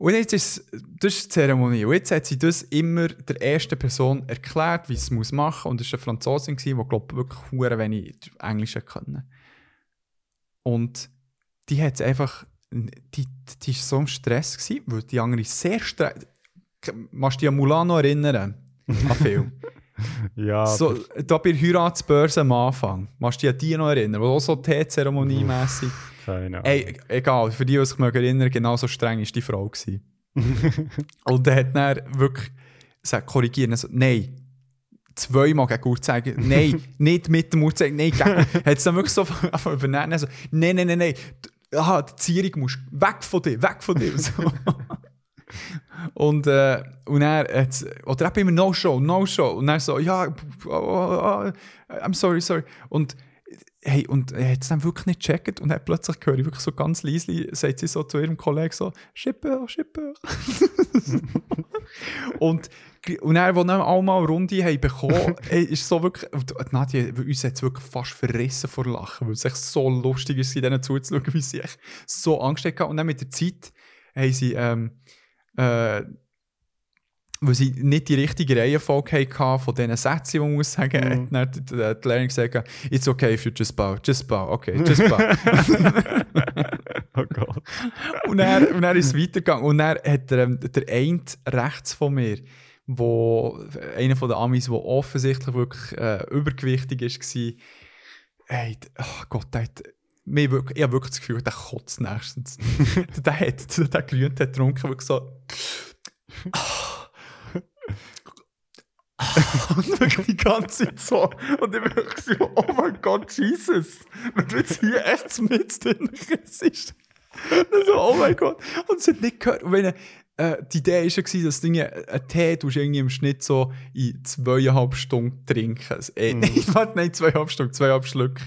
Und jetzt ist das ist die Zeremonie. Und jetzt hat sie das immer der ersten Person erklärt, wie sie es muss machen muss. Und es war eine Franzosin, die, glaube ich, wirklich hure wenig Englisch können. Und die hat einfach, die, die war so im Stress, gewesen, weil die andere sehr stress. Machst du dich an Mulano erinnern? An Film. Ja, so, da bei der Heiratsbörse am Anfang. Machst du dich an die noch erinnern? Wo auch so Teezeremonie-mässig. Keine Ahnung. Ey, egal, für die, die sich erinnern, genauso streng war die Frau. Gewesen. und er hat dann wirklich gesagt, korrigieren, also, nein, zweimal gegen Uhrzeiger, nein, nicht mit dem Uhrzeiger, nein, gegen, hat es dann wirklich so übernehmen, also, nein, nein, nein, nein, aha, die Zierung muss weg von dir, weg von dir. So. und, äh, und er hat, oder eben immer No-Show, No-Show, und er so, ja, oh, oh, oh, I'm sorry, sorry, und Hey, und er hat es dann wirklich nicht gecheckt und dann plötzlich höre ich wirklich so ganz leise, sagt sie so zu ihrem Kollegen so, Schipper, Schipper. und, und als wir dann alle mal Runde haben bekommen, ey, ist so wirklich, Nadja, uns hat es wirklich fast verrissen vor Lachen, weil es echt so lustig ist, denen zuzuschauen, wie sie echt so Angst hatten. Und dann mit der Zeit haben sie, ähm, äh, weil sie nicht die richtige Reihenfolge hatten von diesen Sätzen, die man muss sagen, Mhm. hat dann die, die, Lehrerin gesagt, it's okay if you just bow, just bow, okay, just bow. oh Gott. und, dann, und dann ist es weitergegangen. Und dann hat der, ähm, der eine rechts von mir, wo, einer von den Amis, der offensichtlich wirklich äh, übergewichtig war, hey, oh Gott, der hat, mir wirklich, ich habe wirklich das Gefühl, der kotzt nächstens. der, hat, der, der Grün hat getrunken, wirklich so... und wirklich die ganze Zeit so. Und ich wirklich so, oh mein Gott, Jesus, wenn du jetzt hier echt mit drin ist. Und so, oh mein Gott. Und es hat nicht gehört. Und wenn, äh, die Idee war ja, gewesen, dass irgendwie einen Tee tust du irgendwie im Schnitt so in zweieinhalb Stunden trinken. Also, äh, Mhm. nein, warte, nein, zweieinhalb Stunden, zweieinhalb Schlücke.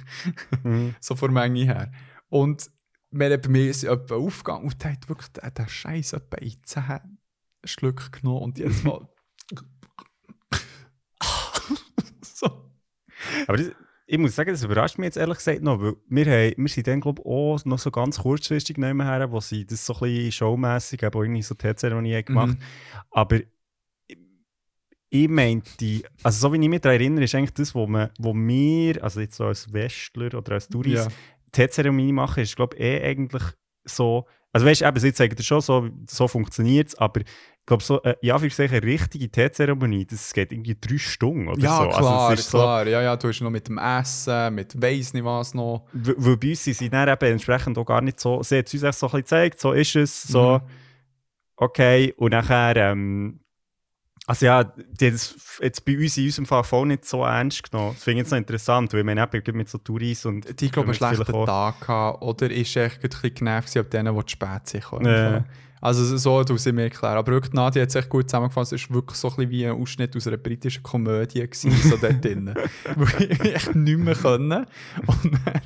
Mhm. so von der Menge her. Und wir haben bei mir ist aufgegangen und der hat wirklich den, den Scheiß etwa in 10 Schlücke genommen und jetzt mal. Aber das, ich muss sagen, das überrascht mich jetzt ehrlich gesagt noch, weil wir, haben, wir sind dann, glaube ich, auch noch so ganz kurzfristig nehmen her, wo sie das so ein bisschen showmässig, eben irgendwie so Teezeremonie gemacht Mhm. Aber ich- meinte, also so wie ich mich daran erinnere, ist eigentlich das, wo, man, wo wir, also jetzt so als Westler oder als Touris, Ja. Teezeremonie machen, ist glaube ich eh eigentlich so, also weißt du, eben, sie zeigen dir schon, so, so funktioniert es, aber ich glaube, so, äh, ja, für eine richtige Teezeremonie, das geht irgendwie drei Stunden oder Ja, so. klar, also ist so, klar. Ja, ja, du hast noch mit dem Essen, mit weiss nicht was noch. Weil bei uns sind sie dann eben entsprechend auch gar nicht so, sie hat es uns echt so ein bisschen gezeigt, so ist es, so, Mhm. okay, und nachher, ähm, Also ja, die haben es jetzt bei uns in unserem Fall voll nicht so ernst genommen. Das finde ich jetzt noch interessant, weil wir eben mit so Touris und... Die, glaube ich, einen schlechten auch- Tag gehabt oder ist echt ein bisschen genervt ab denen, die zu spät sind. Ja. Also so tut sie mir erklären. Aber wirklich, Nadia hat es echt gut zusammengefasst. Es war wirklich so ein bisschen wie ein Ausschnitt aus einer britischen Komödie, gewesen, so dort drinnen. Wo ich echt nicht mehr können. Und dann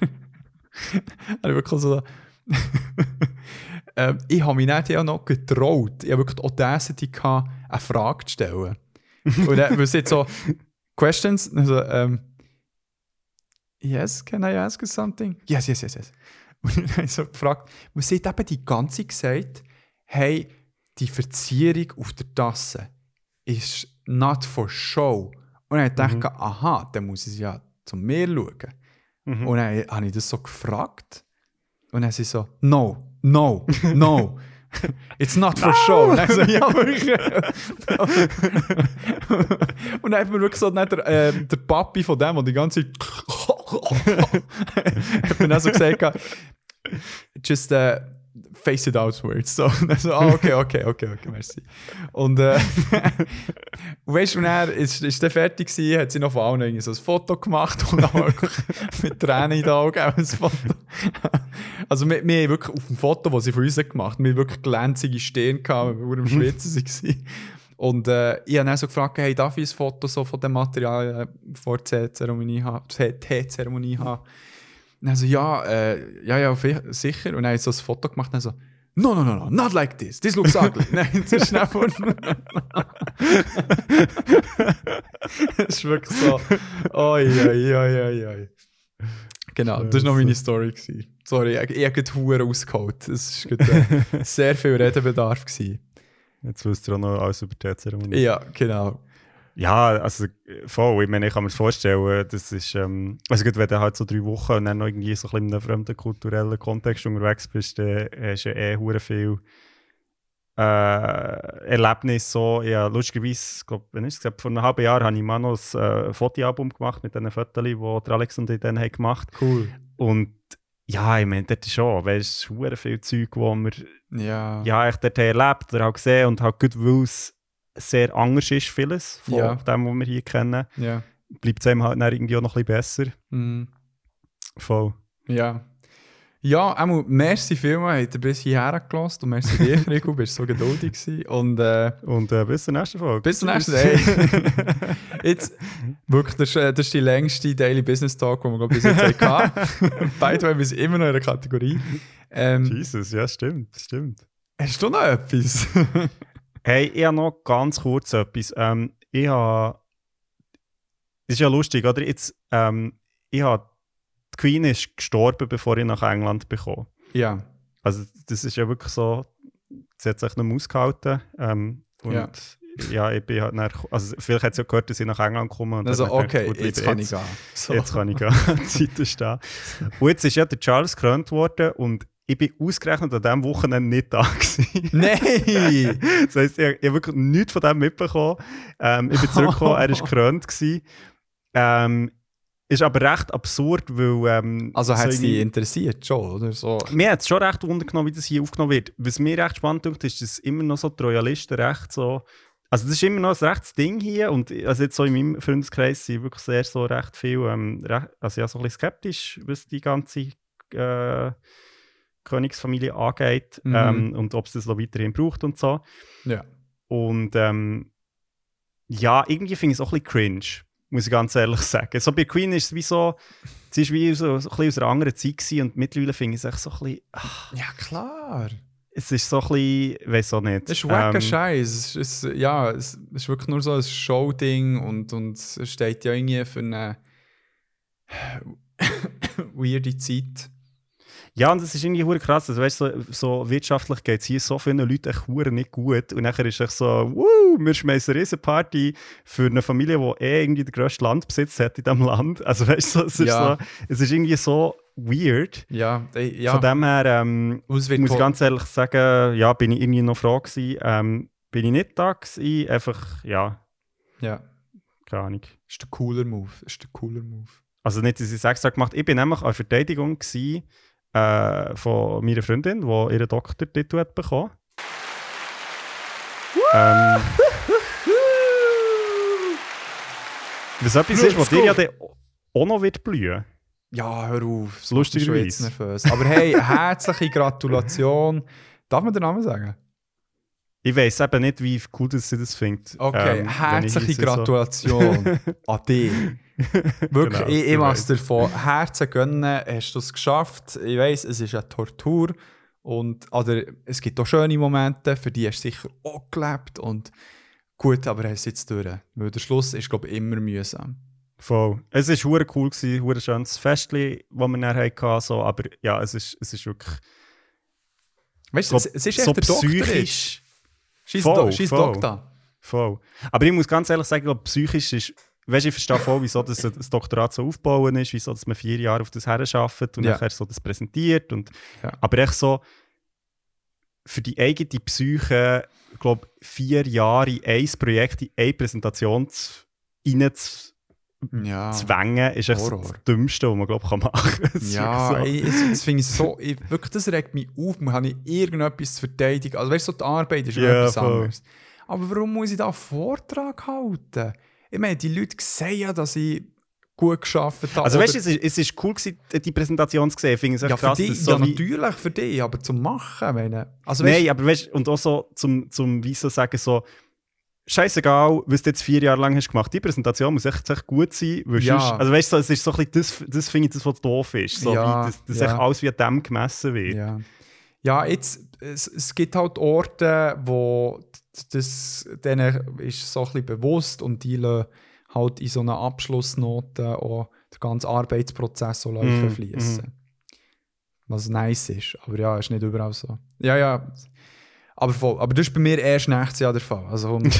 ich wirklich so... ähm, ich habe mich nicht auch noch getraut. Ich habe wirklich die Audacity gehabt, eine Frage zu stellen. Und dann, weil es jetzt so... Questions? Also, ähm, Yes, can I ask you something? Yes, yes, yes, yes. Und dann habe ich so gefragt, man sieht eben die ganze gesagt, hey, die Verzierung auf der Tasse ist not for show. Und dann ich gedacht, aha, dann muss ich ja zu mir schauen. Mhm. Und dann habe ich das so gefragt. Und dann sie so, no, no, no. It's not for show. Und dann so, ja, wirklich. Und dann hat mir wirklich so nicht der, äh, der Papi von dem, der die ganze Zeit hat mir dann so gesagt, just uh, face it outwards. So, dann so, ah, okay, okay, okay, okay, merci. Und äh, weißt du, er ist, ist dann fertig gewesen, hat sie noch allen irgendwie so ein Foto gemacht und auch mit Tränen in den Augen auch ein Foto. Also wir, wir haben wirklich auf dem Foto, das sie von uns gemacht wir haben wirklich glänzige Stirn gehabt, wir waren am Schwitzen waren. Und äh, ich habe dann so gefragt, hey, darf ich ein Foto so von dem Material äh, vor der Teezeremonie haben? Und dann so, ja, äh, ja, ja, fi- sicher. Und dann ich so ein Foto gemacht und dann so, no, no, no, no, not like this. This looks ugly. Nein, zu schnell vor. Das ist wirklich so, oi, oi, oi, oi, oi. Genau, das war noch meine Story. Gewesen. Sorry, ich, ich habe gerade Huren ausgeholt. Es war äh, sehr viel Redebedarf. Gewesen. Jetzt wisst ihr auch noch alles über die Zeremonie. Ja, genau. Ja, also äh, voll. Ich meine, ich kann mir das vorstellen, das ist, ähm, also gut, wenn du halt so drei Wochen und dann noch irgendwie so ein in einem fremden kulturellen Kontext unterwegs bist, dann hast du ja eh hure viel äh, Erlebnis so. Ja, lustigerweise, ich glaube, wenn ich es gesagt vor einem halben Jahr habe ich mal noch ein äh, Fotoalbum gemacht mit diesen Fotos, die der Alex und ich dann haben gemacht Cool. Und ja, ich meine, dort ist schon, weißt du, viel Zeug, wo wir Ja. ja, ich dort erlebt oder auch gesehen und halt gut, weil es sehr anders ist, vieles von Ja. dem, was wir hier kennen, Ja. bleibt es einem halt dann irgendwie auch noch ein bisschen besser. Mhm. Voll. Ja. Ja, einmal, merci vielmals, habt ihr bis hierher gelassen und merci dir, Rico, bist so geduldig gewesen. Und äh, Und äh, bis zur nächsten Folge. bis zum nächsten. Mal. Jetzt, wirklich, das äh, das ist die längste Daily Business Talk, die wir glaub, bis jetzt hatten. Beide wir sind immer noch in der Kategorie. Ähm, Jesus, ja, stimmt, stimmt. hast du noch etwas? Hey, ich habe noch ganz kurz etwas. Ähm, ich habe. Das ist ja lustig, oder? Jetzt, ähm, ich habe. Die Queen ist gestorben, bevor ich nach England bekomme. ja. Also, das ist ja wirklich so. Sie hat sich mehr ausgehalten. Ähm, und Ja. ja. ich bin halt nach, also vielleicht hat sie ja gehört, dass ich nach England komme. Und Also, dann okay, gedacht, gut, jetzt lieber kann ich gehen. Jetzt kann ich gehen. Die Zeit ist da. Und jetzt ist ja der Charles gekrönt worden und ich bin ausgerechnet an diesem Wochenende nicht da gewesen. Nein! Das heisst, ich, ich habe wirklich nichts von dem mitbekommen. Ähm, ich bin zurückgekommen, er war gekrönt. Gewesen. Ähm, ist aber recht absurd, weil... Ähm, Also hat es so dich interessiert schon, oder? So. mir hat es schon recht wundergenommen, wie das hier aufgenommen wird. Was mir recht spannend ist, ist, dass immer noch so die Royalisten recht so. Also, das ist immer noch ein rechtes Ding hier. Und also jetzt so in meinem Freundeskreis sind wirklich sehr so recht viel, ähm, recht, also ja, so ein bisschen skeptisch, was die ganze äh, Königsfamilie angeht Mhm. ähm, und ob es das noch weiterhin braucht und so. Ja. Und ähm, ja, irgendwie finde ich es auch ein bisschen cringe, muss ich ganz ehrlich sagen. So bei Queen ist es wie so, sie ist wie so, so ein bisschen aus einer anderen Zeit gewesen und mittlerweile finde ich es echt so ein bisschen, ach, Ja, klar. es ist so ein bisschen, weiß auch nicht. Das ist wacker Ähm, Scheiß. Es ist, es- ja, es ist wirklich nur so ein Show-Ding und, und es steht ja irgendwie für eine weirde Zeit. Ja, und das ist irgendwie hure krass. Also, weißt, so, so wirtschaftlich geht es hier so vielen Leuten echt hure nicht gut. Und nachher ist es so, wuh, wir schmeißen eine Riesenparty für eine Familie, die eh irgendwie den grössten Landbesitz hat in diesem Land. Also weißt du, es ist, Ja. so, es ist irgendwie so weird. Ja, ey, ja. Von dem her ähm, es muss ich ganz ehrlich sagen, ja, bin ich irgendwie noch froh gewesen. Ähm, bin ich nicht da gewesen, einfach, ja, ja, keine Ahnung. ist der cooler Move. Ist der cooler Move. Also nicht, dass ich es extra gemacht Ich bin nämlich an Verteidigung gewesen, äh, von meiner Freundin, die ihren Doktortitel hat bekommen. ähm, was etwas ist, was dir ja auch noch wird blühen Ja, hör auf. Lustigerweise. Aber hey, herzliche Gratulation. Darf man den Namen sagen? Ich weiß eben nicht, wie cool das sie das findet. Okay, ähm, herzliche hier so- Gratulation an dich. Wirklich, Genau, ich, ich es dir von Herzen gönnen. Hast du es geschafft? Ich weiss, es ist eine Tortur. Und, oder es gibt auch schöne Momente, für die hast du sicher auch gelebt. Und gut, aber es jetzt durch. Weil der Schluss ist, glaube ich, immer mühsam. Voll. Es war hure cool, gewesen, hure schönes Festli, das wir dann hatten. So, aber ja, es ist, es ist wirklich Weißt du, es, es ist echt so der Doktor. ist. Scheiß Voll, Do scheiß voll. Doktor. Voll. Aber ich muss ganz ehrlich sagen, psychisch ist. Weißt du, ich verstehe voll, wieso das, das Doktorat so aufbauen ist, wieso dass man vier Jahre auf das herarbeitet und Ja. nachher so das präsentiert. Und, Ja. Aber echt so, für die eigene Psyche, ich glaube, vier Jahre in ein Projekt, in eine Präsentation zu, Ja. ist echt so Horror. das Dümmste, was man glaub, kann machen kann. Ja, wirklich ey, das, das finde ich so, ich, wirklich, das regt mich auf, man habe ich irgendetwas zu verteidigen. Also weißt du, so die Arbeit ist ja Ja, etwas anderes. Aber warum muss ich da einen Vortrag halten? Ich meine, die Leute sehen ja, dass ich gut geschafft habe. Also weißt du, es ist, es ist cool gewesen, die Präsentation zu sehen. Ich finde es echt ja, für krass. dich, dass so ja natürlich für dich, aber zum Machen, meine. Also weißt, Nein, aber weißt du, und auch so zum, zum wie so sagen, so, scheißegal, was du jetzt vier Jahre lang hast gemacht, die Präsentation muss echt, echt gut sein. Weil Ja. sonst, also weißt du, es ist so ein bisschen, das, das finde ich das, was doof ist. So, Ja, wie, dass dass ja. echt alles wie an dem gemessen wird. Ja, ja jetzt, es, es gibt halt Orte, wo das denen ist so ein bisschen bewusst und die halt in so einer Abschlussnote auch den ganzen Arbeitsprozess so mm, fließen. Was nice ist. Aber ja, ist nicht überall so. Ja, ja. Aber voll. Aber das ist bei mir erst nächstes Jahr der Fall. Also komm,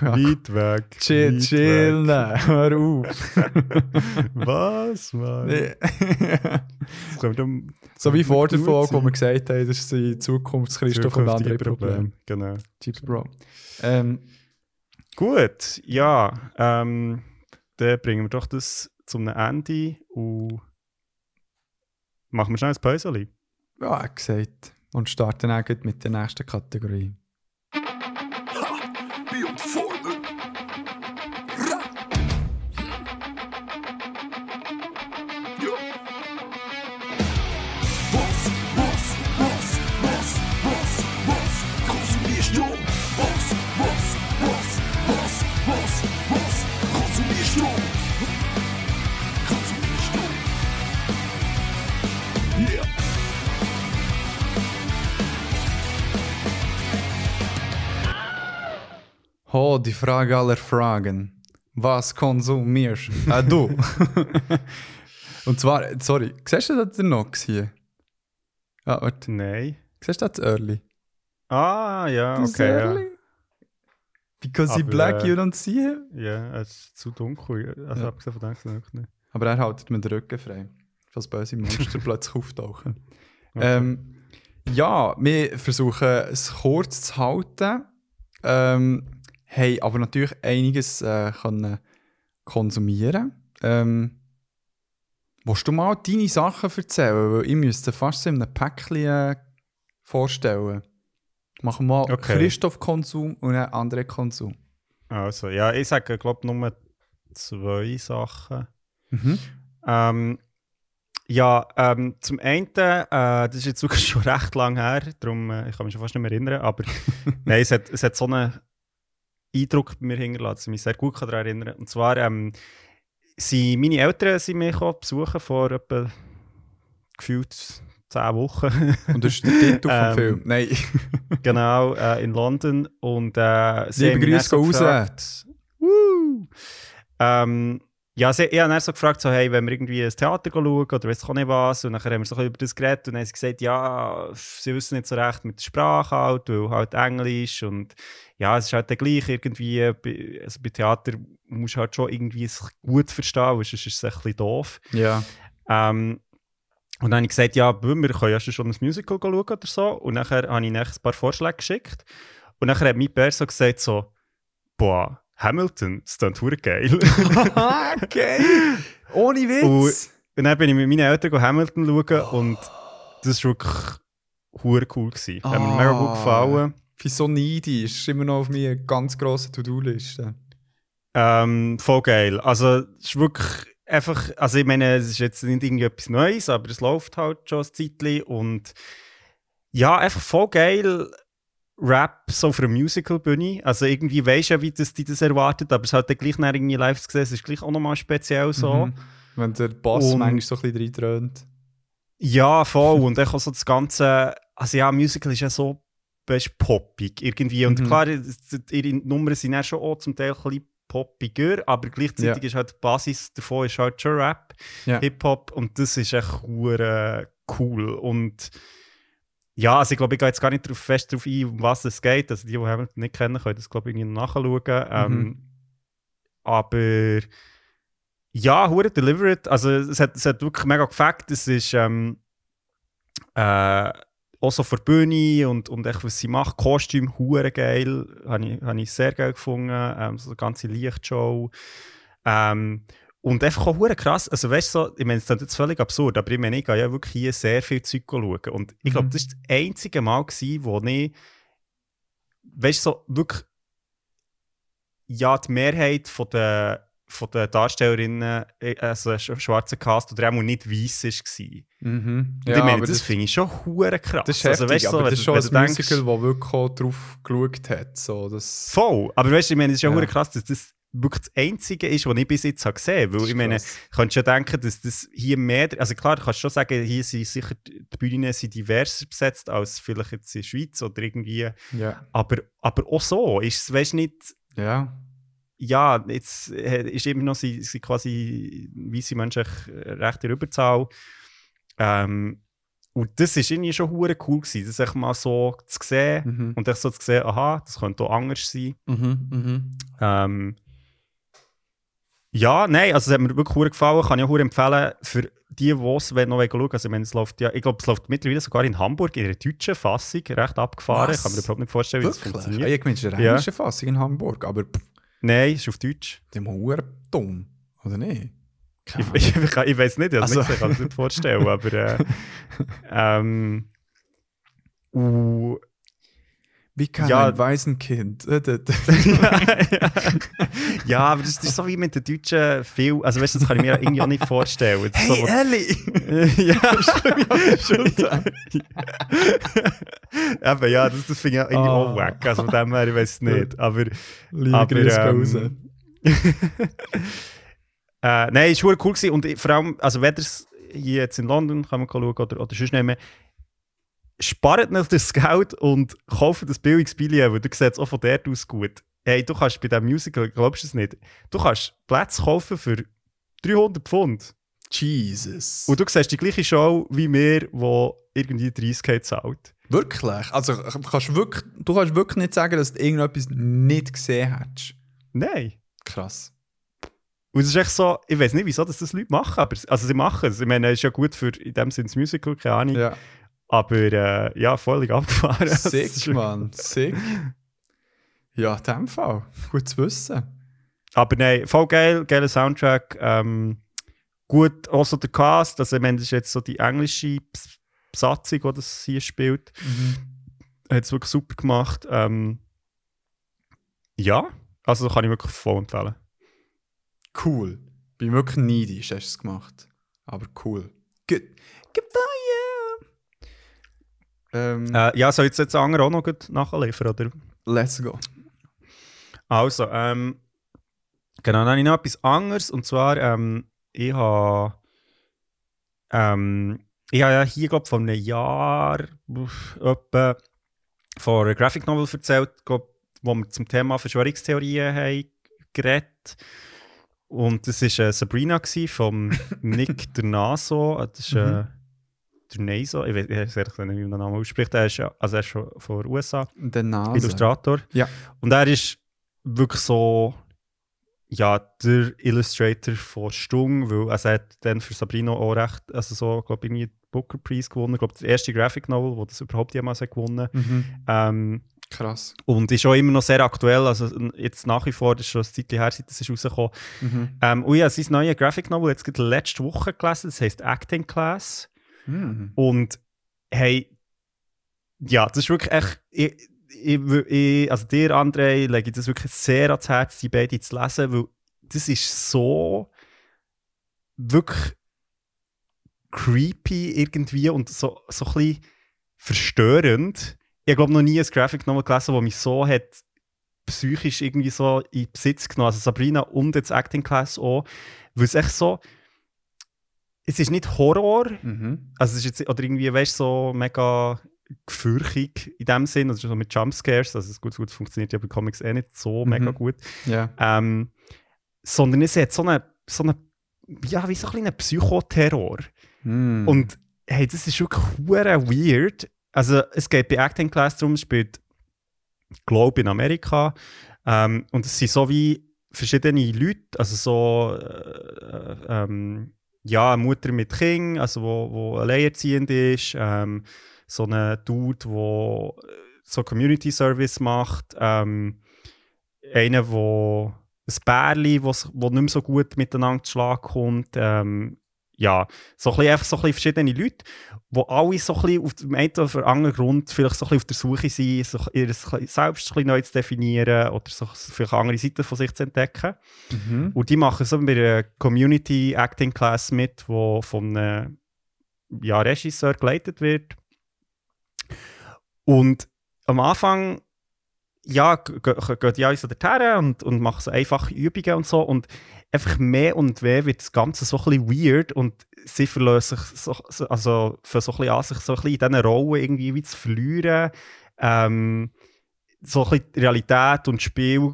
Ja. Weit weg. chill, weit chill, weg. hör auf. Was, Mann? Um so wie vor der Folge, wo wir gesagt haben, das ist die Zukunftschristoph und andere Probleme. Genau. Chips Bro. Ähm, Gut, ja. Ähm, dann bringen wir doch das zum Ende und machen wir schnell ein Päuschen. ja, gesagt. Und starten gleich mit der nächsten Kategorie. Oh, die Frage aller Fragen. Was konsumierst äh, du? Und zwar, sorry, siehst du das der Nox hier? Ah, warte, Nein. siehst du das Early? Ah, ja, Das okay. Ja. Early? Because he Aber, black, äh, you don't see him? ja, es ist zu dunkel. Also, Ja. abgesehen von dem, ich nicht. Aber er hält mir den Rücken frei. Falls böse Monster plötzlich auftauchen. Okay. Ähm, ja, wir versuchen es kurz zu halten. Ähm, haben aber natürlich einiges äh, können konsumieren. Ähm, willst du mal deine Sachen erzählen? Weil ich müsste fast in einem Päckchen äh, vorstellen. Machen wir mal Okay. Christoph-Konsum und einen anderen Konsum. Also, ja, ich sage, glaube nur zwei Sachen. Mhm. Ähm, ja, ähm, zum einen, äh, das ist jetzt sogar schon recht lang her, darum äh, ich kann mich schon fast nicht mehr erinnern, aber nein, es hat, es hat so einen Eindruck bei mir hinterlassen, dass ich mich sehr gut daran erinnern kann. Und zwar, ähm, sind meine Eltern sind mich besuchen vor etwa gefühlt zehn Wochen. Und das ist der Titel vom Ähm, Film. Nein. genau, äh, in London. Und äh, sie Liebe Grüße so raus. Ähm, ja, sie, ich habe dann so gefragt, so, hey, wenn wir irgendwie ein Theater schauen oder weiss ich auch nicht was. Und dann haben wir so über das geredet und dann haben sie gesagt, ja, sie wissen nicht so recht mit der Sprache halt, weil halt Englisch und ja, es ist halt dann gleich irgendwie, bei- also bei Theater musst du halt schon irgendwie es gut verstehen, weil sonst ist es ein bisschen doof. Ja. Ähm, und dann habe ich gesagt, ja, wir können ja schon ein Musical schauen oder so. Und nachher habe ich ein paar Vorschläge geschickt. Und nachher hat mein Bär so gesagt so, boah, Hamilton, das klingt verdammt geil. okay. Ohne Witz. und dann bin ich mit meinen Eltern Hamilton schauen und das war wirklich verdammt cool. Gewesen. Hat mir mega gut Ah. gefallen. Bin so neidisch. Ist immer noch auf meiner ganz grossen To-Do-Liste. Ähm, voll geil. Also, es ist wirklich einfach, also ich meine, es ist jetzt nicht irgendwie etwas Neues, aber es läuft halt schon ein Zeitchen und ja, einfach voll geil. Rap so für eine Musical-Bühne. Also irgendwie weisst du ja, wie das, die das erwartet, aber es halt dann gleich nach irgendwie live zu sehen, es ist gleich auch nochmal speziell so. Mhm. Wenn der Bass Und- manchmal so ein bisschen reintrönt. Ja, voll. Und dann auch so das Ganze, also ja, Musical ist ja so weißt, poppig irgendwie. Und Mhm. klar, ihre Nummern sind ja schon auch zum Teil ein bisschen poppiger, aber gleichzeitig ist halt die Basis davon ist halt schon Rap, Ja. Hip-Hop und das ist echt cool. Und ja, also ich glaube, ich gehe jetzt gar nicht drauf, fest darauf ein, um was es geht. Also die, die Hamilton nicht kennen, können das glaube ich irgendwie nachschauen. Ähm, aber ja, hure delivered. Also es hat, es hat wirklich mega gefällt. Es ist ähm, äh, auch so für die Bühne und, und echt, was sie macht. Kostüm, hure geil. Habe ich, hab ich sehr geil gefunden. Ähm, so eine ganze Lichtshow. Ähm, und einfach auch hure krass. Also weißt du, so, ich meine, es ist jetzt völlig absurd, aber ich meine, ich gehe ja wirklich hier sehr viel Zeug schauen. Und ich glaube, Mhm. das war das einzige Mal, gewesen, wo ich, weißt du, so wirklich, ja, die Mehrheit von der, von der Darstellerinnen, äh, also ein sch- schwarzer Cast, oder auch nicht weiss war. Mhm. Ja, ich meine, aber das, finde ich schon hure krass. Das ist also, heftig, weißt du, so, aber das ist schon ein denkst- Musical, das wirklich auch drauf geschaut hat. So, das Voll. Aber weißt du, ich meine, es ist ja Ja. hure krass, dass das wirklich das Einzige ist, was ich bis jetzt habe gesehen habe. Weil ich meine, krass. kannst du ja denken, dass das hier mehr. Also klar, du kannst schon sagen, hier sind sicher die Bühnen sind diverser besetzt als vielleicht jetzt in der Schweiz oder irgendwie. Ja. Aber, aber auch so ist es, weißt du, nicht. Ja. Ja, jetzt äh, ist immer noch sie, sie quasi weiße Menschen äh, recht in Überzahl. Ähm, und das ist irgendwie schon hure cool gewesen, das mal so zu sehen Mhm. und so zu sehen, aha, das könnte auch anders sein. Mhm. Mhm. Ähm, ja, nein, also es hat mir wirklich hure gefallen. Kann ich auch empfehlen für die, die es noch schauen wollen. Also ich meine, es läuft ja, ich glaube, es läuft mittlerweile sogar in Hamburg in einer deutschen Fassung recht abgefahren. Was? Ich kann mir überhaupt nicht vorstellen, wie das Wirklich? funktioniert. Ich meine, es ist eine Ja. englische Fassung in Hamburg, aber pff, Nein, ist auf Deutsch. die haben hure dumm, oder nicht? Keine Ich, ich, ich, ich weiß nicht, ich, Also- also. ich kann es nicht vorstellen, aber äh, ähm, und, Wie kann Ja. ein Waisenkind? D- d- ja, aber das ist so wie mit den Deutschen viel, also weißt du, das kann ich mir irgendwie auch nicht vorstellen. Das ist so, Ellie! ja, Schulter. Eben, ja, das, das finde ich irgendwie auch Ah. wack. Also von dem her, ich weiß es nicht. Aber, Liebe aber Grüße raus. ähm, äh, nein, es war cool gewesen. und vor allem, also wenn ihr es hier jetzt in London kann man schauen oder, oder sonst nicht mehr, spart nicht das Geld und kauft das billiges Billett, weil du siehst auch von dort aus gut. Hey, du kannst bei diesem Musical, glaubst du es nicht, du kannst Plätze kaufen für 300 Pfund. Jesus. Und du siehst die gleiche Show wie mir, die irgendwie 30k zahlt. wirklich? Also du kannst wirklich, du kannst wirklich nicht sagen, dass du irgendetwas nicht gesehen hättest. Nein. Krass. Und es ist echt so, ich weiß nicht, wieso das, das Leute machen, aber also sie machen es. Ich meine, es ist ja gut für in dem Sinne das Musical, keine Ahnung. Ja. Aber äh, ja, völlig abgefahren. Sick, Mann. Sick. Ja, in dem Fall. Gut zu wissen. Aber nein, voll geil, geiler Soundtrack. Ähm, gut, auch so der Cast. Also, ich meine, das ist jetzt so die englische Bes- Besatzung, die das hier spielt. Hat es wirklich super gemacht. Ähm, ja, also kann ich wirklich voll empfehlen. Cool. Bin wirklich neidisch, hast du es gemacht. Aber cool. Good. Goodbye. Ähm, Äh, ja, soll jetzt jetzt andere auch noch nachliefern, oder? Let's go. Also, ähm, genau, dann habe ich noch etwas anderes. Und zwar, ähm, ich habe ähm, ich habe ja hier, glaube ich, vor einem Jahr uff, etwa von einer Graphic Novel erzählt, glaub, wo wir zum Thema Verschwörungstheorien haben geredet. Und das war äh, Sabrina gewesen, vom Nick Dernaso. Das ist äh, Dernaso, weiß ich weiß ehrlich gesagt nicht, wie man den Namen ausspricht. Er ist, ja- also er ist schon von den USA. Illustrator. Ja. Und er ist wirklich so ja, der Illustrator von Stung, weil er hat dann für Sabrina auch recht, also so, glaube ich, den Booker Prize gewonnen. Ich glaube, der erste Graphic Novel, wo das überhaupt jemals hat gewonnen Mhm. ähm, Krass. Und ist auch immer noch sehr aktuell, also jetzt nach wie vor, das ist schon ein Zeitchen her, seit das ist rausgekommen. Mhm. Ähm, und habe sein neues Graphic Novel jetzt gerade letzte Woche gelesen, das heisst Acting Class. Mhm. Und hey, ja, das ist wirklich echt. Ich, ich, ich, also dir, André, lege ich das wirklich sehr ans Herz, die beiden zu lesen, weil das ist so wirklich creepy irgendwie und so, so ein bisschen verstörend. Ich glaube noch nie ein Graphic Novel gelesen, das mich so hat psychisch irgendwie so in Besitz genommen. Also Sabrina und jetzt Acting Class auch. Weil es echt so, es ist nicht Horror, Mhm. also es ist jetzt, oder irgendwie, weißt du, so mega gefürchtig in dem Sinn, also so mit Jumpscares, also es gut, gut funktioniert ja bei Comics eh nicht so Mhm. mega gut, Ja. ähm, sondern es hat so eine, so eine, ja, wie so ein kleiner Psychoterror. Mm. Und hey, das ist wirklich weird. Also es geht bei Acting Class darum, es spielt Globe in Amerika ähm, und es sind so wie verschiedene Leute, also so äh, ähm, ja, eine Mutter mit Kind, also wo, wo alleinerziehend ist, ähm, so ein Dude, der so Community Service macht, ähm, einer, wo ein Bärli, wo, wo nicht mehr so gut miteinander zu Schlag kommt, ähm, ja, so ein bisschen, einfach so ein bisschen verschiedene Leute, die alle so ein bisschen auf dem einen oder anderen Grund vielleicht so ein bisschen auf der Suche sind, so ihr selbst ein bisschen neu zu definieren oder so vielleicht andere Seiten von sich zu entdecken. Mhm. Und die machen so bei einer Community Acting Class mit, die von einem ja, Regisseur geleitet wird. Und am Anfang ja, g- g- gehen die alle so dorthin und, und machen so einfache Übungen und so. Und einfach mehr und mehr wird das Ganze so ein bisschen weird und sie verlassen sich so, so, also für so ein bisschen an, sich so ein bisschen in diesen Rollen irgendwie wie zu verlieren. Ähm, so ein bisschen Realität und Spiel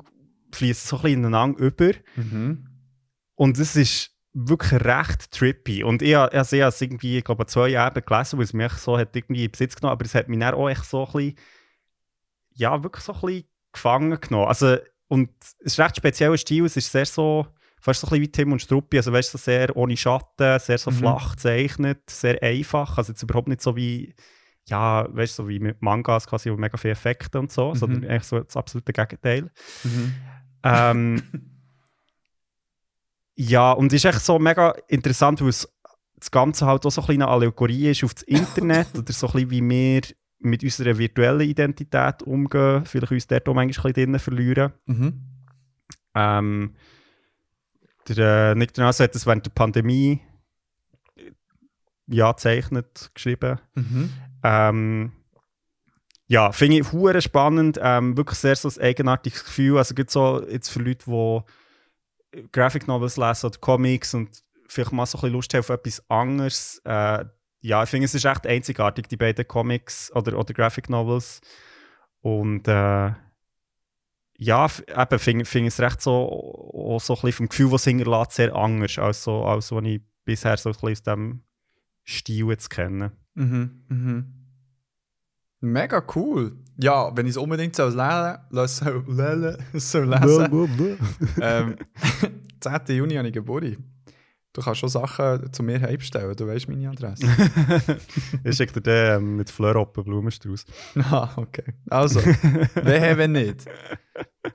fließen so ein bisschen ineinander über. Mhm. Und es ist wirklich recht trippy. Und ich, also ich habe es irgendwie, ich glaube, zwei Jahren gelesen, weil es mich so hat irgendwie in Besitz genommen, aber es hat mich dann auch echt so ein bisschen, ja, wirklich so ein bisschen gefangen genommen. Also, und es ist ein recht spezieller Stil, es ist sehr so, fast so ein bisschen wie Tim und Struppi, also weißt du, so sehr ohne Schatten, sehr so Mhm. flach gezeichnet, sehr einfach, also jetzt überhaupt nicht so wie, ja, weißt du, so wie mit Mangas quasi, wo mega viele Effekte und so, Mhm. sondern eigentlich so das absolute Gegenteil. Mhm. Ähm, ja, und es ist echt so mega interessant, weil es das Ganze halt auch so ein bisschen eine Allegorie ist auf das Internet oder so ein bisschen wie wir mit unserer virtuellen Identität umgehen, vielleicht uns dort auch manchmal ein bisschen verlieren. Mhm. Ähm, der äh, Nick Donato hat das während der Pandemie äh, ja, gezeichnet, geschrieben. Mhm. Ähm, ja, finde ich hure spannend. Ähm, wirklich sehr so ein eigenartiges Gefühl. Also gibt so jetzt für Leute, die Graphic Novels lesen oder Comics und vielleicht mal so ein bisschen Lust haben auf etwas anderes. Äh, ja, ich finde es ist echt einzigartig, die beiden Comics oder, oder Graphic Novels. Und äh, ja, eben finde find es recht so, auch so ein bisschen vom Gefühl, was hinterlässt, sehr anders, als, so, als was ich bisher so ein bisschen aus diesem Stil jetzt kenne. Mhm. Mhm. Mega cool. Ja, wenn ich es unbedingt soll lesen soll, lesen, soll lesen ähm, 10. Juni habe ich Geburtstag. Du kannst schon Sachen zu mir heimstellen, du weißt meine Adresse. ich schicke dir den ähm, mit Flöroppen Blumenstrauß. ah, okay. Also, wer wenn nicht?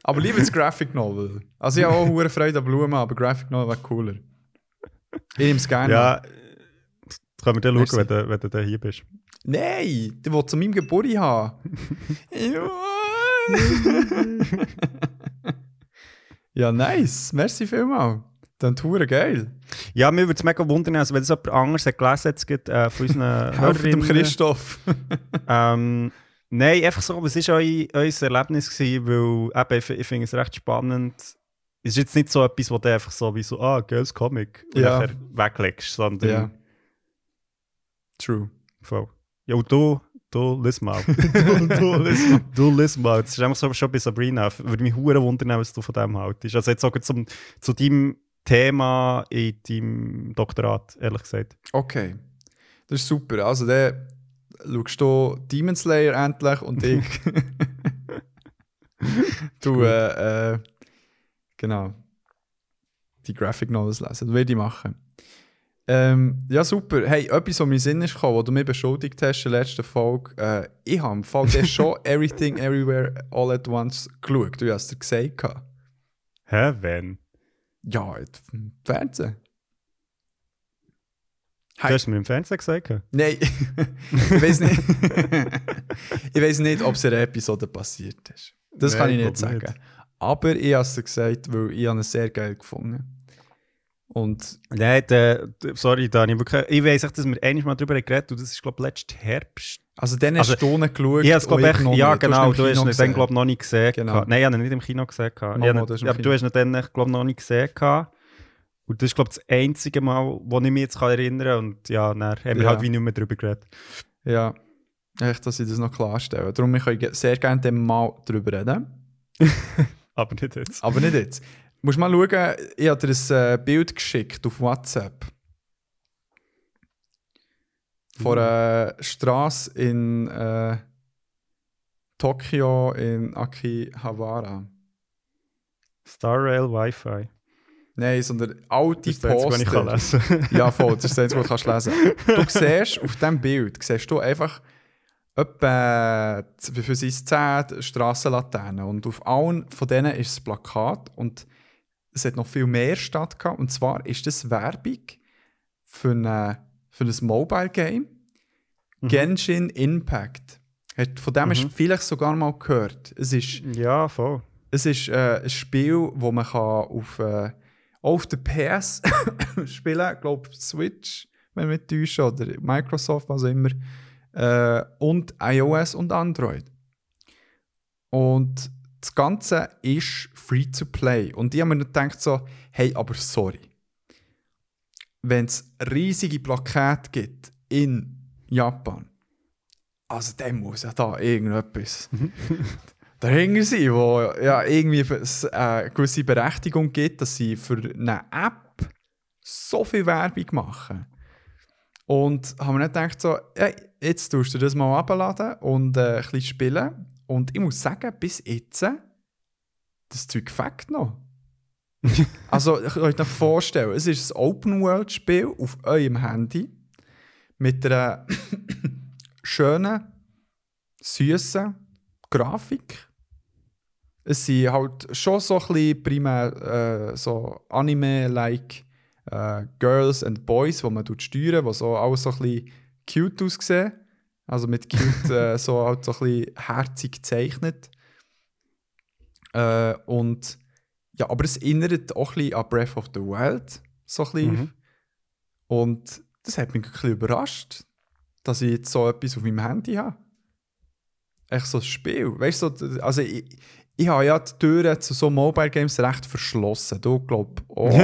Aber lieber das Graphic Novel. Also ich habe auch hohe Freude an Blumen, aber Graphic Novel wäre cooler. Ich nehme es gerne. Ja, das können wir Merci. schauen, wenn du, wenn du hier bist. Nein, der will zu meinem Geburtstag haben. Ja. ja, nice. Merci vielmals. Dann Tour geil. Ja, mir würde es mega wundern, also wenn es jemand anderes hat gelesen hat, jetzt äh, von unseren Helft dem Hörerinnen. Christoph. Ähm, nein, einfach so, was war euer, euer Erlebnis? Gewesen, weil eben, ich, ich finde es recht spannend. Es ist jetzt nicht so etwas, wo du einfach so wie so, ah, geiles Comic, und Ja. nachher weglegst, sondern Ja. True. voll. Ja, und du, du, lies mal. du, du, lies mal. Du, lies mal. Das ist einfach so schon bei Sabrina. Würde mich hure wundern, was du von dem haltest. Also jetzt sogar zum, zu deinem Thema in deinem Doktorat, ehrlich gesagt. Okay. Das ist super. Also dann schaust du Demon Slayer endlich und ich. du, äh, äh, genau. Die Graphic Novels lesen. Das werde ich machen. Ähm, ja, super. Hey, etwas, was mir in Sinn ist gekommen, was du mir beschuldigt hast in der letzten Folge. Äh, ich habe im Fall der schon Everything Everywhere All at Once geschaut. Du hast es dir gesagt. Hä, wenn? Ja, im Fernsehen. Du hast mir im Fernsehen gesagt. Nein, ich weiß nicht. ich weiß nicht, ob es in einer Episode passiert ist. Das Nein, kann ich ich nicht sagen. nicht. Aber ich habe es gesagt, weil ich es sehr geil gefunden. Und Nein, der- sorry, Dani, wirklich, ich weiss echt, dass wir einmal mal darüber geredet haben das ist, glaube ich, letzten Herbst. Also dann Also, hast du nicht geschaut. Ich glaube ich, noch ja genau, du hast ihn dann, glaube noch nicht gesehen. Genau. Nein, ich habe ihn nicht im Kino gesehen. Mama, Ich du aber du hast ihn dann, glaube noch nicht gesehen. Und das ist, glaube ich, das einzige Mal, wo ich mich jetzt kann erinnern kann. Und ja, dann haben wir Ja. halt wie nicht mehr darüber geredet. Ja, echt, dass ich das noch klarstelle. Darum ich kann sehr gerne dann mal darüber reden. Aber nicht jetzt. Aber nicht jetzt. Musst mal schauen, ich habe dir ein äh, Bild geschickt auf WhatsApp. Von einer Straße in äh, Tokio in Akihabara. Star Rail Wi-Fi. Nein, sondern alte Das ist das Einzige, was ich kann Poster. lesen Ja, voll, das ist das was du kannst lesen Du siehst auf diesem Bild, siehst du einfach etwa z- für sein 10 Strassenlaternen und auf allen von denen ist das Plakat und es hat noch viel mehr stattgehabt und zwar ist das Werbung für, eine, für ein Mobile Game Genshin Impact. Von dem hast du vielleicht sogar mal gehört. Es ist Ja, voll. es ist äh, ein Spiel, wo man kann auf, äh, auf der PS spielen kann. Ich glaube, Switch, wenn wir täuschen, oder Microsoft, was auch immer. Äh, und iOS und Android. Und das Ganze ist free to play. Und ich habe mir gedacht so, hey, aber sorry. Wenn es riesige Plakate gibt in Japan, also dann muss ja da irgendetwas dahinter sein, wo ja irgendwie es, äh, eine gewisse Berechtigung gibt, dass sie für eine App so viel Werbung machen. Und haben wir nicht gedacht, so, hey, jetzt tust du das mal abladen und äh, ein bisschen spielen. Und ich muss sagen, bis jetzt, das Zeug fängt noch. also, ich kann euch noch vorstellen, es ist ein Open-World-Spiel auf eurem Handy mit einer schönen, süßen Grafik. Es sind halt schon so ein bisschen primär äh, so Anime-like äh, Girls and Boys, die man tut steuern, die so alles so ein bisschen cute aussehen. Also mit cute äh, so halt so ein bisschen herzig gezeichnet. Äh, und ja, aber es erinnert auch ein bisschen an Breath of the Wild. So ein bisschen. Mhm. Und das hat mich ein bisschen überrascht, dass ich jetzt so etwas auf meinem Handy habe. Echt so ein Spiel. Weißt du, so, also ich, ich habe ja die Türen zu so Mobile Games recht verschlossen. Du glaubst auch.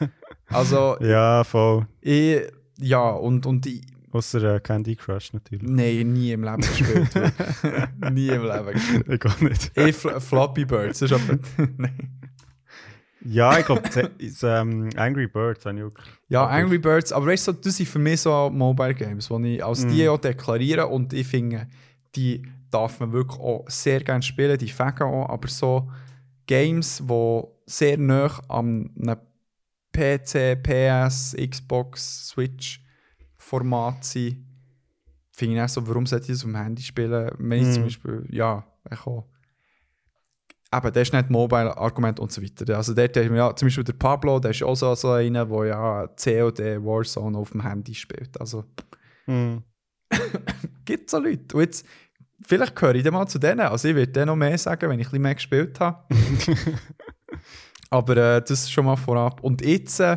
also, Ja, voll. ich, ja, und, und ich, Außer äh, Candy Crush natürlich. nein, nie im Leben gespielt. nie im Leben gespielt. Ich auch nicht. Ich, Fl Floppy Birds, das ist aber. nein. Ja, ich glaube, ähm, Angry Birds habe ich auch. Ja, Angry Birds, aber weißt du, das sind für mich so Mobile Games, die ich als Mhm. die auch deklariere und ich finde, die darf man wirklich auch sehr gerne spielen, die fegen auch, aber so Games, die sehr nah an einem PC, PS, Xbox, Switch Format sind, finde ich auch so, warum sollte ich das auf dem Handy spielen, wenn ich Mhm. zum Beispiel, ja, ich auch Eben, das ist nicht Mobile-Argument und so weiter. Also dort haben wir ja zum Beispiel der Pablo, der ist auch so, so einer, der ja COD Warzone auf dem Handy spielt. Also Mhm. gibt es so Leute. Und jetzt, vielleicht gehöre ich dann mal zu denen. Also ich würde dann noch mehr sagen, wenn ich ein bisschen mehr gespielt habe. Aber äh, das schon mal vorab. Und jetzt äh,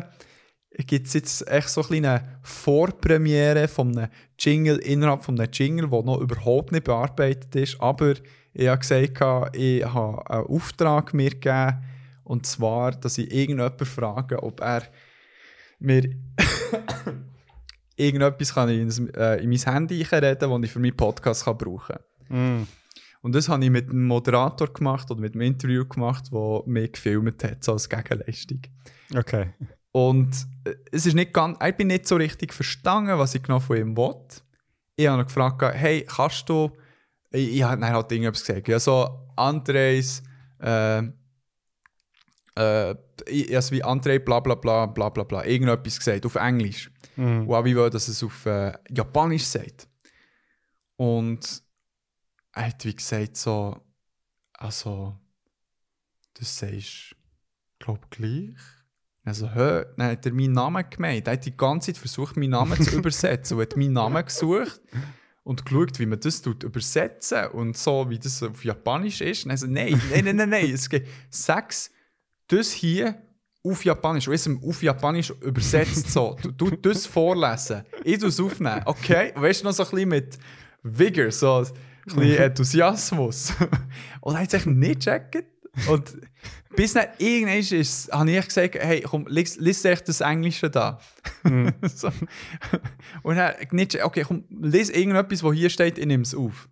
gibt es jetzt echt so eine kleine Vorpremiere von einem Jingle innerhalb von einem Jingle, der noch überhaupt nicht bearbeitet ist. Aber ich habe gesagt, ich habe einen Auftrag mir gegeben. Und zwar, dass ich irgendjemanden frage, ob er mir irgendetwas kann in, äh, in mein Handy reden kann, das ich für meinen Podcast kann brauchen kann. Mhm. Und das habe ich mit einem Moderator gemacht oder mit einem Interview gemacht, der mich gefilmt hat, so als Gegenleistung. Okay. Und äh, es ist nicht ganz, ich bin nicht so richtig verstanden, was ich genau von ihm will. Ich habe ihn gefragt, hey, kannst du, ich, ich habe halt irgendwas gesagt, ja, so Andres, äh, äh, ich, also wie André bla bla bla bla bla bla, irgendetwas gesagt, auf Englisch. Mhm. Und auch wie will, dass es auf äh, Japanisch sagt. Und er hat wie gesagt so, also, du sagst, glaub gleich. Also, hä? Dann hat er meinen Namen gemeint. Er hat die ganze Zeit versucht, meinen Namen zu übersetzen und hat meinen Namen gesucht und geschaut, wie man das tut, übersetzen und so, wie das auf Japanisch ist. Und er so, nein, nein, nein, nein, nein, es geht, sag's, das hier auf Japanisch, und jetzt auf Japanisch übersetzt so, du, du das vorlesen, ich tu es aufnehmen, okay? Weißt du, noch so ein bisschen mit Vigor, so ein bisschen Enthusiasmus. und er hat sich nicht gecheckt. Und bis dann irgendwann ist, habe ich gesagt, hey, komm, lies, lies echt das Englische da. so. Und er hat nicht, okay, komm, lies irgendetwas, was hier steht, ich nehme es auf.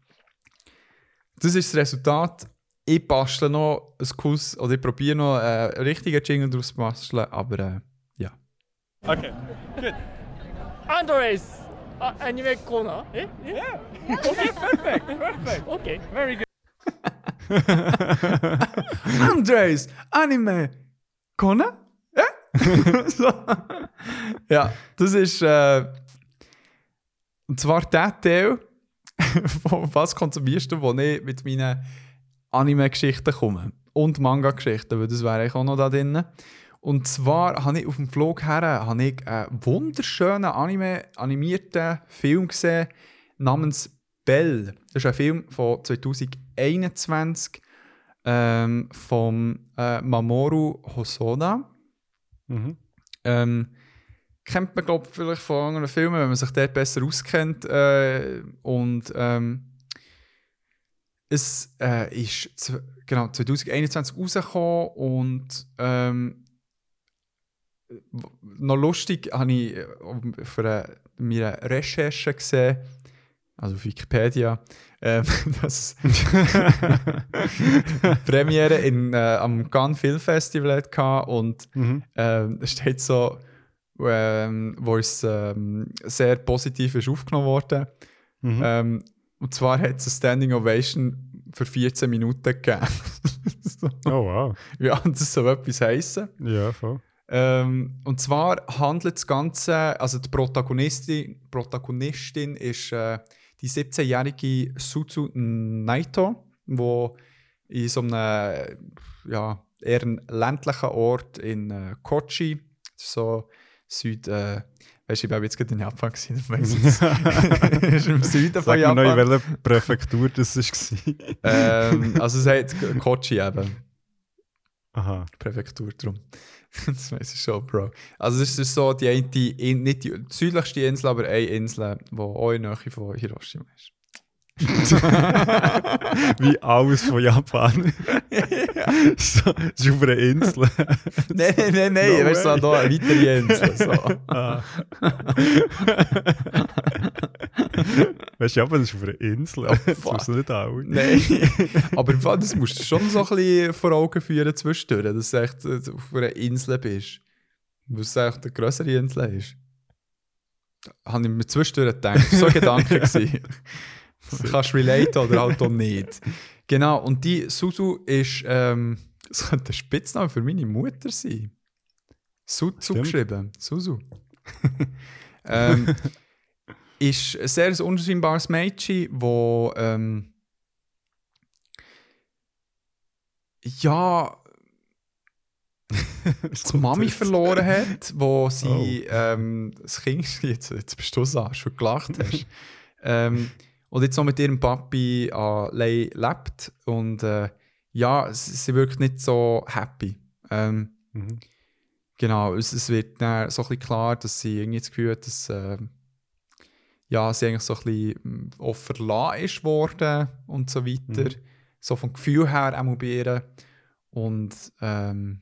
Das ist das Resultat. Ich bastle noch ein cooles, oder ich probiere noch einen richtigen Jingle daraus zu basteln, aber äh, ja. Okay, good. Andres, uh, anime corner. Eh? Yeah. Okay, perfect, perfect. Okay, very good. Andres, Anime, Kona? Ja? so. ja, das ist. Äh, und zwar der Teil, von was konsumierst du, wo ich mit meinen Anime-Geschichten komme. Und Manga-Geschichten, weil das wäre eigentlich auch noch da drin. Und zwar habe ich auf dem Flug her habe ich einen wunderschönen Anime, animierten Film gesehen namens Bell. Das ist ein Film von 2021 ähm, von äh, Mamoru Hosoda. Mhm. Ähm, kennt man, glaube ich, vielleicht von anderen Filmen, wenn man sich dort besser auskennt. Äh, und ähm, es äh, ist genau 2021 rausgekommen und ähm, noch lustig habe ich äh, für eine, meine Recherche gesehen, also Wikipedia, ähm, dass Premiere in, äh, am Cannes Film Festival hatte und Mhm. ähm, es steht so, ähm, wo es ähm, sehr positiv ist aufgenommen worden. Mhm. Ähm, und zwar hat es eine Standing Ovation für 14 Minuten gegeben. so. Oh wow. Ja, und das soll etwas heissen. Ja, voll. Ähm, und zwar handelt das Ganze, also die Protagonistin, Protagonistin ist äh, die 17-jährige Suzu Naito, wo in so einem ja, eher ländlichen Ort in äh, Kochi, so Süd, äh, weißt du, ich war jetzt gerade in Japan gewesen, es. ist im Süden von mir noch, in Japan. welcher Präfektur das war. ähm, also es heißt Kochi eben. Aha. Präfektur drum. das weiß ich schon, Bro. Also es ist so die eine, in, nicht die südlichste Insel, aber eine Insel, die auch in der Nähe von Hiroshima ist. Wie alles von Japan. so, das ist auf einer Insel. nein, nein, nein, nein, No weißt du, so, da eine weitere Insel. So. Ah. weißt du, Japan ist auf einer Insel. das fuck. muss nicht auch. nein, aber das musst du schon so ein bisschen vor Augen führen zwischendurch, dass du echt äh, auf einer Insel bist. Weil es echt eine größere Insel ist. Habe ich mir zwischendurch gedacht. Das so ein Gedanke. gewesen. Kannst relate oder halt auch nicht. Genau, und die Suzu ist, ähm, das könnte ein Spitzname für meine Mutter sein. Suzu geschrieben. Suzu. ähm, ist ein sehr unscheinbares Mädchen, wo ähm, ja die Mami verloren hat, wo sie ähm, das Kind jetzt, jetzt bist du so schon gelacht hast. ähm, und jetzt noch mit ihrem Papi allein lebt und äh, ja, sie, wirkt nicht so happy. Ähm, Mhm. Genau, es, es wird dann so ein bisschen klar, dass sie irgendwie das Gefühl hat, dass äh, ja, sie eigentlich so ein bisschen auch verlassen ist worden und so weiter. Mhm. So vom Gefühl her auch bei ihr. Und ähm,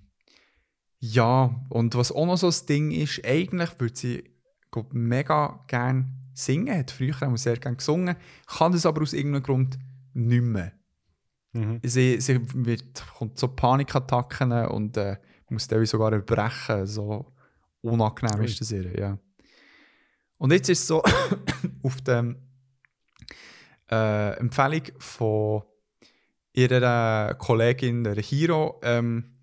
ja, und was auch noch so das Ding ist, eigentlich würde sie glaub, mega gerne singen, hat früher auch sehr gerne gesungen, kann das aber aus irgendeinem Grund nicht mehr Mhm. sie, sie wird, kommt so Panikattacken und äh, muss teilweise sogar erbrechen. So unangenehm ist das ihr, ja. Und jetzt ist es so, auf der äh, Empfehlung von ihrer Kollegin, der Hiro, ähm,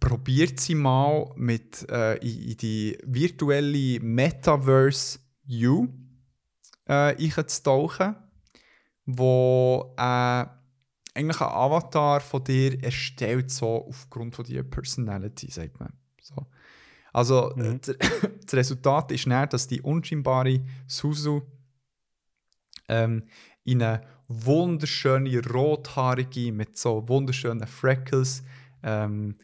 probiert sie mal mit äh, in, in die virtuelle Metaverse U äh, einzutauchen, wo äh, eigentlich ein Avatar von dir erstellt, so aufgrund von deiner Personality, sagt man. So. Also Mhm. d- das Resultat ist dann, dass die unscheinbare Suzu ähm, in eine wunderschöne rothaarige mit so wunderschönen Freckles ähm,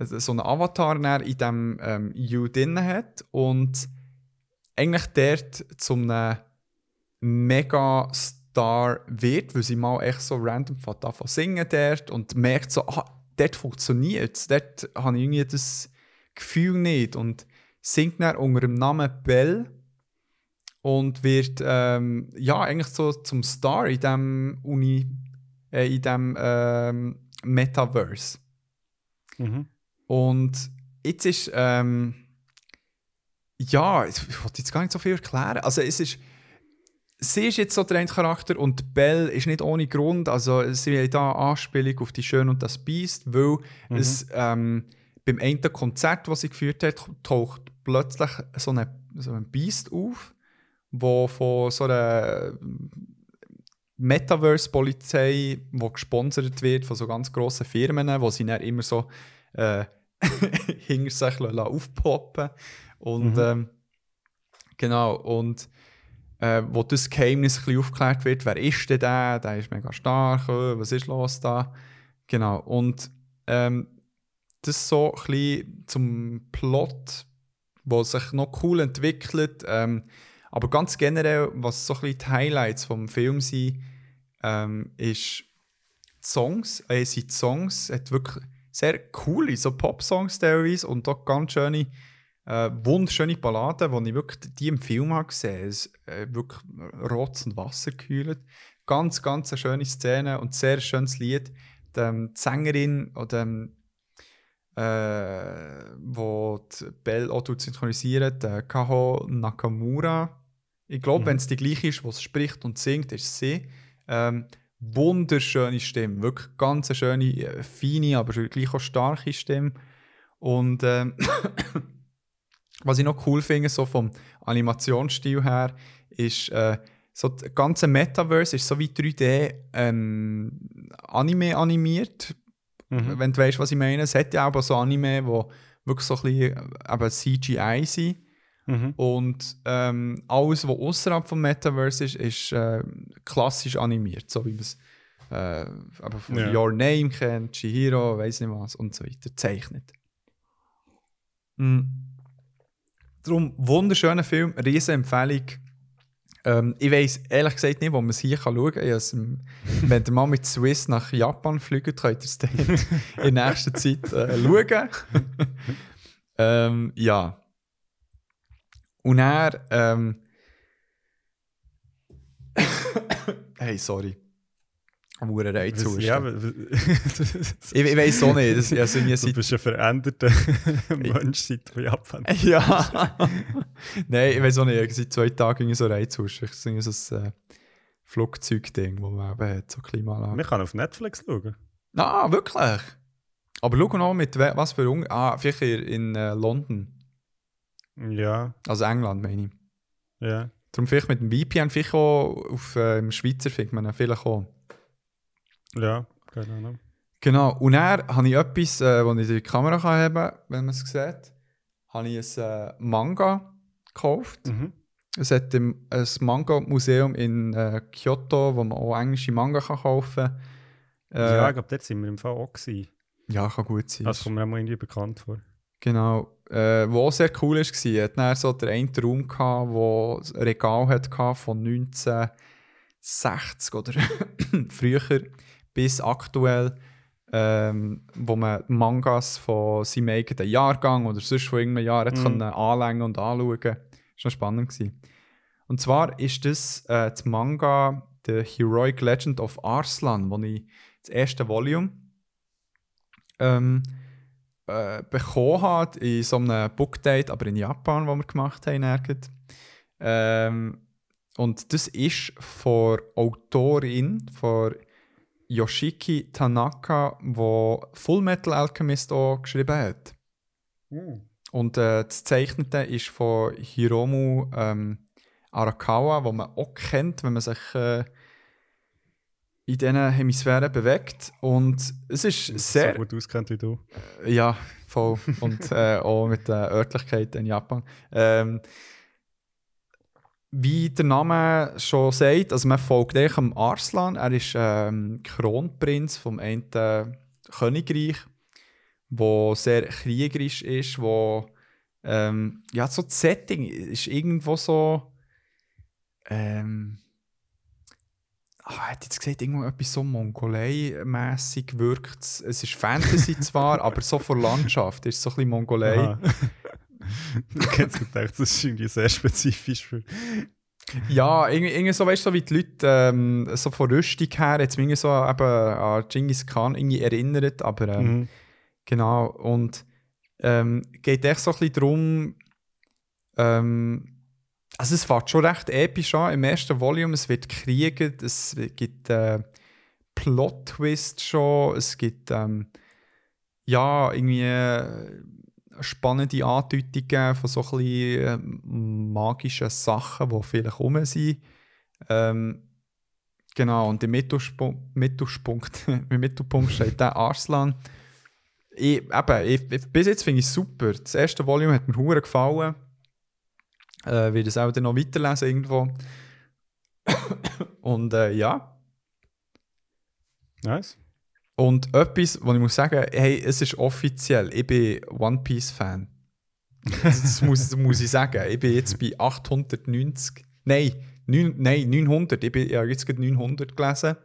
so einen Avatar in diesem ähm, EU drin hat und eigentlich dort zum einem Megastar wird, weil sie mal echt so random fängt an zu singen dort und merkt so, ah, dort funktioniert es, dort habe ich irgendwie das Gefühl nicht und singt dann unter dem Namen Bell und wird ähm, ja eigentlich so zum Star in dem Uni, äh, in dem ähm, Metaverse. Mhm. Und jetzt ist, ähm, ja, ich wollte jetzt gar nicht so viel erklären. Also es ist, sie ist jetzt so der Charakter und Belle ist nicht ohne Grund. Also sie hat da Anspielung auf die Schön und das Biest, weil es ähm, beim einen Konzert, das sie geführt hat, taucht plötzlich so ein so ein Biest auf, wo von so einer Metaverse-Polizei, die gesponsert wird von so ganz grossen Firmen, wo sie dann immer so äh, hinter sich aufpoppen. Und Mhm. ähm, genau und äh, wo das Geheimnis ein aufgeklärt wird, wer ist denn der, der ist mega stark, äh, was ist los da, genau und ähm, das so ein bisschen zum Plot, wo sich noch cool entwickelt, ähm, aber ganz generell, was so ein bisschen die Highlights vom Film sind, ähm, ist die Songs, äh, sind die Songs, hat wirklich sehr coole, so Pop-Songs teilweise und auch ganz schöne, äh, wunderschöne Balladen, die ich wirklich die im Film habe gesehen es äh, wirklich Rotz und Wasser gekühlt. Ganz, ganz eine schöne Szene und sehr schönes Lied. Die, ähm, die Sängerin oder ähm, äh, wo die Bell auch synchronisiert, äh, Kaho Nakamura. Ich glaube, Mhm. wenn es die gleiche ist, was spricht und singt, ist sie. Ähm, wunderschöne Stimme, wirklich ganz eine schöne, äh, feine, aber gleich auch starke Stimme. Und ähm, was ich noch cool finde, so vom Animationsstil her, ist äh, so das ganze Metaverse ist so wie 3D ähm, Anime animiert, Mhm. wenn du weißt, was ich meine. Es hat ja auch so Anime, wo wirklich so ein bisschen äh, eben CGI sind. Mhm. Und ähm, alles, was außerhalb vom Metaverse ist, ist äh, klassisch animiert, so wie man es äh, von Ja. Your Name kennt, Chihiro, weiß nicht was und so weiter, zeichnet. Mhm. Darum, wunderschöner Film, riesen Empfehlung. Ähm, ich weiß ehrlich gesagt nicht, wo man es hier kann schauen kann. Im- Wenn ihr mal mit Swiss nach Japan fliegt, könnt ihr es dann in nächster Zeit äh, schauen. ähm, ja. Und er, ähm, hey, sorry. Hure Reiz. Was- Ja, Ich, ich weiß auch nicht. Das, also, du seit, bist ein veränderter Mensch seit Japan. ja. Nein, ich weiß auch nicht. Seit zwei Tagen so Reizhusch. Ich singe so ein äh, Flugzeugding, wo man eben hat, so Klimaanlage. Man kann auf Netflix schauen. Ah, wirklich? Aber schau noch mit was für Un Ah, vielleicht in, in äh, London. Ja, Also England, meine ich. ja. Darum vielleicht mit dem VPN, vielleicht auch auf äh, im Schweizer findet man ihn vielleicht auch. Ja, keine Ahnung. Genau, und dann habe ich etwas, äh, das ich in die Kamera kann haben wenn man es sieht. Habe ich ein äh, Manga gekauft. Mhm. Es hat im, ein Manga-Museum in äh, Kyoto, wo man auch englische Manga kann kaufen kann. Äh, ja, ja, ich glaube, dort sind wir im Fall auch gewesen. kann gut sein. Das kommt mir auch mal irgendwie bekannt vor. Genau. Äh, auch sehr cool war, hat dann so der einen Raum gehabt, wo ein Regal hat von 1960 oder früher bis aktuell, ähm, wo man Mangas von seinem eigenen Jahrgang oder sonst von irgendeinem Jahr Mhm. können anlängen und anschauen. Das war spannend. Gewesen. Und zwar ist das äh, das Manga The Heroic Legend of Arslan, wo ich das erste Volume ähm, äh, bekommen hat in so einem Bookdate, aber in Japan, wo wir gemacht haben. nirgends. Ähm, und das ist von Autorin, von Yoshiki Tanaka, die Full Metal Alchemist auch geschrieben hat. Und äh, das Zeichnete ist von Hiromu ähm, Arakawa, wo man auch kennt, wenn man sich äh, in diesen Hemisphären bewegt. Und es ist sehr. So gut auskennt wie du. Ja, voll. Und äh, auch mit der Örtlichkeit in Japan. Ähm, wie der Name schon sagt, also man folgt dem Arslan. Er ist ähm, Kronprinz vom einen Königreich, wo sehr kriegerisch ist, wo ähm, ja so das Setting ist irgendwo so ähm, ah, hat jetzt gesagt, irgendwo etwas so Mongolei-mässig wirkt es. Es ist Fantasy zwar, aber so von Landschaft ist es so ein bisschen Mongolei. Ich hätte gedacht, das ist irgendwie sehr spezifisch für. Ja, irgendwie, irgendwie so, weißt du, so wie die Leute ähm, so von Rüstung her jetzt mich so eben an Genghis Khan irgendwie erinnert, aber ähm, Mhm. genau. Und ähm, geht echt so ein bisschen darum, ähm, also es fängt schon recht episch an im ersten Volume, es wird gekriegt, es gibt äh, Plot-Twist schon, es gibt ähm, ja irgendwie äh, spannende Andeutungen von so ein bisschen äh, magischen Sachen, die vielleicht rum sind. Ähm, genau, und im Mittelpunkt, im Mittelpunkt steht der Arslan. Ich, eben, ich, bis jetzt finde ich es super. Das erste Volume hat mir gefallen. Äh, werde es auch dann noch weiterlesen irgendwo. Und äh, ja. Nice. Und etwas, was ich muss sagen, hey, es ist offiziell, ich bin One Piece Fan. Das, muss, das muss ich sagen. Ich bin jetzt bei 890. Nein, 9, nein 900. Ich bin ja jetzt gerade 900 gelesen.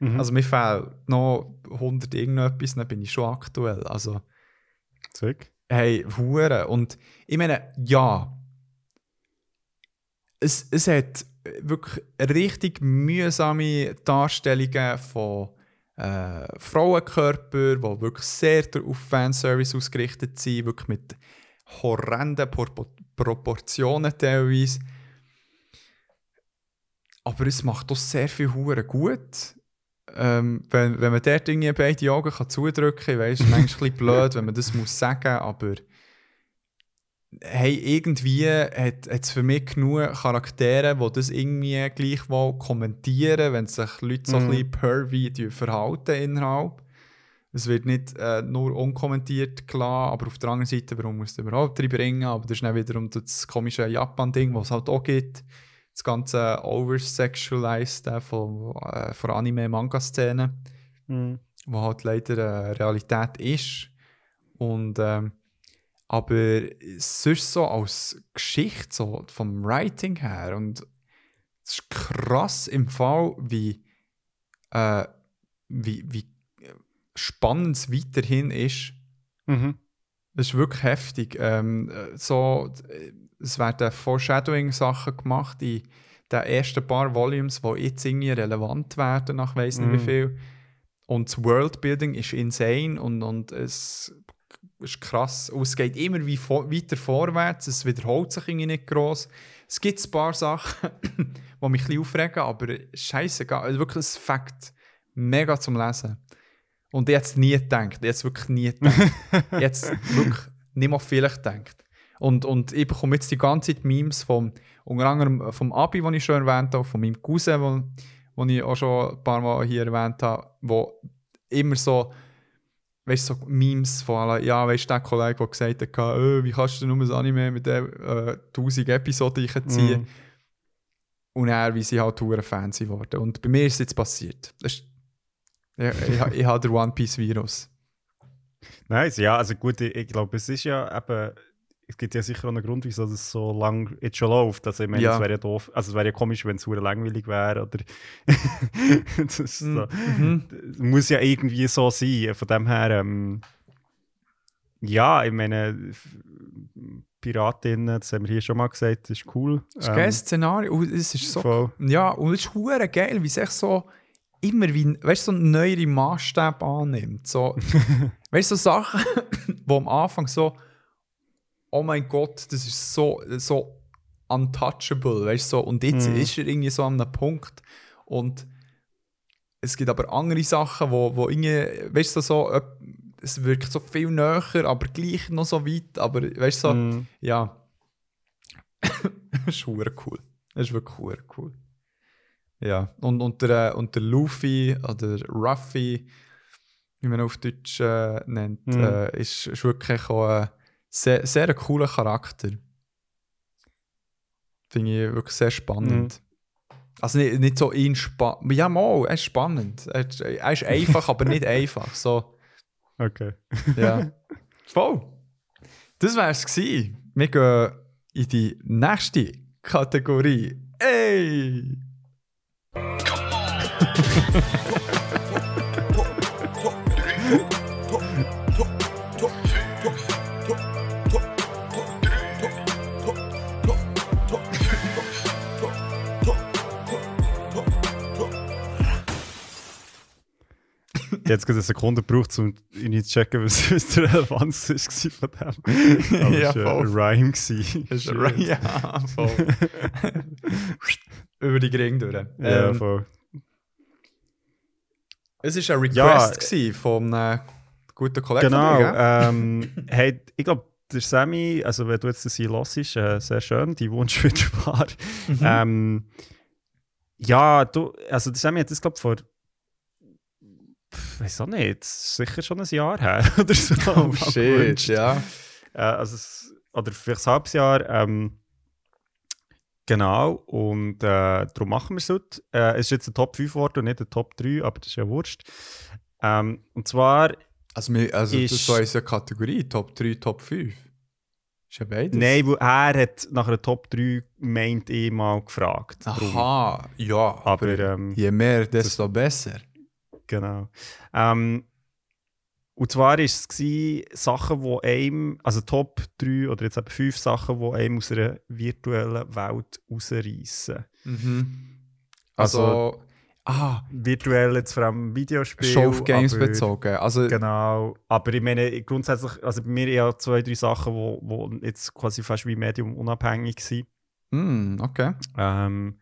Mhm. Also mir fehlt noch 100 irgendetwas, dann bin ich schon aktuell. Also, Sick. hey, Hure. Und ich meine, ja, es, es hat wirklich richtig mühsame Darstellungen von äh, Frauenkörper, die wirklich sehr auf Fanservice ausgerichtet sind, wirklich mit horrenden Por Proportionen teilweise. Aber es macht doch sehr viel Hure gut. Ähm, wenn, wenn man dort irgendwie beide Augen kann zudrücken kann, weißt du, manchmal ein bisschen blöd, wenn man das muss sagen, aber hey, irgendwie hat es für mich genug Charaktere, die das irgendwie gleichwohl kommentieren, wenn sich Leute so ein Mhm. bisschen pervy verhalten innerhalb. Es wird nicht äh, nur unkommentiert klar, aber auf der anderen Seite, warum muss es überhaupt reinbringen? Aber das ist dann wiederum das komische Japan-Ding, was es halt auch gibt. Das ganze Oversexualized äh, von, äh, von Anime-Manga-Szenen Mhm. wo halt leider äh, Realität ist. Und, ähm, aber sonst so als Geschichte, so vom Writing her, und es ist krass im Fall, wie, äh, wie, wie spannend es weiterhin ist. Mhm. Das ist wirklich heftig. Ähm, äh, so, äh, es werden Foreshadowing-Sachen gemacht in den ersten paar Volumes, die jetzt irgendwie relevant werden, nach weiss nicht Mhm. wie viel. Und das Worldbuilding ist insane und, und es ist krass. Und es geht immer wie vor, weiter vorwärts, es wiederholt sich irgendwie nicht gross. Es gibt ein paar Sachen, die mich ein bisschen aufregen, aber scheißegal. Also wirklich ein Fakt. Mega zum Lesen. Und es nie gedacht. Es wirklich nie gedacht. es wirklich nicht mal vielleicht gedacht. Und, und ich bekomme jetzt die ganze Zeit Memes vom, unter anderem vom Abi, den ich schon erwähnt habe, von meinem Cousin, wo ich auch schon ein paar Mal hier erwähnt habe, wo immer so, weißt du, so Memes von allen, ja, weißt du, der Kollege, der gesagt hat, äh, wie kannst du nur ein Anime mit der äh, 1000 Episoden reinziehen? Mhm. Und er, wie sie halt hure Fans geworden. Und bei mir ist es jetzt passiert. Ist, ich, ich, ich, ich habe den One Piece Virus. Nice, ja, also gut, ich, ich glaube, es ist ja eben, es gibt ja sicher auch einen Grund, wieso das so lang jetzt schon läuft. Also ich meine, Ja. es wäre ja doof, also es wäre ja komisch, wenn es super langweilig wäre, oder so. Mhm. Das muss ja irgendwie so sein. Von dem her, ähm, ja, ich meine, Piratinnen, das haben wir hier schon mal gesagt, das ist cool. Das ist ein geiles Szenario. Und es ist so. voll. Ja, und es ist hure geil, wie es echt so immer wie, weißt du, so neuere Maßstäbe annimmt. So, weißt du, so Sachen, wo am Anfang so, oh mein Gott, das ist so, so untouchable, weißt du, so, und jetzt Mhm. ist er irgendwie so an einem Punkt und es gibt aber andere Sachen, wo, wo irgendwie, weißt du, so, es wirkt so viel näher, aber gleich noch so weit, aber weißt du, so, Mm. ja. das ist cool. Das ist wirklich cool. Ja, und, und, der, äh, und der Luffy oder Ruffy, wie man auf Deutsch äh, nennt, Mhm. äh, ist, ist wirklich auch ein sehr, sehr cooler Charakter. Finde ich wirklich sehr spannend. Also nicht, nicht so ihn spannend. Ja, mal, er ist spannend. Er er ist einfach, aber nicht einfach. So, Okay. ja. Voll. Das wär's gewesen. Wir gehen in die nächste Kategorie. Ey! Jetzt gerade eine Sekunde gebraucht, um ihn zu checken, was, was die Relevanz ist von dem. Aber Ja, es war ein. Rhyme. ist Shit. ein- ja, voll. Über die Gring durch. Ja, Ähm, voll. es war ein Ja, Request gewesen von einem guten Kollegen Genau. dir, ähm, hey, ich glaube, der Sammy, also wenn du jetzt das hier hörst, äh, sehr schön, die Wunsch wird wahr. Mhm. Ähm, ja, du, also der Sammy hat das, glaube ich, vor, weiß auch nicht, sicher schon ein Jahr her oder so. Oh shit, gewünscht. ja. Äh, also oder vielleicht ein halbes Jahr. Ähm, genau, und äh, darum machen wir es heute. Äh, es ist jetzt ein Top 5 geworden und nicht ein Top 3, aber das ist ja wurscht. Ähm, und zwar, Also, wir, also das Ist- war unsere Kategorie, Top 3, Top 5. Ist ja beides. nein, weil er hat nach einer Top 3 meint eh mal gefragt. Darum, Aha, ja, aber, Aber, ähm, je mehr, desto besser. Genau. Ähm, und zwar war es gewesen, Sachen, die einem, also Top 3 oder jetzt eben 5 Sachen, die einem aus einer virtuellen Welt rausreißen. Mhm. Also- Also, ah, virtuell jetzt vor allem Videospiele. schon auf Games aber- bezogen. Also, Genau. Aber ich meine, grundsätzlich, also bei mir ja zwei, drei Sachen, wo, wo jetzt quasi fast wie Medium unabhängig sind. hm, okay. Ähm,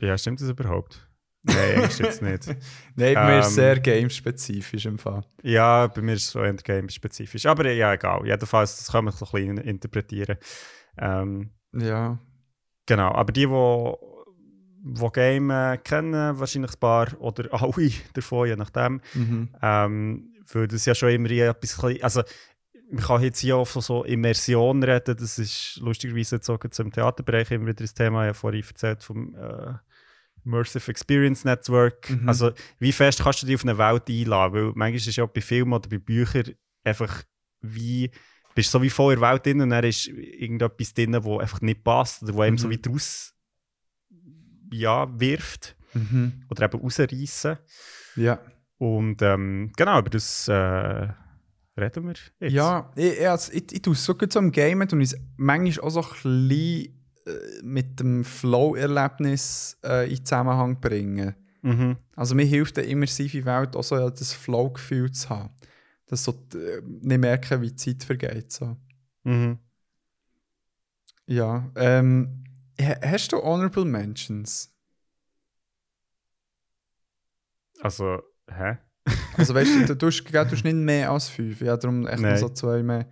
ja, stimmt das überhaupt? Nein, stimmt es nicht. Nein, bei mir ist Ähm, es sehr gamespezifisch im Fall. Ja, bei mir ist es so Endgame-spezifisch. Aber ja, egal. Jedenfalls, das kann man so ein bisschen interpretieren. Ähm, Ja. genau. Aber die, die die Game kennen, wahrscheinlich ein paar oder alle davon, je nachdem. Mhm. Ähm, weil das ja schon immer etwas also man kann jetzt hier auch von so Immersion reden, das ist lustigerweise jetzt auch zum Theaterbereich immer wieder das Thema, habe vorhin erzählt vom äh, Immersive Experience Network. Mhm. Also wie fest kannst du dich auf eine Welt einladen? Weil manchmal ist es ja bei Filmen oder bei Büchern einfach wie, bist so wie voll in der Welt drin und dann ist irgendetwas drin, wo einfach nicht passt oder wo einem so Mhm. wie draus ja, wirft Mhm. oder eben rausreißen. Ja. Und ähm, genau, über das äh, reden wir jetzt. Ja, ich, ich, also, ich, ich tue es so gut so im Game und es manchmal auch so ein bisschen mit dem Flow-Erlebnis äh, in Zusammenhang bringen. Mhm. Also mir hilft eine immersive Welt auch so ja, das Flow-Gefühl zu haben. Dass so äh, nicht merken, wie die Zeit vergeht. So. Mhm. Ja. Ähm, ha- hast du Honorable Mentions? Also, hä? Also weißt du, du gell, du tust nicht mehr als fünf. Ja, darum echt nur Nein. so zwei mehr.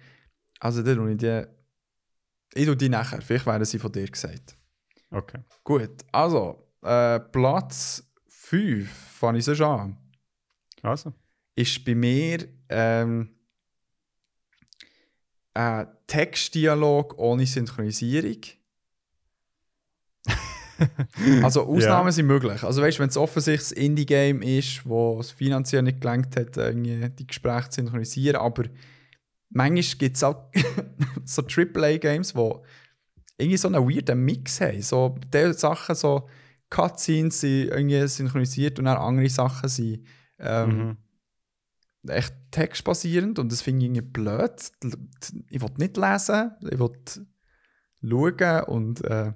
Also dann ich die. Ich tue die nachher. Vielleicht werden sie von dir gesagt. Okay. Gut, also äh, Platz 5, fange ich so schon an, Also. ist bei mir ähm, ein Textdialog ohne Synchronisierung. Also Ausnahmen Ja. sind möglich. Also weißt du, wenn es offensichtlich ein Indie-Game ist, wo es finanziell nicht gelangt hat, irgendwie die Gespräche zu synchronisieren, aber manchmal gibt es auch so AAA-Games, wo irgendwie so einen weirden Mix haben. So die Sachen, so Cutscenes sind irgendwie synchronisiert und dann andere Sachen sind ähm, Mhm. echt textbasierend und das finde ich irgendwie blöd. Ich will nicht lesen, ich will schauen und äh,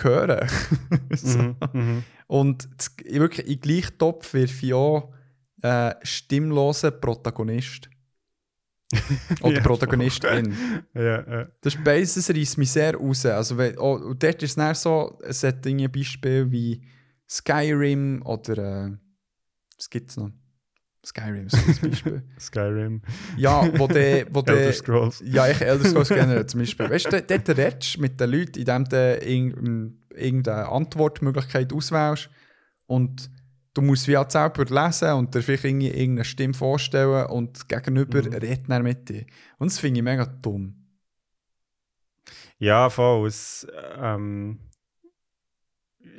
hören. so. Mhm. Mhm. Und das, ich wirklich in gleich Topf wirfe ich auch äh, stimmlosen Protagonist. Oder Ja, Protagonistin. Ja, ja. Das ist beides, das reißt mich sehr raus. Also, wenn, oh, und dort ist es dann so, es hat Dinge Beispiele wie Skyrim oder äh, was gibt es noch? Skyrim ist ein Beispiel. Skyrim. ja, wo der, wo Elder der, Scrolls. ja, ich Elder Scrolls generell zum Beispiel. Weißt du, dort redest du mit den Leuten, indem du in, irgendeine Antwortmöglichkeit auswählst und du musst wie halt selber lesen und dir vielleicht irgendeine Stimme vorstellen und Gegenüber Mhm. redet dann mit dir. Und das finde ich mega dumm. Ja, voll. Es ähm,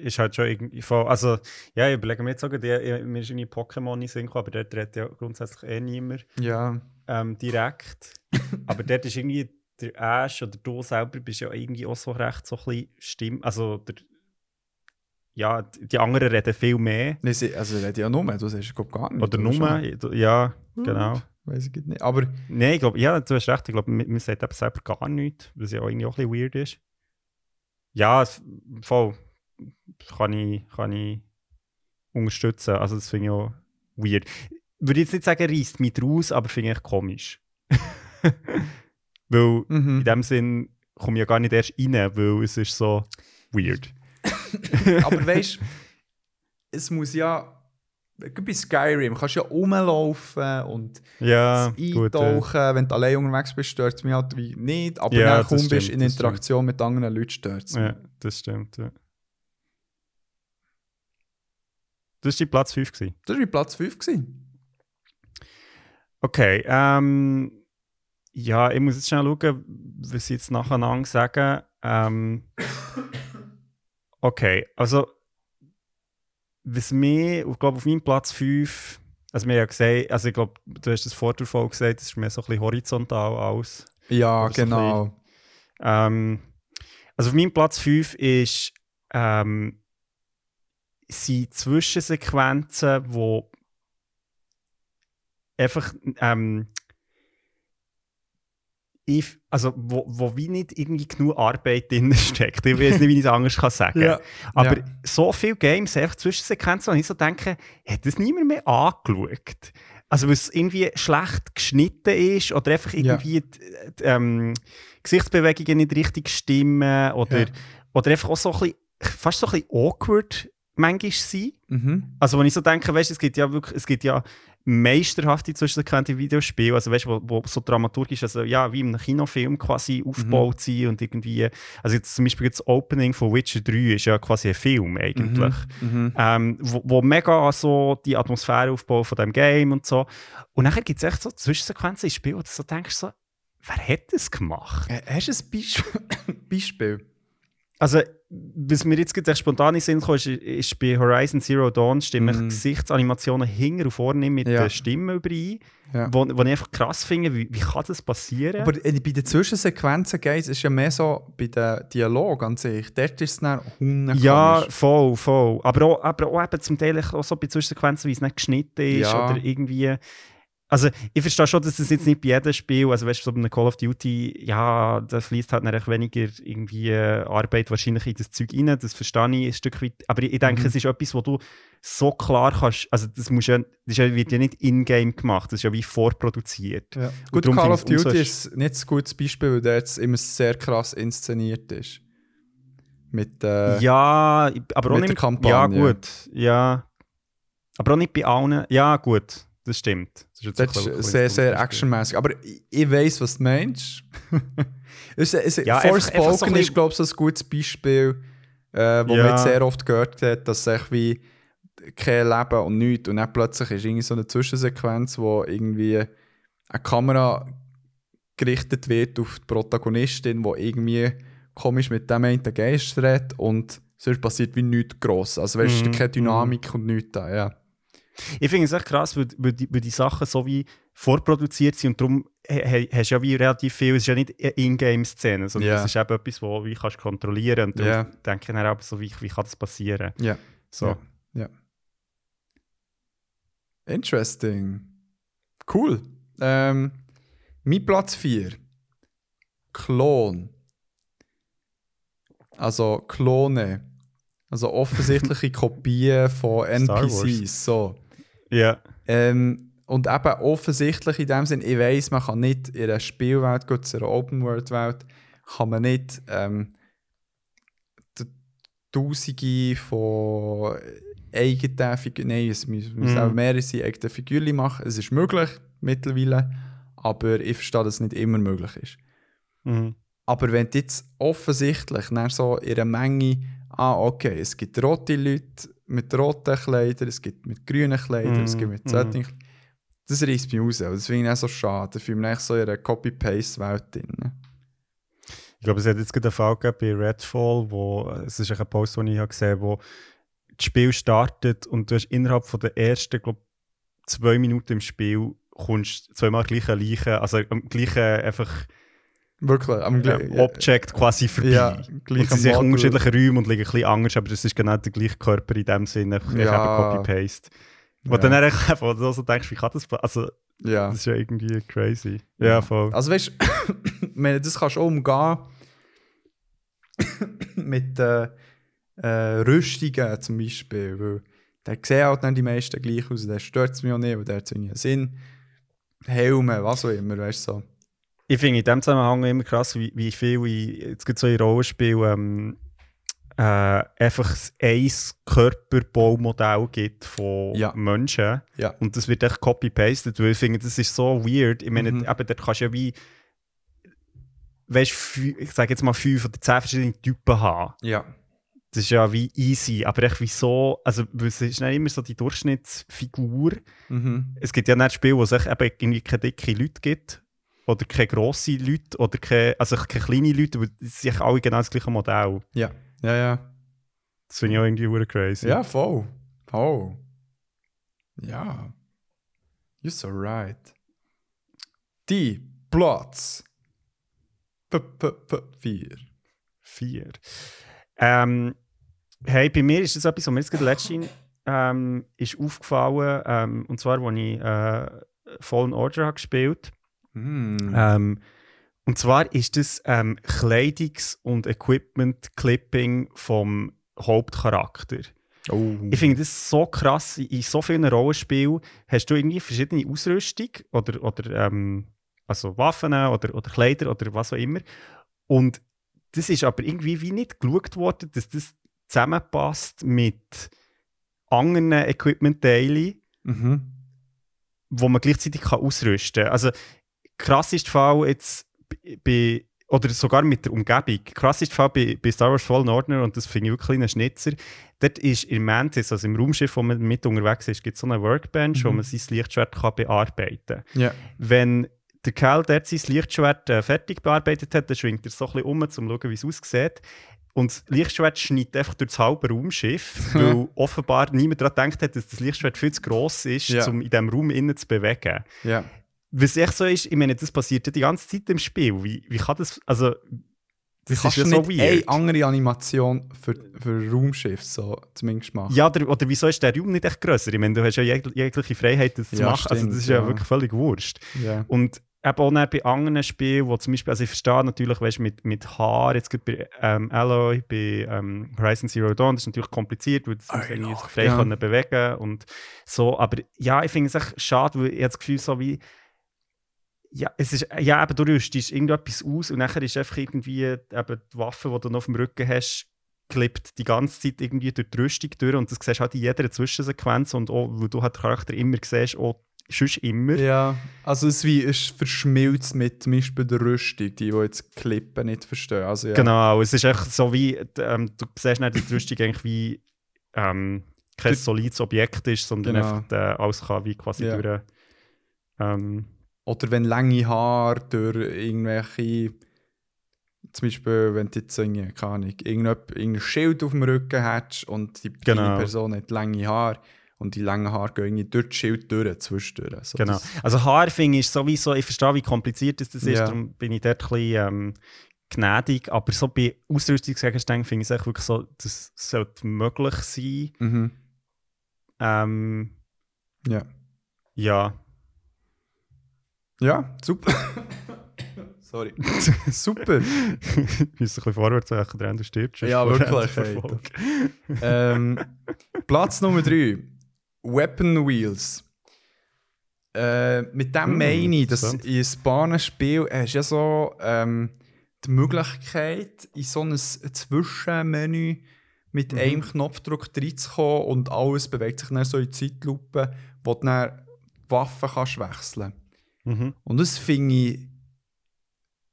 ist halt schon irgendwie voll. Also, ja, ich überlege mir jetzt sogar, die, ich- mir ist irgendwie Pokémon den Sinn aber dort redet ja grundsätzlich eh niemand Ja, ähm, direkt. aber dort ist irgendwie der Ash oder du selber bist ja irgendwie auch so recht so ein bisschen Stimme. Also, der, ja, die anderen reden viel mehr. nee, sie, also rede ja nur, du sagst glaub, gar nicht. Oder nur, ja, genau. Weiß ich nicht. Aber Nein, ich glaube, ja, du hast recht. Ich glaube, man, man sagt eben selber gar nichts, was ja auch irgendwie auch ein bisschen weird ist. Ja, es- voll. Kann ich, kann ich unterstützen. Also, das finde ich auch weird. Würde jetzt nicht sagen, reißt mich raus, aber finde ich komisch. weil mhm. in dem Sinn komme ich ja gar nicht erst rein, weil es ist so weird. Aber weißt es muss ja. Bei Skyrim kannst du ja rumlaufen und Ja, gut. eintauchen. Wenn du allein unterwegs bist, stört es mich halt wie nicht. Aber Ja, du kaum bist stimmt, in Interaktion mit anderen Leuten, stört es mich. ja, das stimmt. Ja. Das war dein Platz 5. Gewesen. Das war mein Platz 5. Gewesen. Okay, ähm, ja, ich muss jetzt schnell schauen, was sie jetzt nacheinander sagen. Ähm, okay, also, was mir, ich glaube, auf meinem Platz 5, also wir haben ja gesagt, also ich glaube, du hast das vor der Folge gesagt, das ist mehr so ein bisschen horizontal aus. Ja, so genau. Ähm, also auf meinem Platz 5 ist, ähm, sind Zwischensequenzen, wo einfach ähm, ich, also wo, wo wie nicht irgendwie genug Arbeit drin steckt. Ich weiß nicht, wie ich es anders kann sagen Ja. Aber Ja. so viele Games, einfach Zwischensequenzen, wo ich so denke, hat das niemand mehr angeschaut? Also, weil es irgendwie schlecht geschnitten ist oder einfach Ja. irgendwie die, die, ähm, Gesichtsbewegungen nicht richtig stimmen oder, Ja. oder einfach auch so ein bisschen, fast so ein bisschen awkward manchmal sein. Mhm. Also, wenn ich so denke, weißt, es gibt ja wirklich, es gibt ja meisterhafte Zwischensequenzen in Videospielen, also weißt, wo, wo so dramaturgisch, also ja, wie einem Kinofilm quasi aufgebaut sind und irgendwie, also jetzt zum Beispiel das Opening von Witcher 3 ist ja quasi ein Film eigentlich, Mhm. ähm, wo, wo mega so die Atmosphäre aufbaut von dem Game und so. Und nachher gibt es echt so Zwischensequenzen im Spiel, wo du so denkst, so, wer hat das gemacht? Äh, Hast du ein Beisp Beispiel? Also, was mir jetzt gerade spontan in Sinn kam, ist, ist bei Horizon Zero Dawn stimmen Mm. Gesichtsanimationen hinten und vorne mit Ja. den Stimmen überein. Ja. Wo, wo ich einfach krass finde, wie, wie kann das passieren? Aber äh, bei den Zwischensequenzen geht es ja mehr so bei den Dialog an sich. Dort ist es dann hunde ja, voll, voll. Aber auch, aber auch eben zum Teil auch so bei Zwischensequenzen, wie es nicht geschnitten ist Ja. oder irgendwie. Also, ich verstehe schon, dass es jetzt nicht bei jedem Spiel, also weißt du, so bei einem Call of Duty, ja, da fließt halt natürlich weniger irgendwie äh, Arbeit wahrscheinlich in das Zeug rein, das verstehe ich ein Stück weit. Aber ich, denke, Mhm. es ist etwas, wo du so klar kannst, also das, musst ja, das wird ja nicht in-game gemacht, das ist ja wie vorproduziert. Ja. Gut, Call of Duty ist nicht ein gutes Beispiel, weil der jetzt immer sehr krass inszeniert ist. Mit, äh, Ja, aber auch mit nicht der Kampagne. Ja, gut. Ja. Aber auch nicht bei allen. Ja, gut. Das stimmt. Das ist jetzt Das ist sehr, sehr actionmäßig. Aber ich, ich weiß, was du meinst. es, es, Ja, Forspoken einfach- einfach so ist, glaube ich, so ein gutes Beispiel, äh, wo Ja. man jetzt sehr oft gehört hat, dass es wie kein Leben und nichts. Und dann plötzlich ist irgendwie so eine Zwischensequenz, wo irgendwie eine Kamera gerichtet wird auf die Protagonistin, wo irgendwie komisch mit dem einen Geist redet und sonst passiert wie nichts gross. Also weißt du, Mhm, keine Dynamik und nichts da, ja. Ich finde es echt krass, weil, weil, die, weil die Sachen so wie vorproduziert sind und darum he- hast du ja wie relativ viel, es ist ja nicht Ingame-Szene, sondern Ja. es ist eben etwas, wo wie kannst du kontrollieren und Ja. denke ich dann auch so, wie, wie kann das passieren? Ja. So. Ja. ja. Interesting. Cool. Ähm, mein Platz 4. Klon. Also Klone. Also offensichtliche Kopien von NPCs. So. Ja. Ähm, und eben offensichtlich in dem Sinn, ich weiss, man kann nicht in einer Spielwelt, gut, in einer Open-World-Welt, kann man nicht ähm, Tausende von eigenen Figuren, nein, es müssen Mhm. auch mehrere sein, eigene Figuren machen. Es ist möglich mittlerweile, aber ich verstehe, dass es nicht immer möglich ist. Mhm. Aber wenn du jetzt offensichtlich dann so in einer Menge ah, okay, es gibt rote Leute mit roten Kleidern, es gibt mit grünen Kleidern, es gibt mit Mhm, solchen Kleidern. Das reißt mich raus. und Das finde ich auch so schade. Da fühle ich mich so in einer Copy-Paste-Welt drin. Ich glaube, es hat jetzt gerade einen Fall gegeben bei Redfall, wo, es ist ein Post, den ich gesehen habe, wo das Spiel startet und du hast innerhalb von der ersten, glaube zwei Minuten im Spiel kommst zweimal gleiche Leichen, also am gleichen einfach Wirklich, am gleichen Object quasi vorbei. Ja, und sie sind in unterschiedlichen Räumen und liegen ein bisschen anders, aber es ist genau der gleiche Körper in dem Sinne, einfach Ja. Copy-Paste. Wo Ja. dann einfach einfach so so denkst, wie kann das Also, Ja. das ist ja irgendwie crazy. Ja, voll. Also weißt du, das kannst du auch umgehen mit äh, äh, Rüstungen zum Beispiel. Weil der sieht halt dann die meisten gleich aus, der stört es mich auch nicht, weil der hat so einen Sinn. Helme, was auch immer, weißt du so. Ich finde in dem Zusammenhang immer krass, wie, wie viel ich, jetzt gibt so in Rollenspielen ähm, äh, einfach ein Körperbaumodell gibt von Ja. Menschen. Ja. Und das wird echt copy-pasted, weil ich finde, das ist so weird. Ich meine, Mhm. eben, dort kannst du ja wie, weißt du, ich sage jetzt mal fünf oder zehn verschiedene Typen haben. Ja. Das ist ja wie easy, aber echt wie so, also es ist nicht immer so die Durchschnittsfigur. Mhm. Es gibt ja nicht Spiele, wo es echt eben irgendwie keine dicke Leute gibt. Oder keine grosse Leute. Oder keine, also keine kleine Leute, aber es sind alle genau das gleiche Modell. Ja. Ja, ja. Das finde ich auch irgendwie crazy. Ja, voll. Voll. Ja. You're so right. Die Platz. P -p -p vier. Vier. Ähm, hey, bei mir ist das etwas, was mir jetzt gerade letztens ähm, ist aufgefallen. Ähm, und zwar, als ich äh, Fallen Order habe gespielt Mm. Ähm, und zwar ist das ähm, Kleidungs- und Equipment-Clipping vom Hauptcharakter. oh. Ich finde das so krass. In so vielen Rollenspielen hast du irgendwie verschiedene Ausrüstung oder, oder ähm, also Waffen oder, oder Kleider oder was auch immer. Und das ist aber irgendwie wie nicht geschaut worden, dass das zusammenpasst mit anderen Equipment-Teilen, Mhm. wo man gleichzeitig kann ausrüsten kann. Also krass ist der Fall jetzt bei oder sogar mit der Umgebung. Krass ist der Fall bei, bei Star Wars Fallen Order und das finde ich wirklich ein Schnitzer. Dort ist im Mantis, also im Raumschiff, wo man mit unterwegs ist, gibt es so eine Workbench, wo Mhm. man sein Lichtschwert kann bearbeiten kann. Ja. Wenn der Kerl dort sein Lichtschwert äh, fertig bearbeitet hat, dann schwingt er so ein bisschen um, um zu schauen, wie es aussieht. Und das Lichtschwert schneidet einfach durch das halbe Raumschiff, weil offenbar niemand daran gedacht hat, dass das Lichtschwert viel zu gross ist, Ja. um in diesem Raum innen zu bewegen. Ja. Was echt so ist, ich meine, das passiert ja die ganze Zeit im Spiel. Wie, wie kann das, also, das Kannst ist ja so weird. eine andere Animation für, für Raumschiff so zumindest machen? Ja, oder, oder wieso ist der Raum nicht echt grösser? Ich meine, du hast ja jeg jegliche Freiheit, das zu Ja, machen. also, stimmt, das ist ja, ja. wirklich völlig wurscht. Ja. Und eben auch bei anderen Spielen, wo zum Beispiel, also ich verstehe natürlich, weißt, mit, mit Haar, jetzt gerade bei ähm, Alloy, bei ähm, Horizon Zero Dawn, das ist natürlich kompliziert, weil das muss Alloy, irgendwie sich frei ja. können bewegen und so. Aber ja, ich finde es echt schade, weil ich habe das Gefühl, so wie ja, es ist, ja, eben, du rüstest irgendetwas aus und nachher ist einfach irgendwie eben die Waffe, die du noch auf dem Rücken hast, klippt die ganze Zeit irgendwie durch die Rüstung durch und das siehst du halt in jeder Zwischensequenz und auch, weil du halt den Charakter immer siehst, auch sonst immer. Ja, also es wie ist verschmilzt mit zum Beispiel der Rüstung, die, die jetzt Klippen nicht verstehen. Also, ja. Genau, es ist echt so wie, ähm, du siehst nicht, dass die Rüstung eigentlich wie ähm, kein solides Objekt ist, sondern Genau. einfach äh, alles kann wie quasi Ja. durch. Ähm, Oder wenn lange Haare durch irgendwelche, zum Beispiel, wenn du jetzt irgendwie, keine Ahnung, irgendein Schild auf dem Rücken hättest und die Genau. Person hat lange Haare und die langen Haare gehen irgendwie durch das Schild durch, zwischendurch. So, genau. Also Haarfing ist sowieso, ich verstehe, wie kompliziert das, ist, Ja. darum bin ich dort ein bisschen ähm, gnädig, aber so bei Ausrüstungsgegenständen finde ich es wirklich so, das sollte möglich sein. Mhm. Ähm, Ja. ja, Ja, super. Sorry. super. wir müssen ein bisschen vorwärts machen, der Ende stirbt. sonst Ja, wirklich, ähm, Platz Nummer 3. Weapon Wheels. Äh, mit dem Hm, meine ich, dass in einem Bahnenspiel hast du ja so ähm, die Möglichkeit, in so ein Zwischenmenü mit Mhm. einem Knopfdruck reinzukommen und alles bewegt sich dann so in Zeitlupe, wo du dann die Waffen kannst wechseln Mhm. Und das finde ich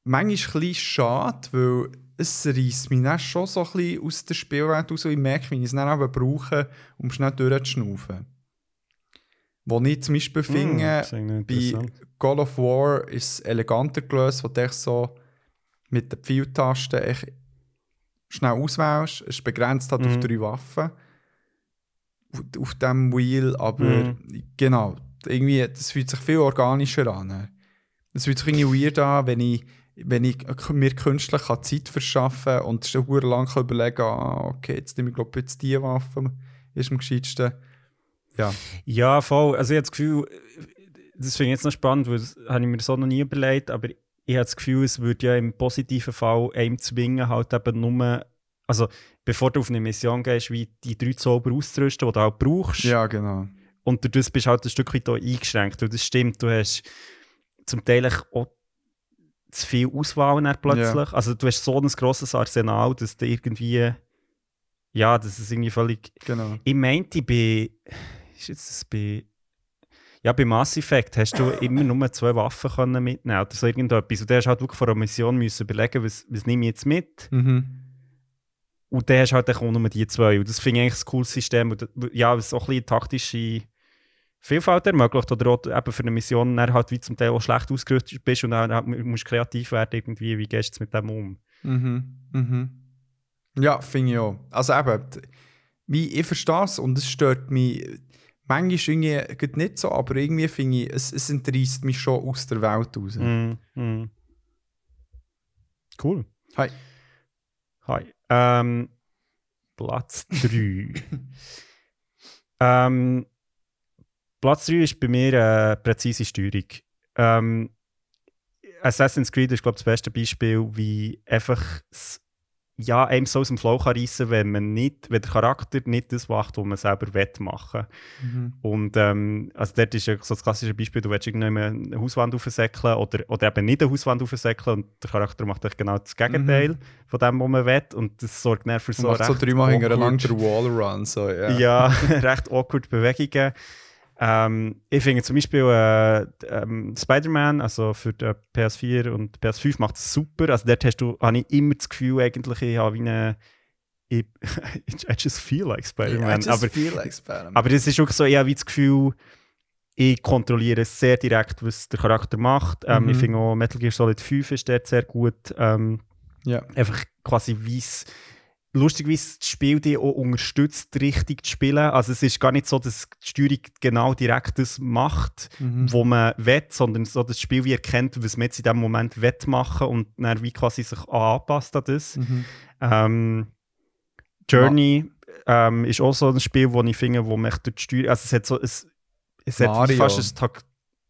manchmal ein schade, weil es reißt mich dann schon so ein bisschen aus der Spielwelt raus. Ich merke, wie ich es dann eben brauche, um schnell durchzuschnaufen. Wo ich zum Beispiel Hm, finde, bei. God of War ist es eleganter gelöst, wo du so mit den Pfeiltasten schnell auswählst. Es ist begrenzt halt auf Mhm. drei Waffen auf, dem Wheel, aber Mhm. genau, irgendwie, das fühlt sich viel organischer an. Es fühlt sich irgendwie weird an, wenn ich, wenn ich mir künstlich kann Zeit verschaffen kann und schon lang kann überlegen ah, okay, jetzt nehme ich glaube jetzt diese Waffe, ist am gescheitsten. Ja, Ja, voll. Also ich habe das Gefühl, das finde ich jetzt noch spannend, weil das habe ich mir so noch nie überlegt, aber ich habe das Gefühl, es würde ja im positiven Fall einem zwingen, halt eben nur, also bevor du auf eine Mission gehst, wie die drei Zauber auszurüsten, die du halt brauchst. ja genau. Und durch das bist du halt ein Stück weit eingeschränkt. Und das stimmt, du hast zum Teil auch zu viel Auswahl dann plötzlich. Also du hast so ein grosses Arsenal, dass du irgendwie, ja, das ist irgendwie völlig genau. ich meinte, bei. Ist jetzt das bei. Ja, bei Mass Effect hast du immer nur zwei Waffen können mitnehmen oder so irgendetwas. Und dann hast halt wirklich vor einer Mission müssen überlegen, was, was nehme ich jetzt mit. Mhm. Und dann hast du halt auch nur die zwei. Und das finde ich eigentlich ein cooles System. Und, ja, was auch ein bisschen taktische Vielfalt ermöglicht. Oder auch eben für eine Mission dann halt wie zum Teil auch schlecht ausgerüstet bist und dann halt musst du kreativ werden irgendwie. Wie gehst du mit dem um? Mhm. Mhm. Ja, finde ich auch. Also eben, wie ich verstehe es und es stört mich manchmal irgendwie nicht so, aber irgendwie finde ich, es, es entreißt mich schon aus der Welt raus. Mm, mm. Cool. Hi. Hi. Ähm, Platz 3. ähm, Platz 3 ist bei mir äh, präzise Steuerung. Ähm, Assassin's Creed ist, glaube ich, das beste Beispiel, wie einfach ja, einem so aus dem Flow kann reissen, wenn man nicht, wenn der Charakter nicht das macht, was man selber will machen. Mhm. Und ähm, also dort ist so das klassische Beispiel, du willst irgendwann eine Hauswand aufsäckeln oder, oder eben nicht eine Hauswand aufsäckeln und der Charakter macht echt genau das Gegenteil von dem, was man will und das sorgt dann für So so macht so dreimal hintereinander Wallrun. So, ja. ja, recht awkward Bewegungen. Ähm, ich finde zum Beispiel äh, ähm, Spider-Man, also für die PS4 und PS5 macht es super. Also dort hast du, habe ich immer das Gefühl, eigentlich, ich habe wie eine. Ich, I just feel like Spider-Man. Just aber, like Spider-Man. aber es ist auch so, ich habe wie das Gefühl, ich kontrolliere sehr direkt, was der Charakter macht. Ähm, Mhm. Ich finde auch Metal Gear Solid 5 ist dort sehr gut. Ähm, ja. einfach quasi weiss, lustigerweise das Spiel dich auch unterstützt, richtig zu spielen. Also es ist gar nicht so, dass die Steuerung genau direkt das macht, Mhm. wo man will, sondern so, dass das Spiel wie erkennt, was man jetzt in dem Moment will machen und dann wie quasi sich anpasst an das. Mhm. Ähm, Journey ähm, ist auch so ein Spiel, wo ich finde, wo mich durch die Steuerung, also es hat so, es, es hat Mario. fast ein Takt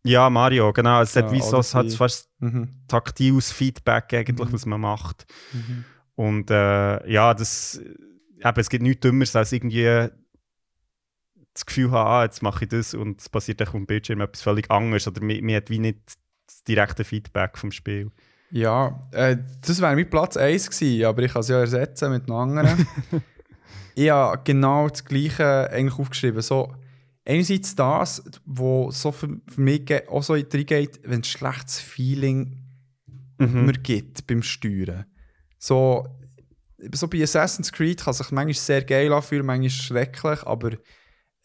ja, Mario, genau. Es hat Ja, wie so, es hat fast Mhm. taktiles Feedback eigentlich, Mhm. was man macht. Mhm. Und äh, ja, das, eben, es gibt nichts Dümmeres, als irgendwie das Gefühl haben, ah, jetzt mache ich das und es passiert auf dem Bildschirm etwas völlig anderes. Oder man, man hat wie nicht das direkte Feedback vom Spiel. Ja, äh, das wäre mein Platz 1 gewesen, aber ich kann es ja ersetzen mit einem anderen. ich habe genau das Gleiche eigentlich aufgeschrieben. So, einerseits das, wo so für, für mich auch so reingeht, wenn es ein schlechtes Feeling Mhm. mir gibt beim Steuern. So, so bei Assassin's Creed kann sich manchmal sehr geil anfühlen, manchmal schrecklich, aber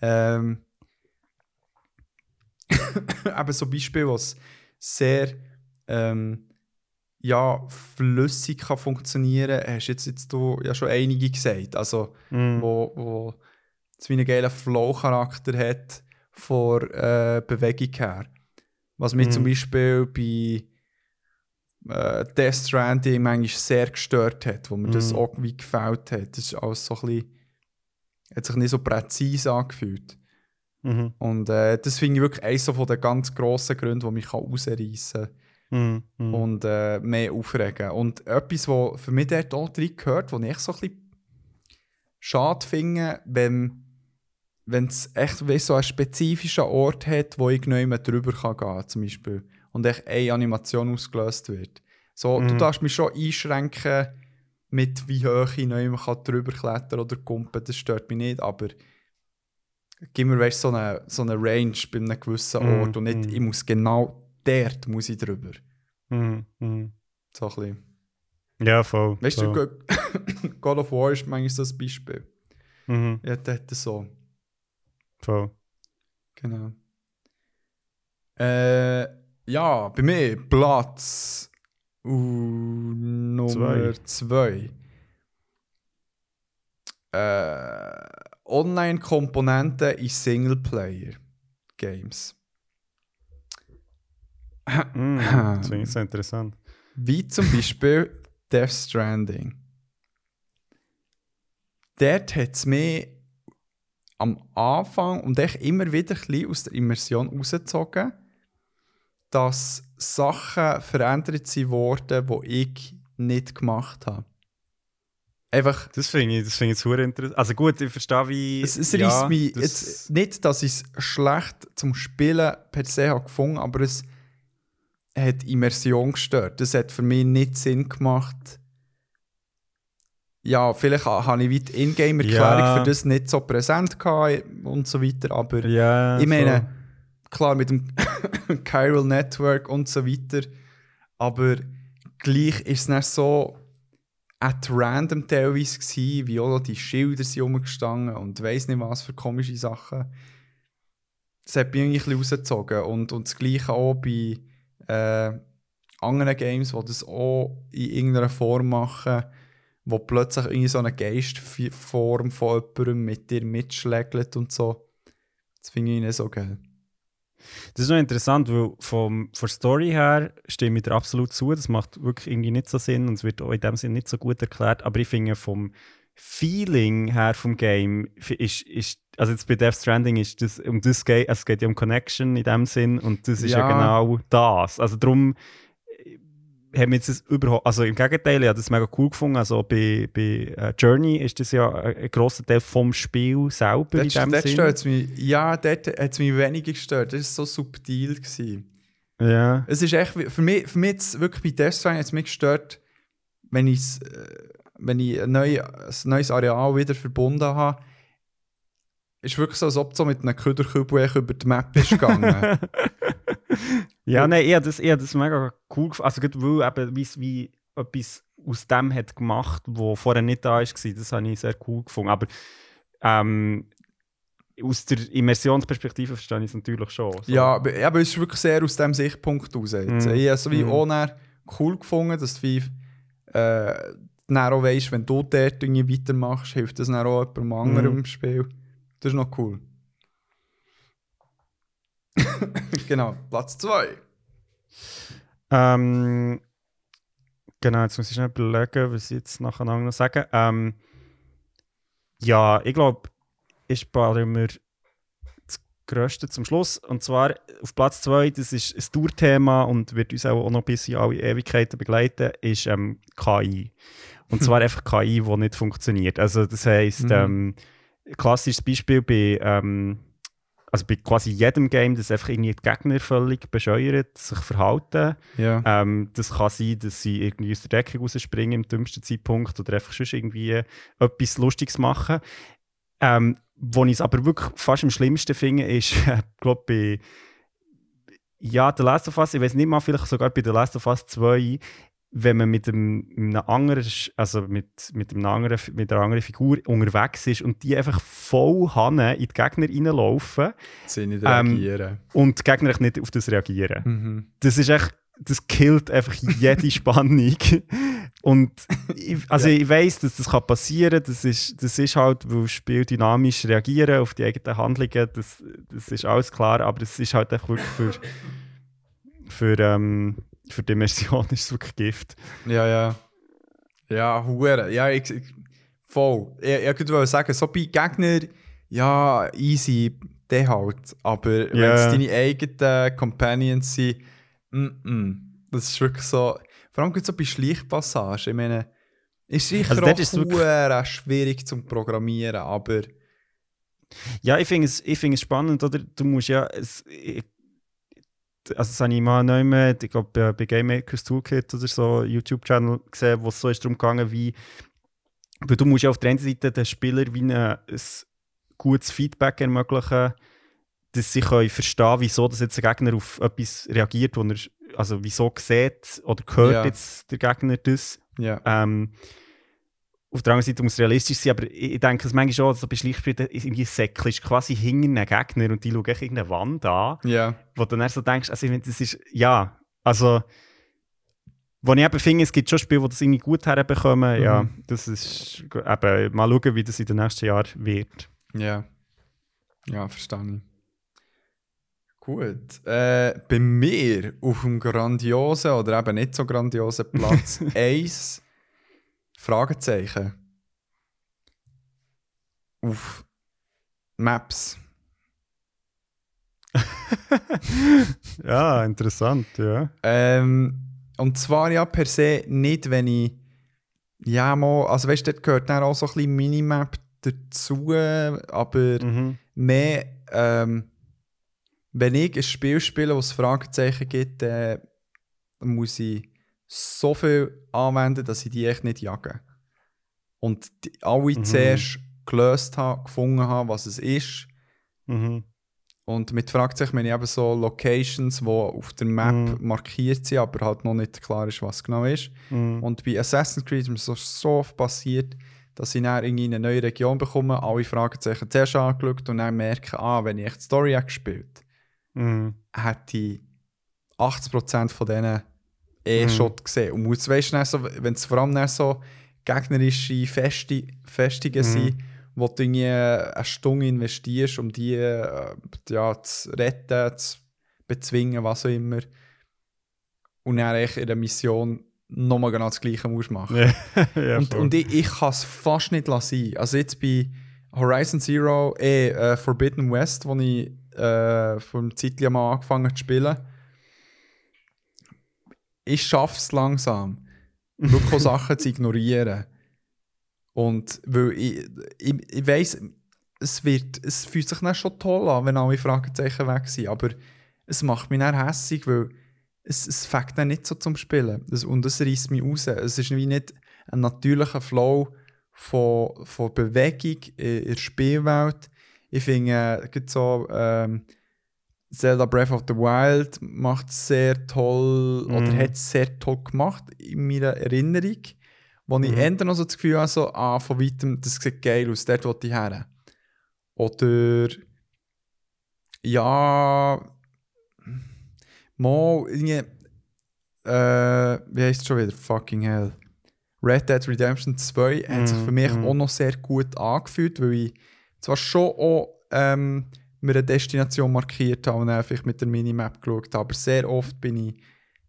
ähm, eben so Beispiele, wo es sehr ähm, ja, flüssig kann funktionieren hast jetzt, jetzt du ja schon einige gesagt. Also, Mhm. wo, wo es wie einen geilen Flow-Charakter hat von äh, Bewegung her. Was mich Mhm. zum Beispiel bei äh, Death Stranding manchmal sehr gestört hat, wo mir das Mhm. auch wie gefällt hat. Das ist alles so ein bisschen, hat sich nicht so präzise angefühlt. Mhm. Und äh, das finde ich wirklich eines so von den ganz grossen Gründen, die mich kann rausreißen kann Mhm. Mhm. und äh, mehr aufregen. Und etwas, was für mich dort auch drin gehört, was ich echt so ein bisschen schade finde, wenn wenn es echt wie so einen spezifischen Ort hat, wo ich nicht mehr drüber kann gehen zum Beispiel. Und echt eine Animation ausgelöst wird. So, Du Mhm. darfst mich schon einschränken, mit wie hoch ich mehr kann drüber klettern oder kumpen, das stört mich nicht, aber gib mir weißt, so, eine, so eine Range bei einem gewissen Mhm, Ort und nicht, mhm. ich muss genau dort muss ich drüber. Mhm. Mhm. So ein bisschen. Ja, voll. Weißt du, voll. Go- God of War ist manchmal so ein Beispiel. Mhm, Ja, das hat so. voll. Genau. Äh, ja, bei mir Platz uh, Nummer 2. Äh, Online-Komponenten in Singleplayer-Games. Mm, das finde ich so interessant. Wie zum Beispiel Death Stranding. Dort hat es mich am Anfang und echt immer wieder ein bisschen aus der Immersion rausgezogen, dass Sachen verändert sind worden, die ich nicht gemacht habe. Einfach, Das finde ich, das finde ich super interessant. Also gut, ich verstehe, wie... es, es ja, mich das- jetzt nicht, dass ich es schlecht zum Spielen per se habe gefunden, aber es hat Immersion gestört. Das hat für mich nicht Sinn gemacht. Ja, vielleicht ha- habe ich die Ingame-Erklärung Ja. für das nicht so präsent gehabt und so weiter, aber Ja, ich meine, voll. Klar mit dem Chiral Network und so weiter, aber gleich ist es nicht so at random teilweise gewesen, wie auch die Schilder sind rumgestanden und weiss nicht was für komische Sachen. Das hat mich irgendwie rausgezogen und, und das Gleiche auch bei äh, anderen Games, die das auch in irgendeiner Form machen, wo plötzlich irgendwie so eine Geistform von jemandem mit dir mitschlägt und so. Das finde ich nicht so geil. Das ist noch interessant, weil vom, von der Story her stimme ich dir absolut zu. Das macht wirklich irgendwie nicht so Sinn und es wird auch in dem Sinn nicht so gut erklärt. Aber ich finde, vom Feeling her vom Game ist, ist also jetzt bei Death Stranding ist das um das geht, also es geht ja um Connection in dem Sinn und das ist ja, Ja. genau das. Also darum haben jetzt das überhaupt, also im Gegenteil, ich habe das mega cool gefunden. Also bei, bei äh, Journey ist das ja ein, grosser Teil vom Spiel selber in Dort, dem dort Sinn. stört es mich. Ja, dort hat es mich weniger gestört. Das war so subtil. Gewesen. Ja. Es ist echt, für mich, für mich jetzt wirklich bei Death Stranding hat es mich gestört, wenn, ich's, äh, wenn ich ein, neu, ein neues Areal wieder verbunden habe. ist wirklich so, als ob du so mit einem Köderkübel echt über die Map bist gegangen. Ja, nein, ich habe das, ich hab das mega cool gefunden. Also, gerade weil eben, wie, wie etwas aus dem hat gemacht, wo vorher nicht da war, das habe ich sehr cool gefunden. Aber ähm, aus der Immersionsperspektive verstehe ich es natürlich schon. So. ja, aber, aber es ist wirklich sehr aus dem Sichtpunkt raus. Jetzt. Mhm. Ich habe es wie Mhm. auch cool gefunden, dass du wie, äh, dann auch weißt, wenn du dort irgendwie weitermachst, hilft das dann auch jemandem Mhm. im Spiel. Das ist noch cool. genau, Platz 2. Ähm, genau, jetzt muss ich schnell überlegen, was ich jetzt nacheinander noch sagen. Ähm, ja, ich glaube, ich spare mir das Größte zum Schluss. Und zwar auf Platz 2, das ist ein Tourthema und wird uns auch noch bis in alle Ewigkeiten begleiten, ist ähm, KI. Und zwar einfach KI, die nicht funktioniert. Also das heisst, Mhm. ähm, klassisches Beispiel bei, ähm, also bei quasi jedem Game, das einfach irgendwie die Gegner völlig bescheuert, sich verhalten. Ja. Ähm, das kann sein, dass sie irgendwie aus der Deckung rausspringen im dümmsten Zeitpunkt oder einfach sonst irgendwie etwas Lustiges machen. Ähm, wo ich es aber wirklich fast am schlimmsten finde, ist, glaube bei ja, The Last of Us, ich weiß nicht mal, vielleicht sogar bei The Last of Us 2, wenn man mit einem, einem anderen, also mit, mit, einem anderen, mit einer anderen Figur unterwegs ist und die einfach voll Hanne in die Gegner reinlaufen Sie nicht Ähm, reagieren. und die Gegner echt nicht auf das reagieren Mhm. das ist echt, das killt einfach jede Spannung. Und ich, also ich weiß, dass das kann passieren das ist, das ist halt, weil Spiel dynamisch reagieren auf die eigenen Handlungen, das, das ist alles klar, aber es ist halt einfach wirklich für, für, ähm, für die Immersion ist es wirklich Gift. Ja, ja. Ja, hure. Ja, ich, ich, voll. Ich, ich wollte sagen, so bei Gegnern, ja, easy, der halt. Aber wenn Ja. es deine eigenen Companions sind, mm, mm, das ist wirklich so. Vor allem so bei Schleichpassagen. Ich meine, ist sicher Also auch ist wirklich- schwierig zum Programmieren, aber Ja, ich finde es, ich find es spannend, oder? Du musst ja. Es, ich, also, das habe ich mal neu mit, ich glaube, bei, Game Makers Toolkit oder so, YouTube-Channel gesehen, wo es so ist darum gegangen, wie. Weil du musst ja auf der einen Seite den Spieler wie eine, ein gutes Feedback ermöglichen, dass sie können verstehen wieso dass jetzt der Gegner auf etwas reagiert, wo er, also wieso sieht oder hört Ja. jetzt der Gegner das, Ja. Ähm, auf der anderen Seite muss es realistisch sein, aber ich, denke, es manchmal schon, so bei Schlichtspielen ist irgendwie ist quasi hinter einem Gegner und die schauen echt irgendeine Wand an, Ja. wo du dann so denkst, also das ist, ja, also, wo ich eben finde, es gibt schon Spiele, die das irgendwie gut herbekommen, ja, Mhm. das ist, eben, mal schauen, wie das in den nächsten Jahren wird. Ja. Ja, verstehe ich. Gut. Äh, bei mir auf dem grandiosen oder eben nicht so grandiosen Platz 1 Fragezeichen. Auf Maps. Ja, interessant, ja. Ähm, und zwar ja per se nicht, wenn ich. Ja, mal, also weißt du, dort gehört dann auch so ein bisschen Minimap dazu, aber Mhm. mehr, ähm, wenn ich ein Spiel spiele, wo es Fragezeichen gibt, dann muss ich so viel anwenden, dass ich die echt nicht jage. Und die, alle Mhm. zuerst gelöst habe, gefunden habe, was es ist. Mhm. Und mit Fragezeichen meine ich eben so Locations, die auf der Map Mhm. markiert sind, aber halt noch nicht klar ist, was genau ist. Mhm. Und bei Assassin's Creed ist mir so, so oft passiert, dass ich dann irgendwie in eine neue Region bekomme, alle Fragezeichen zuerst angeschaut und dann merke, ah, wenn ich echt die Story gespielt Mhm. hätte ich 80% von denen eh Mhm. schon gesehen. Und muss, weißt du, so, wenn es vor allem so gegnerische Festi Festungen Mhm. sind, wo du irgendwie eine Stunde investierst, um die äh, ja, zu retten, zu bezwingen, was auch immer. Und dann in der Mission nochmal genau das Gleiche musst machen. Ja, ja, Und, und ich, ich kann es fast nicht lassen. Also jetzt bei Horizon Zero, eh, äh, Forbidden West, wo ich äh, vom Zeitlich mal angefangen zu spielen, ich schaffe es langsam, wirklich Sachen zu ignorieren. Und weil ich, ich, ich weiss, es, es fühlt sich dann schon toll an, wenn alle Fragezeichen weg sind, aber es macht mich dann hässlich, weil es, es fängt dann nicht so zum Spielen. Das, und es reißt mich raus. Es ist wie nicht ein natürlicher Flow von, von Bewegung in, der Spielwelt. Ich finde, äh, so ähm, Zelda Breath of the Wild macht sehr toll oder Mhm. hat sehr toll gemacht in meiner Erinnerung. Wo ich Mhm. eher noch so das Gefühl habe, so, ah, von weitem, das sieht geil aus, dort will ich her. Oder ja, mal irgendwie, äh, wie heißt es schon wieder? Fucking hell. Red Dead Redemption 2 hat sich für mich mhm. auch noch sehr gut angefühlt, weil ich zwar schon auch ähm, mir eine Destination markiert habe und einfach mit der Minimap geschaut habe, aber sehr oft bin ich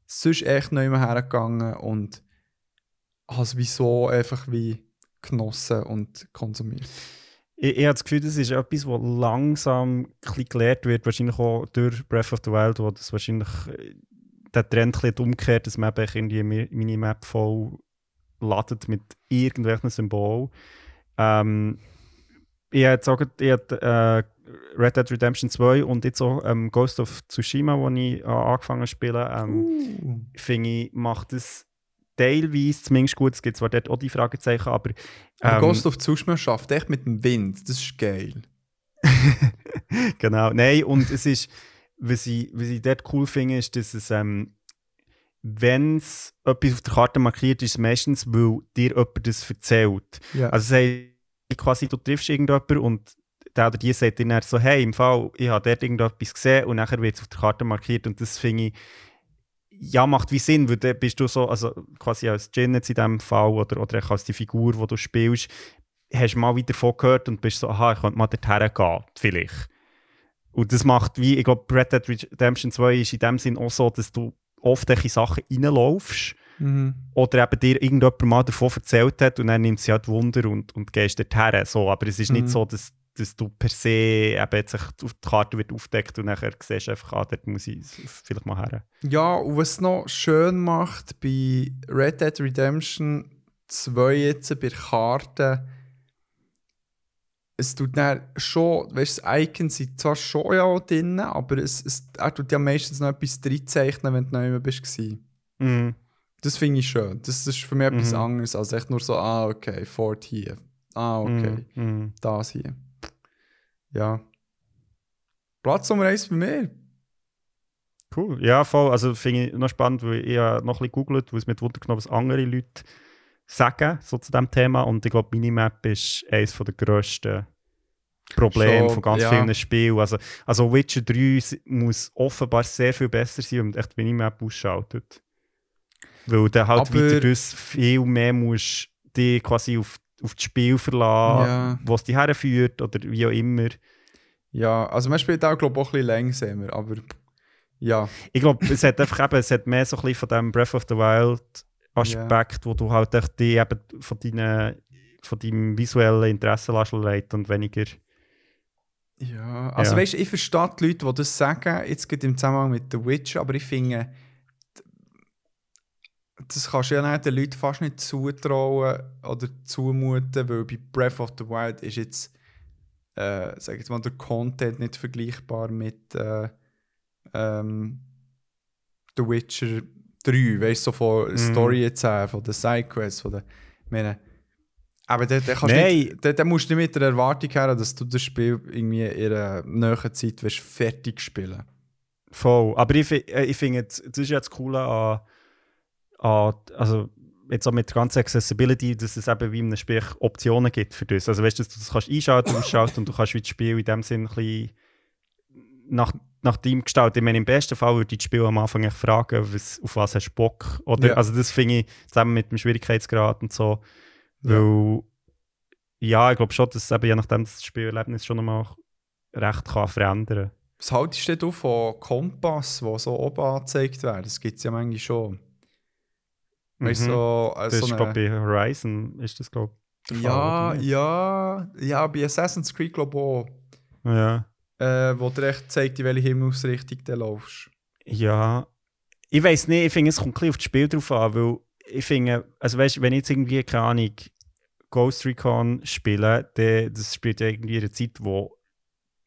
sonst echt nicht mehr hergegangen und habe es wieso einfach wie genossen und konsumiert. Ich, ich habe das Gefühl, das ist etwas, was langsam gelehrt wird, wahrscheinlich auch durch Breath of the Wild, wo das wahrscheinlich äh, der Trend ein umgekehrt, dass man irgendwie eine Minimap voll ladet mit irgendwelchen Symbolen. Ähm, ich habe jetzt auch ich habe, äh, Red Dead Redemption 2 und jetzt auch ähm, Ghost of Tsushima, wo ich äh, angefangen habe zu spielen, ähm, finde ich, macht es teilweise zumindest gut. Es gibt zwar dort auch die Fragezeichen, aber ähm, Ghost of Tsushima schafft echt mit dem Wind, das ist geil. genau, nein, und es ist, was ich, was ich dort cool finde, ist, dass es, ähm, wenn es etwas auf der Karte markiert ist, meistens, weil dir jemand das erzählt. Ja. Also, quasi, du triffst irgendjemanden und der oder die sagt dann so, hey, im Fall, ich habe dort irgendetwas gesehen und nachher wird es auf der Karte markiert und das finde ich, ja, macht wie Sinn, weil dann bist du so, also quasi als Jin jetzt in diesem Fall oder, oder auch als die Figur, die du spielst, hast du mal wieder davon gehört und bist so, aha, ich könnte mal dorthin gehen, vielleicht. Und das macht wie, ich glaube, Red Dead Redemption 2 ist in dem Sinn auch so, dass du oft in Sachen reinlaufst Mhm. oder eben dir irgendjemand mal davon erzählt hat und dann nimmt sie halt Wunder und, und gehst dorthin. So, aber es ist Mhm. nicht so, dass, dass du per se eben jetzt auf die Karte wird aufdeckt und nachher siehst du einfach, ah, dort muss ich vielleicht mal her. Ja, und was es noch schön macht bei Red Dead Redemption 2 jetzt bei der Karte, es tut dann schon, weißt du, das Icon sind zwar schon ja drin, aber es, es, er tut ja meistens noch etwas reinzeichnen, wenn du noch immer bist. Mhm. Das finde ich schön. Das ist für mich etwas Mhm. anderes als echt nur so, ah, okay, Fort hier. Ah, okay, Mhm. Mhm. das hier. Ja. Platz Nummer 1 bei mir. Cool. Ja, voll. Also finde ich noch spannend, weil ich ja noch ein bisschen gegoogelt, weil es mit Wunder genommen, was andere Leute sagen, so zu diesem Thema. Und ich glaube, Minimap ist eines der grössten Probleme Schon, von ganz ja. vielen Spielen. Also, also Witcher 3 s- muss offenbar sehr viel besser sein, wenn man echt die Minimap ausschaltet. Weil dann halt Aber- weiter viel mehr musst dich quasi auf, auf das Spiel verlassen, Ja. wo es dich herführt oder wie auch immer. Ja, also man spielt auch, glaube ich, auch ein bisschen langsamer, aber ja. Ich glaube, es hat einfach eben, es hat mehr so ein bisschen von dem Breath of the Wild Aspekt, wo du halt echt die eben von, deinen, von deinem visuellen Interesse leiten und weniger. Ja, also Ja. weißt du, ich verstehe die Leute, die das sagen, jetzt geht im Zusammenhang mit The Witcher, aber ich finde, das kannst du ja nicht den Leuten fast nicht zutrauen oder zumuten, weil bei Breath of the Wild ist jetzt, äh, sag jetzt mal, der Content nicht vergleichbar mit äh, ähm, The Witcher 3, weißt du, so von Mhm. Story erzählen, von den Sidequests, von den, ich meine, aber du Nein. nicht, dann, dann musst du nicht mit der Erwartung her, dass du das Spiel irgendwie in einer näheren Zeit wirst fertig spielen. Voll. Aber ich, äh, ich finde, das ist ja das Coole an, an also jetzt auch mit der ganzen Accessibility, dass es eben wie in einem Spiel Optionen gibt für das. Also weißt du, dass du das kannst einschalten, ausschalten und du kannst wie das Spiel in dem Sinn ein bisschen nach, nach deinem gestalten. Ich meine, im besten Fall würde ich das Spiel am Anfang fragen, was, auf was hast du Bock? Oder, Ja. Also das finde ich zusammen mit dem Schwierigkeitsgrad und so. Ja. Weil, ja, ich glaube schon, dass es eben je nachdem das Spielerlebnis schon nochmal recht kann verändern Was haltest du von Kompass, die so oben angezeigt werden? Das gibt es ja manchmal schon. Weißt du, Mhm. so, äh, Das so ist, eine- glaube bei Horizon ist das, glaube ich. Ja, ja, ja, bei Assassin's Creed glaube ich auch. Ja. Äh, wo dir echt zeigt, in welche Himmelsrichtung du laufst. Ja. Ich weiß nicht, ich finde, es kommt ein bisschen auf das Spiel drauf an, weil ich finde, also weißt du, wenn ich jetzt irgendwie, keine Ahnung, Ghost Recon spiele, dann, das spielt ja irgendwie in einer Zeit, wo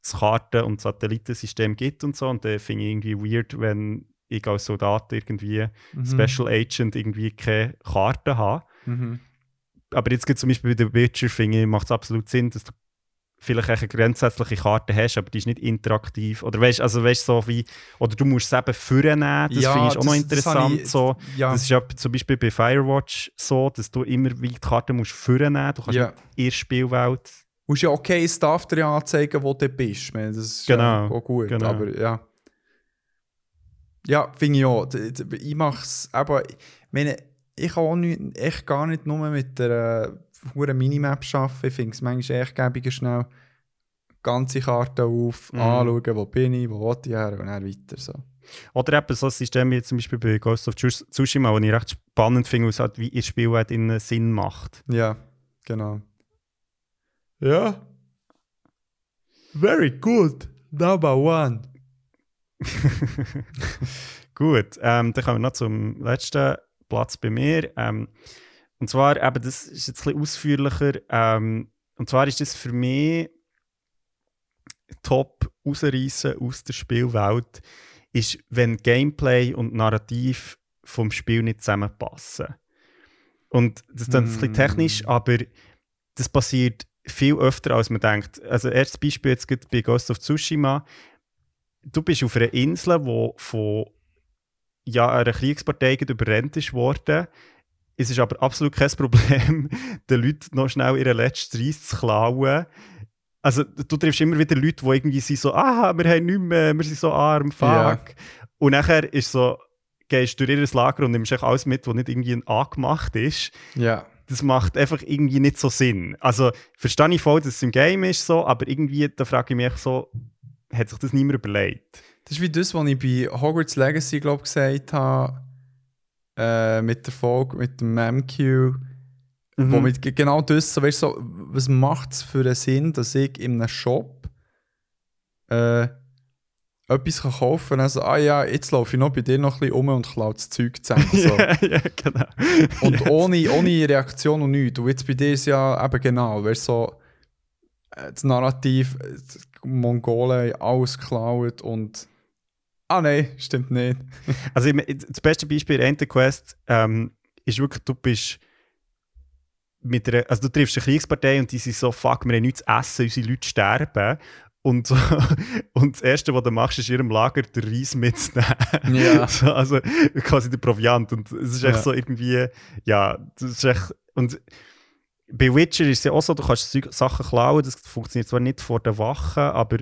es Karten- und Satellitensystem gibt und so, und dann finde ich irgendwie weird, wenn ich als Soldat irgendwie, Mhm. Special Agent, irgendwie keine Karten habe. Mhm. aber jetzt gibt zum Beispiel bei The Witcher, finde ich, macht es absolut Sinn, dass du vielleicht eine grundsätzliche Karte hast, aber die ist nicht interaktiv. Oder weißt also weißt, so wie, oder du musst es eben vornehmen, das Ja, finde ich auch noch das- das interessant. ich- so. Ja, Das ist ja zum Beispiel bei Firewatch so, dass du immer wie die Karte musst vornehmen. Du kannst ja. in der Spielwelt. Du musst ja okay Stuff dir anzeigen, wo du bist. Ich meine, Das ist Genau, ja auch gut, genau. aber ja. Ja, finde ich auch. Ich mache es, aber ich meine, ich kann auch nicht, echt gar nicht nur mit der äh, Minimap arbeiten. Ich finde es manchmal echt gäbiger schnell ganze Karte auf, Mhm. anschauen, wo bin ich, wo will ich her und dann weiter. So. Oder eben so ein System wie zum Beispiel bei Ghost of Tsus- Tsushima, das ich recht spannend finde, weil halt wie in der Spielwelt innen Sinn macht. Ja, genau. Ja. Very good. Number one. Gut, ähm, dann kommen wir noch zum letzten Platz bei mir. Ähm, und zwar, eben, das ist jetzt ein bisschen ausführlicher. Ähm, und zwar ist das für mich top rausreißen aus der Spielwelt, ist, wenn Gameplay und Narrativ vom Spiel nicht zusammenpassen. Und das ist dann ein bisschen Mm. technisch, aber das passiert viel öfter, als man denkt. Also, erstes Beispiel jetzt bei Ghost of Tsushima. Du bist auf einer Insel, wo von ja, einer Kriegspartei überrennt ist worden. Es ist aber absolut kein Problem, den Leuten noch schnell ihre letzte Reise zu klauen. Also, du triffst immer wieder Leute, die irgendwie sind so, ah, wir haben nichts mehr, wir sind so arm, fuck. Ja. Und nachher ist so, gehst du durch ihr Lager und nimmst echt alles mit, was nicht irgendwie angemacht ist. Ja. Das macht einfach irgendwie nicht so Sinn. Also, verstehe ich voll, dass es im Game ist so, aber irgendwie, da frage ich mich so, hat sich das niemand überlegt? Das ist wie das, was ich bei Hogwarts Legacy glaub, gesagt habe, äh, mit der Folge, mit dem MQ, wo Mhm. mit ge- genau das, so, weißt, so, was macht es für einen Sinn, dass ich in einem Shop äh, etwas kann kaufen kann, also, ah ja, jetzt laufe ich noch bei dir noch ein bisschen um und klaue das Zeug zusammen. So. ja, ja, genau. Und Ja. ohne, ohne Reaktion und nichts. Und jetzt bei dir ist ja eben genau, weißt so, äh, das Narrativ, äh, Mongolen alles geklaut und. Ah nein, stimmt nicht. Also das beste Beispiel in Quest ähm, ist wirklich, du bist mit einer, also du triffst eine Kriegspartei und die sind so, fuck, wir haben nichts zu essen, unsere Leute sterben. Und, so, und das Erste, was du machst, ist in ihrem Lager den Reis mitzunehmen. Ja. so, also quasi der Proviant. Und es ist echt Ja. so irgendwie, ja, das ist echt Und bei Witcher ist es ja auch so, du kannst Sachen klauen, das funktioniert zwar nicht vor der Wache, aber,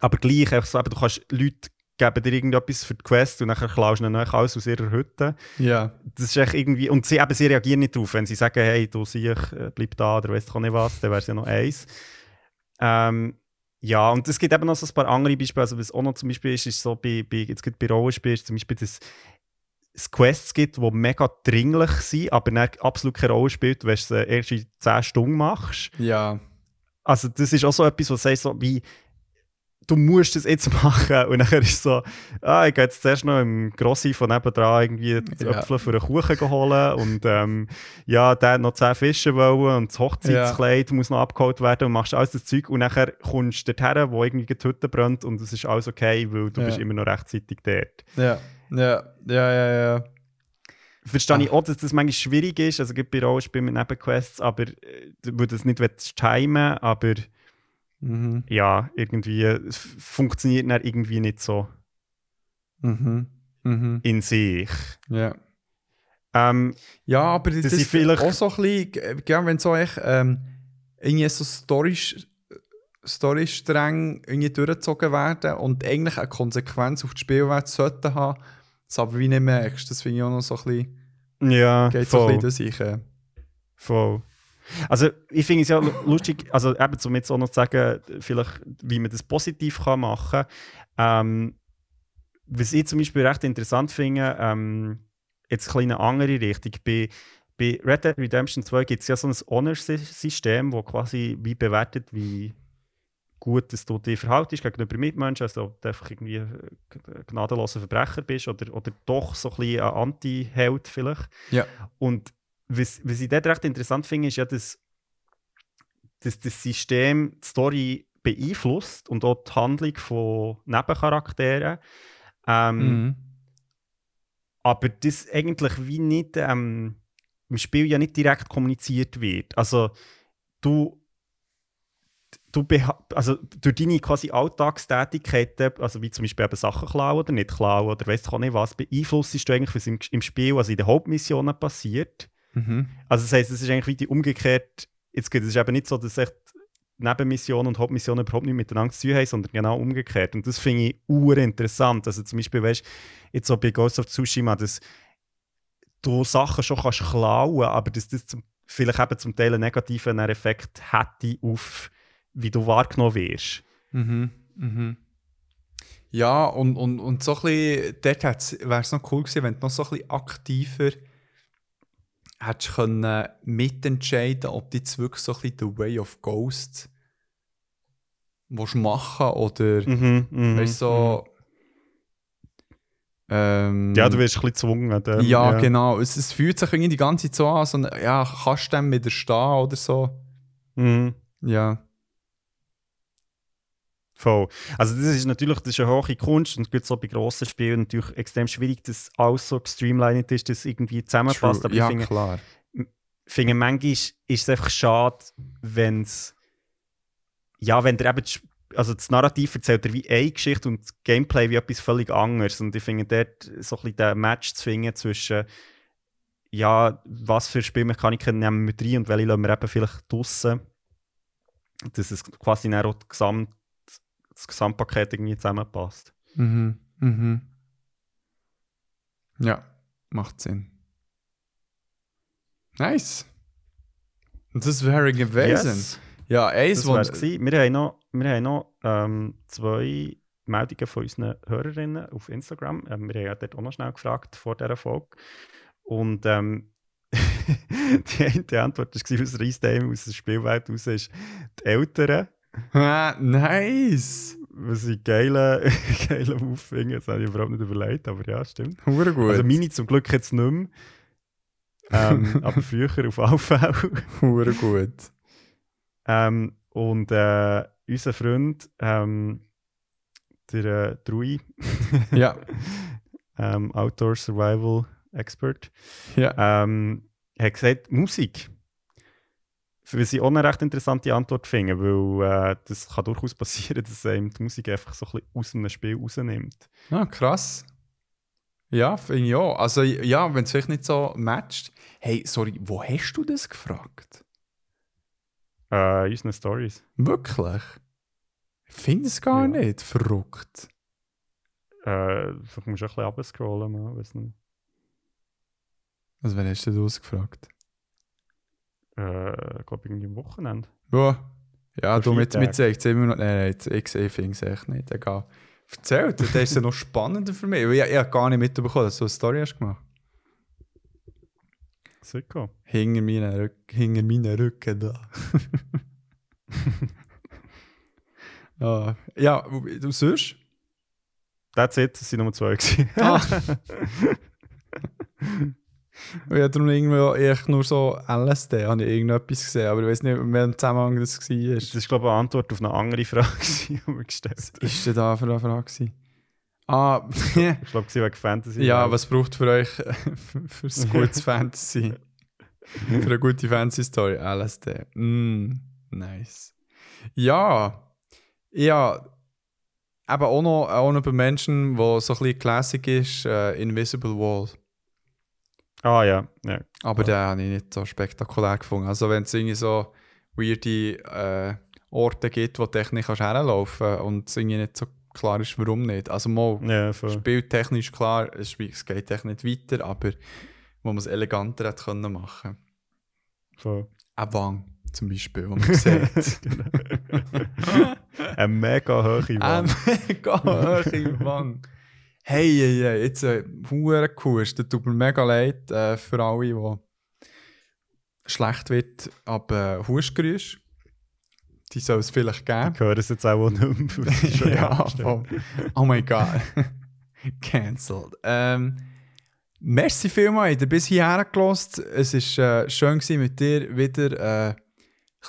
aber gleich, einfach so, aber du kannst Leute geben dir irgendetwas für die Quest und dann klaust du ihnen alles aus ihrer Hütte. Ja. Das ist echt irgendwie, und sie, eben, sie reagieren nicht drauf, wenn sie sagen, hey, du siehst, äh, bleib da oder weißt du nicht was, dann wäre es ja noch eins. Ähm, ja, und es gibt eben noch so ein paar andere Beispiele, also was auch noch zum Beispiel ist, ist so bei, bei jetzt gibt bei Rollenspielen zum Beispiel, dass es Quests gibt, die mega dringlich sind, aber dann absolut keine Rolle spielt, wenn du es erst in 10 Stunden machst. Ja. Also das ist auch so etwas, was sagst so wie du musst das jetzt machen und dann ist es so, ah, ich gehe jetzt zuerst noch im Grossi von nebenan irgendwie die Ja. Äpfel für einen Kuchen holen und ähm, ja, der hat noch 10 Fische wollen und das Hochzeitskleid muss noch abgeholt werden und machst alles das Zeug und nachher kommst du dorthin, wo irgendwie die Hütte brennt und es ist alles okay, weil du Ja. bist immer noch rechtzeitig dort. Ja. Ja. Ja, ja, ja. Verstehe ich auch, dass das manchmal schwierig ist, also gibt bei Rollenspielen mit Nebenquests, aber äh, weil du das nicht timen, aber Mhm. ja, irgendwie, es funktioniert dann irgendwie nicht so Mhm. Mhm. in sich. Ja. Ähm, Ja, aber das, Das ist vielleicht- auch so ein bisschen, gell, wenn so echt, ähm, irgendwie so Story, Storystränge irgendwie durchgezogen werden und eigentlich eine Konsequenz auf die Spielwelt sollten haben, das aber wie nicht merkst. Das finde ich auch noch so ein bisschen, ja, geht so ein voll, bisschen durch voll. Also ich finde es ja lu- lustig, also eben um jetzt auch noch zu sagen, vielleicht, wie man das positiv kann machen kann. Ähm, was ich zum Beispiel recht interessant finde, ähm, jetzt eine andere Richtung. Bei, bei Red Dead Redemption 2 gibt es ja so ein Honor-System, wo quasi wie bewertet, wie gut dass du dich verhaltest gegenüber Mitmenschen, also ob du einfach irgendwie ein gnadenloser Verbrecher bist oder, oder doch so ein bisschen ein Anti-Held vielleicht. Ja. Und was, was ich dort recht interessant finde, ist ja, dass, dass das System die Story beeinflusst und auch die Handlung von Nebencharakteren. Ähm, Mhm. aber das eigentlich wie nicht ähm, im Spiel ja nicht direkt kommuniziert wird. Also du, du also durch deine quasi Alltagstätigkeiten, also wie zum Beispiel eben Sachen klauen oder nicht klauen oder weißt du nicht was, beeinflusst du eigentlich, was im, im Spiel, also in den Hauptmissionen passiert. Mhm. Also das heisst, es ist eigentlich wie die umgekehrt, jetzt geht es ist eben nicht so, dass echt Nebenmissionen und Hauptmissionen überhaupt nicht miteinander zu tun haben, sondern genau umgekehrt. Und das finde ich urinteressant. Also zum Beispiel, weißt jetzt so bei Ghost of Tsushima, dass du Sachen schon kannst klauen, aber dass das zum, vielleicht eben zum Teil einen negativen Effekt hätte auf, wie du wahrgenommen wirst. Mhm. Mhm. Ja, und, und, und so ein bisschen, dort wäre es noch cool gewesen, wenn du noch so ein bisschen aktiver hättest können mitentscheiden, ob du jetzt wirklich so ein bisschen the way of ghost willst machen oder Mhm, mhm, weißt so. Ähm, mhm. Ja, du wirst ein bisschen gezwungen. dann, ja, genau. Es, es fühlt sich irgendwie die ganze Zeit so an, so, ja, kannst du dem widerstehen oder so. Mhm. Ja. Voll. Also das ist natürlich das ist eine hohe Kunst und gerade so bei grossen Spielen natürlich extrem schwierig, dass alles so gestreamlined ist, dass es irgendwie zusammenpasst. Aber ja, ich finde, klar. finde manchmal ist es einfach schade, wenn es ja, wenn der eben also das Narrativ erzählt er wie eine Geschichte und das Gameplay wie etwas völlig anderes. Und ich finde dort so ein bisschen den Match zu finden zwischen ja, was für Spielmechaniken nehmen wir mit rein und welche lassen wir eben vielleicht draussen, dass es quasi dann auch die Gesamt, das Gesamtpaket irgendwie zusammenpasst. Mhm. Mhm. Ja, macht Sinn. Nice. Das wäre gewesen. Yes. Ja, eins, Das wäre es. Wir haben noch, wir haben noch ähm, zwei Meldungen von unseren Hörerinnen auf Instagram. Ähm, wir haben ja dort auch noch schnell gefragt vor dieser Folge. Und ähm, die eine Antwort war, reißt einem aus der Spielwelt raus, ist die Eltern. Ah, nice. Was ich geile, geile finde. Das habe ich überhaupt nicht überlegt, aber ja, stimmt. Hure gut. Also meine zum Glück jetzt nicht mehr. Ähm, aber früher auf Fälle. Hure gut. Ähm, und äh, unser Freund, ähm, der äh, Drui, Ja. ähm, Outdoor Survival Expert, Ja. ähm, hat gesagt, Musik. Was ich auch eine recht interessante Antwort finde, weil äh, das kann durchaus passieren, dass einem die Musik einfach so ein bisschen aus einem Spiel rausnimmt. Ah, krass. Ja, finde ich auch. Also, ja, wenn es vielleicht nicht so matcht. Hey, sorry, wo hast du das gefragt? Äh, in unseren Stories. Wirklich? Ich finde es gar Ja. nicht. Verrückt. Äh, vielleicht musst du ein bisschen abscrollen, man weiß nicht. Also, wen hast du das ausgefragt? Äh, ich glaube, irgendwie am Wochenende. Ja, ja du mit, mit zeigt immer noch. Nein, nein, jetzt- ich, finde es echt nicht. Egal. Erzähl, das ist ja noch spannender für mich. weil Ich, ich habe gar nicht mitbekommen, dass du eine Story hast gemacht. Sicko. Hinter meinen, Rück, hinter meinen Rücken da. ah, ja, du sonst? That's it, das sind Nummer zwei. gewesen. Ich habe darum irgendwie echt nur so LSD, habe ich irgendetwas gesehen, aber ich weiß nicht, in welchem Zusammenhang das war. Das ist, glaube ich, eine Antwort auf eine andere Frage, die wir gestellt haben. Ist denn da für eine Frage? gewesen? Ah, Ich glaube, sie wegen Fantasy. ja, was braucht für euch für, ein gutes Fantasy? für eine gute Fantasy-Story? LSD. Mm, nice. Ja, ja, eben auch noch, auch noch bei Menschen, wo so ein bisschen Classic ist, äh, Invisible Wall. Ah ja, ja. Aber den habe ich nicht so spektakulär gefunden. Also wenn es irgendwie so weirde äh, Orte gibt, wo du nicht kannst herlaufen und es irgendwie nicht so klar ist, warum nicht. Also mal Ja, voll. spieltechnisch klar, es geht echt nicht weiter, aber wo man es eleganter hätte können machen. Ein Wang zum Beispiel, wo man sieht. Eine mega hohe Ein Wand. mega hohe Wang. Hey, hey, hey, jetzt äh, hure cool. Das tut mir mega leid äh, für alle, die schlecht wird ab äh, Hustgrüß. Die soll es vielleicht geben. Ich höre es jetzt auch nicht mehr. ja, voll. Oh mein Gott. Cancelled. Ähm, merci vielmals, ihr bis hierher gelost. Es war äh, schön gewesen, mit dir wieder äh, ein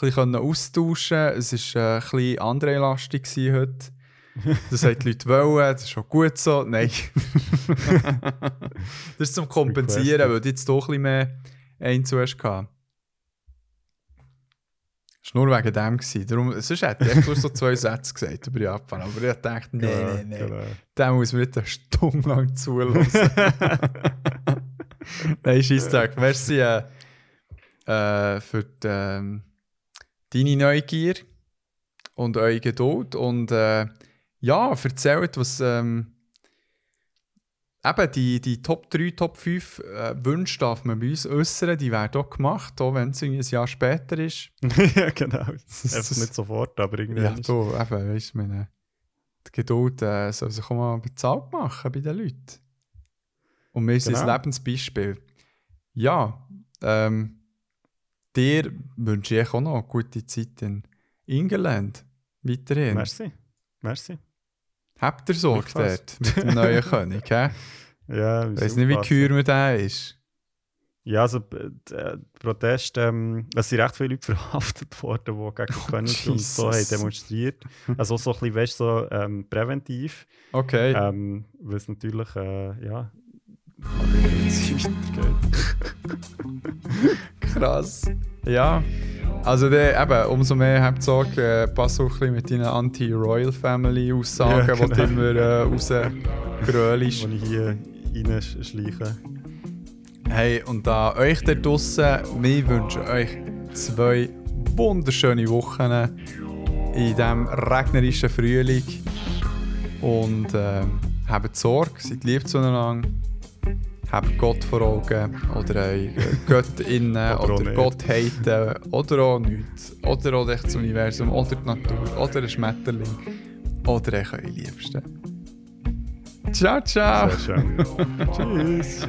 bisschen austauschen. Es war äh, ein bisschen André-lastig gewesen heute. Das haben die Leute wollen, das ist schon gut so. Nein. das ist zum Kompensieren, weil du jetzt doch ein bisschen mehr Einzel hast. gehabt. Das war nur wegen dem. Gewesen. Darum, sonst hätte ich nur so zwei Sätze gesagt über Japan. Aber ich dachte, Ja, nein, nein. genau. Den muss man nicht eine Stunde lang zulassen. nein, Scheissdreck. Merci äh, äh, für die, ähm, deine Neugier und eure Geduld. Und äh, ja, erzählt, was ähm, eben die, die Top 3, Top 5 äh, Wünsche darf man bei uns äußern. Die werden auch gemacht, auch wenn es irgendwie ein Jahr später ist. ja, genau. Das- Einfach nicht sofort, aber irgendwie. Ja, du, eben, weißt du, meine, die Geduld äh, soll sich auch mal bezahlt machen bei den Leuten. Und wir sind Genau. ein Lebensbeispiel. Ja, ähm, dir wünsche ich auch noch eine gute Zeit in England. Weiterhin. Merci. Merci. Habt ihr Sorge dort mit dem neuen König? Hä? Ja, Ich weiß nicht, wie kühl der ist. Ja, also der Protest, ähm, es sind recht viele Leute verhaftet worden, die gegen den König und so haben demonstriert. Also so ein bisschen, weißt, so ähm, präventiv. Okay. Ähm, weil es natürlich, äh, ja, es weitergeht. Krass. Ja. Also der, eben, umso mehr habt ihr Sorge, äh, pass auch ein bisschen mit deinen Anti-Royal Family-Aussagen, Ja, die du genau. immer äh, rausgrölst. Wo ich hier reinschleiche. Hey, und an euch da draussen, wir wünschen euch zwei wunderschöne Wochen in diesem regnerischen Frühling. Und ähm, habt Sorge, seid lieb zueinander. Habt Gott vor Augen oder eure Göttinnen Oder oder. Gottheiten oder auch nichts. Oder auch echt das Universum oder die Natur oder ein Schmetterling oder euch eure Liebsten. Ciao, ciao! Sehr schön. Tschüss.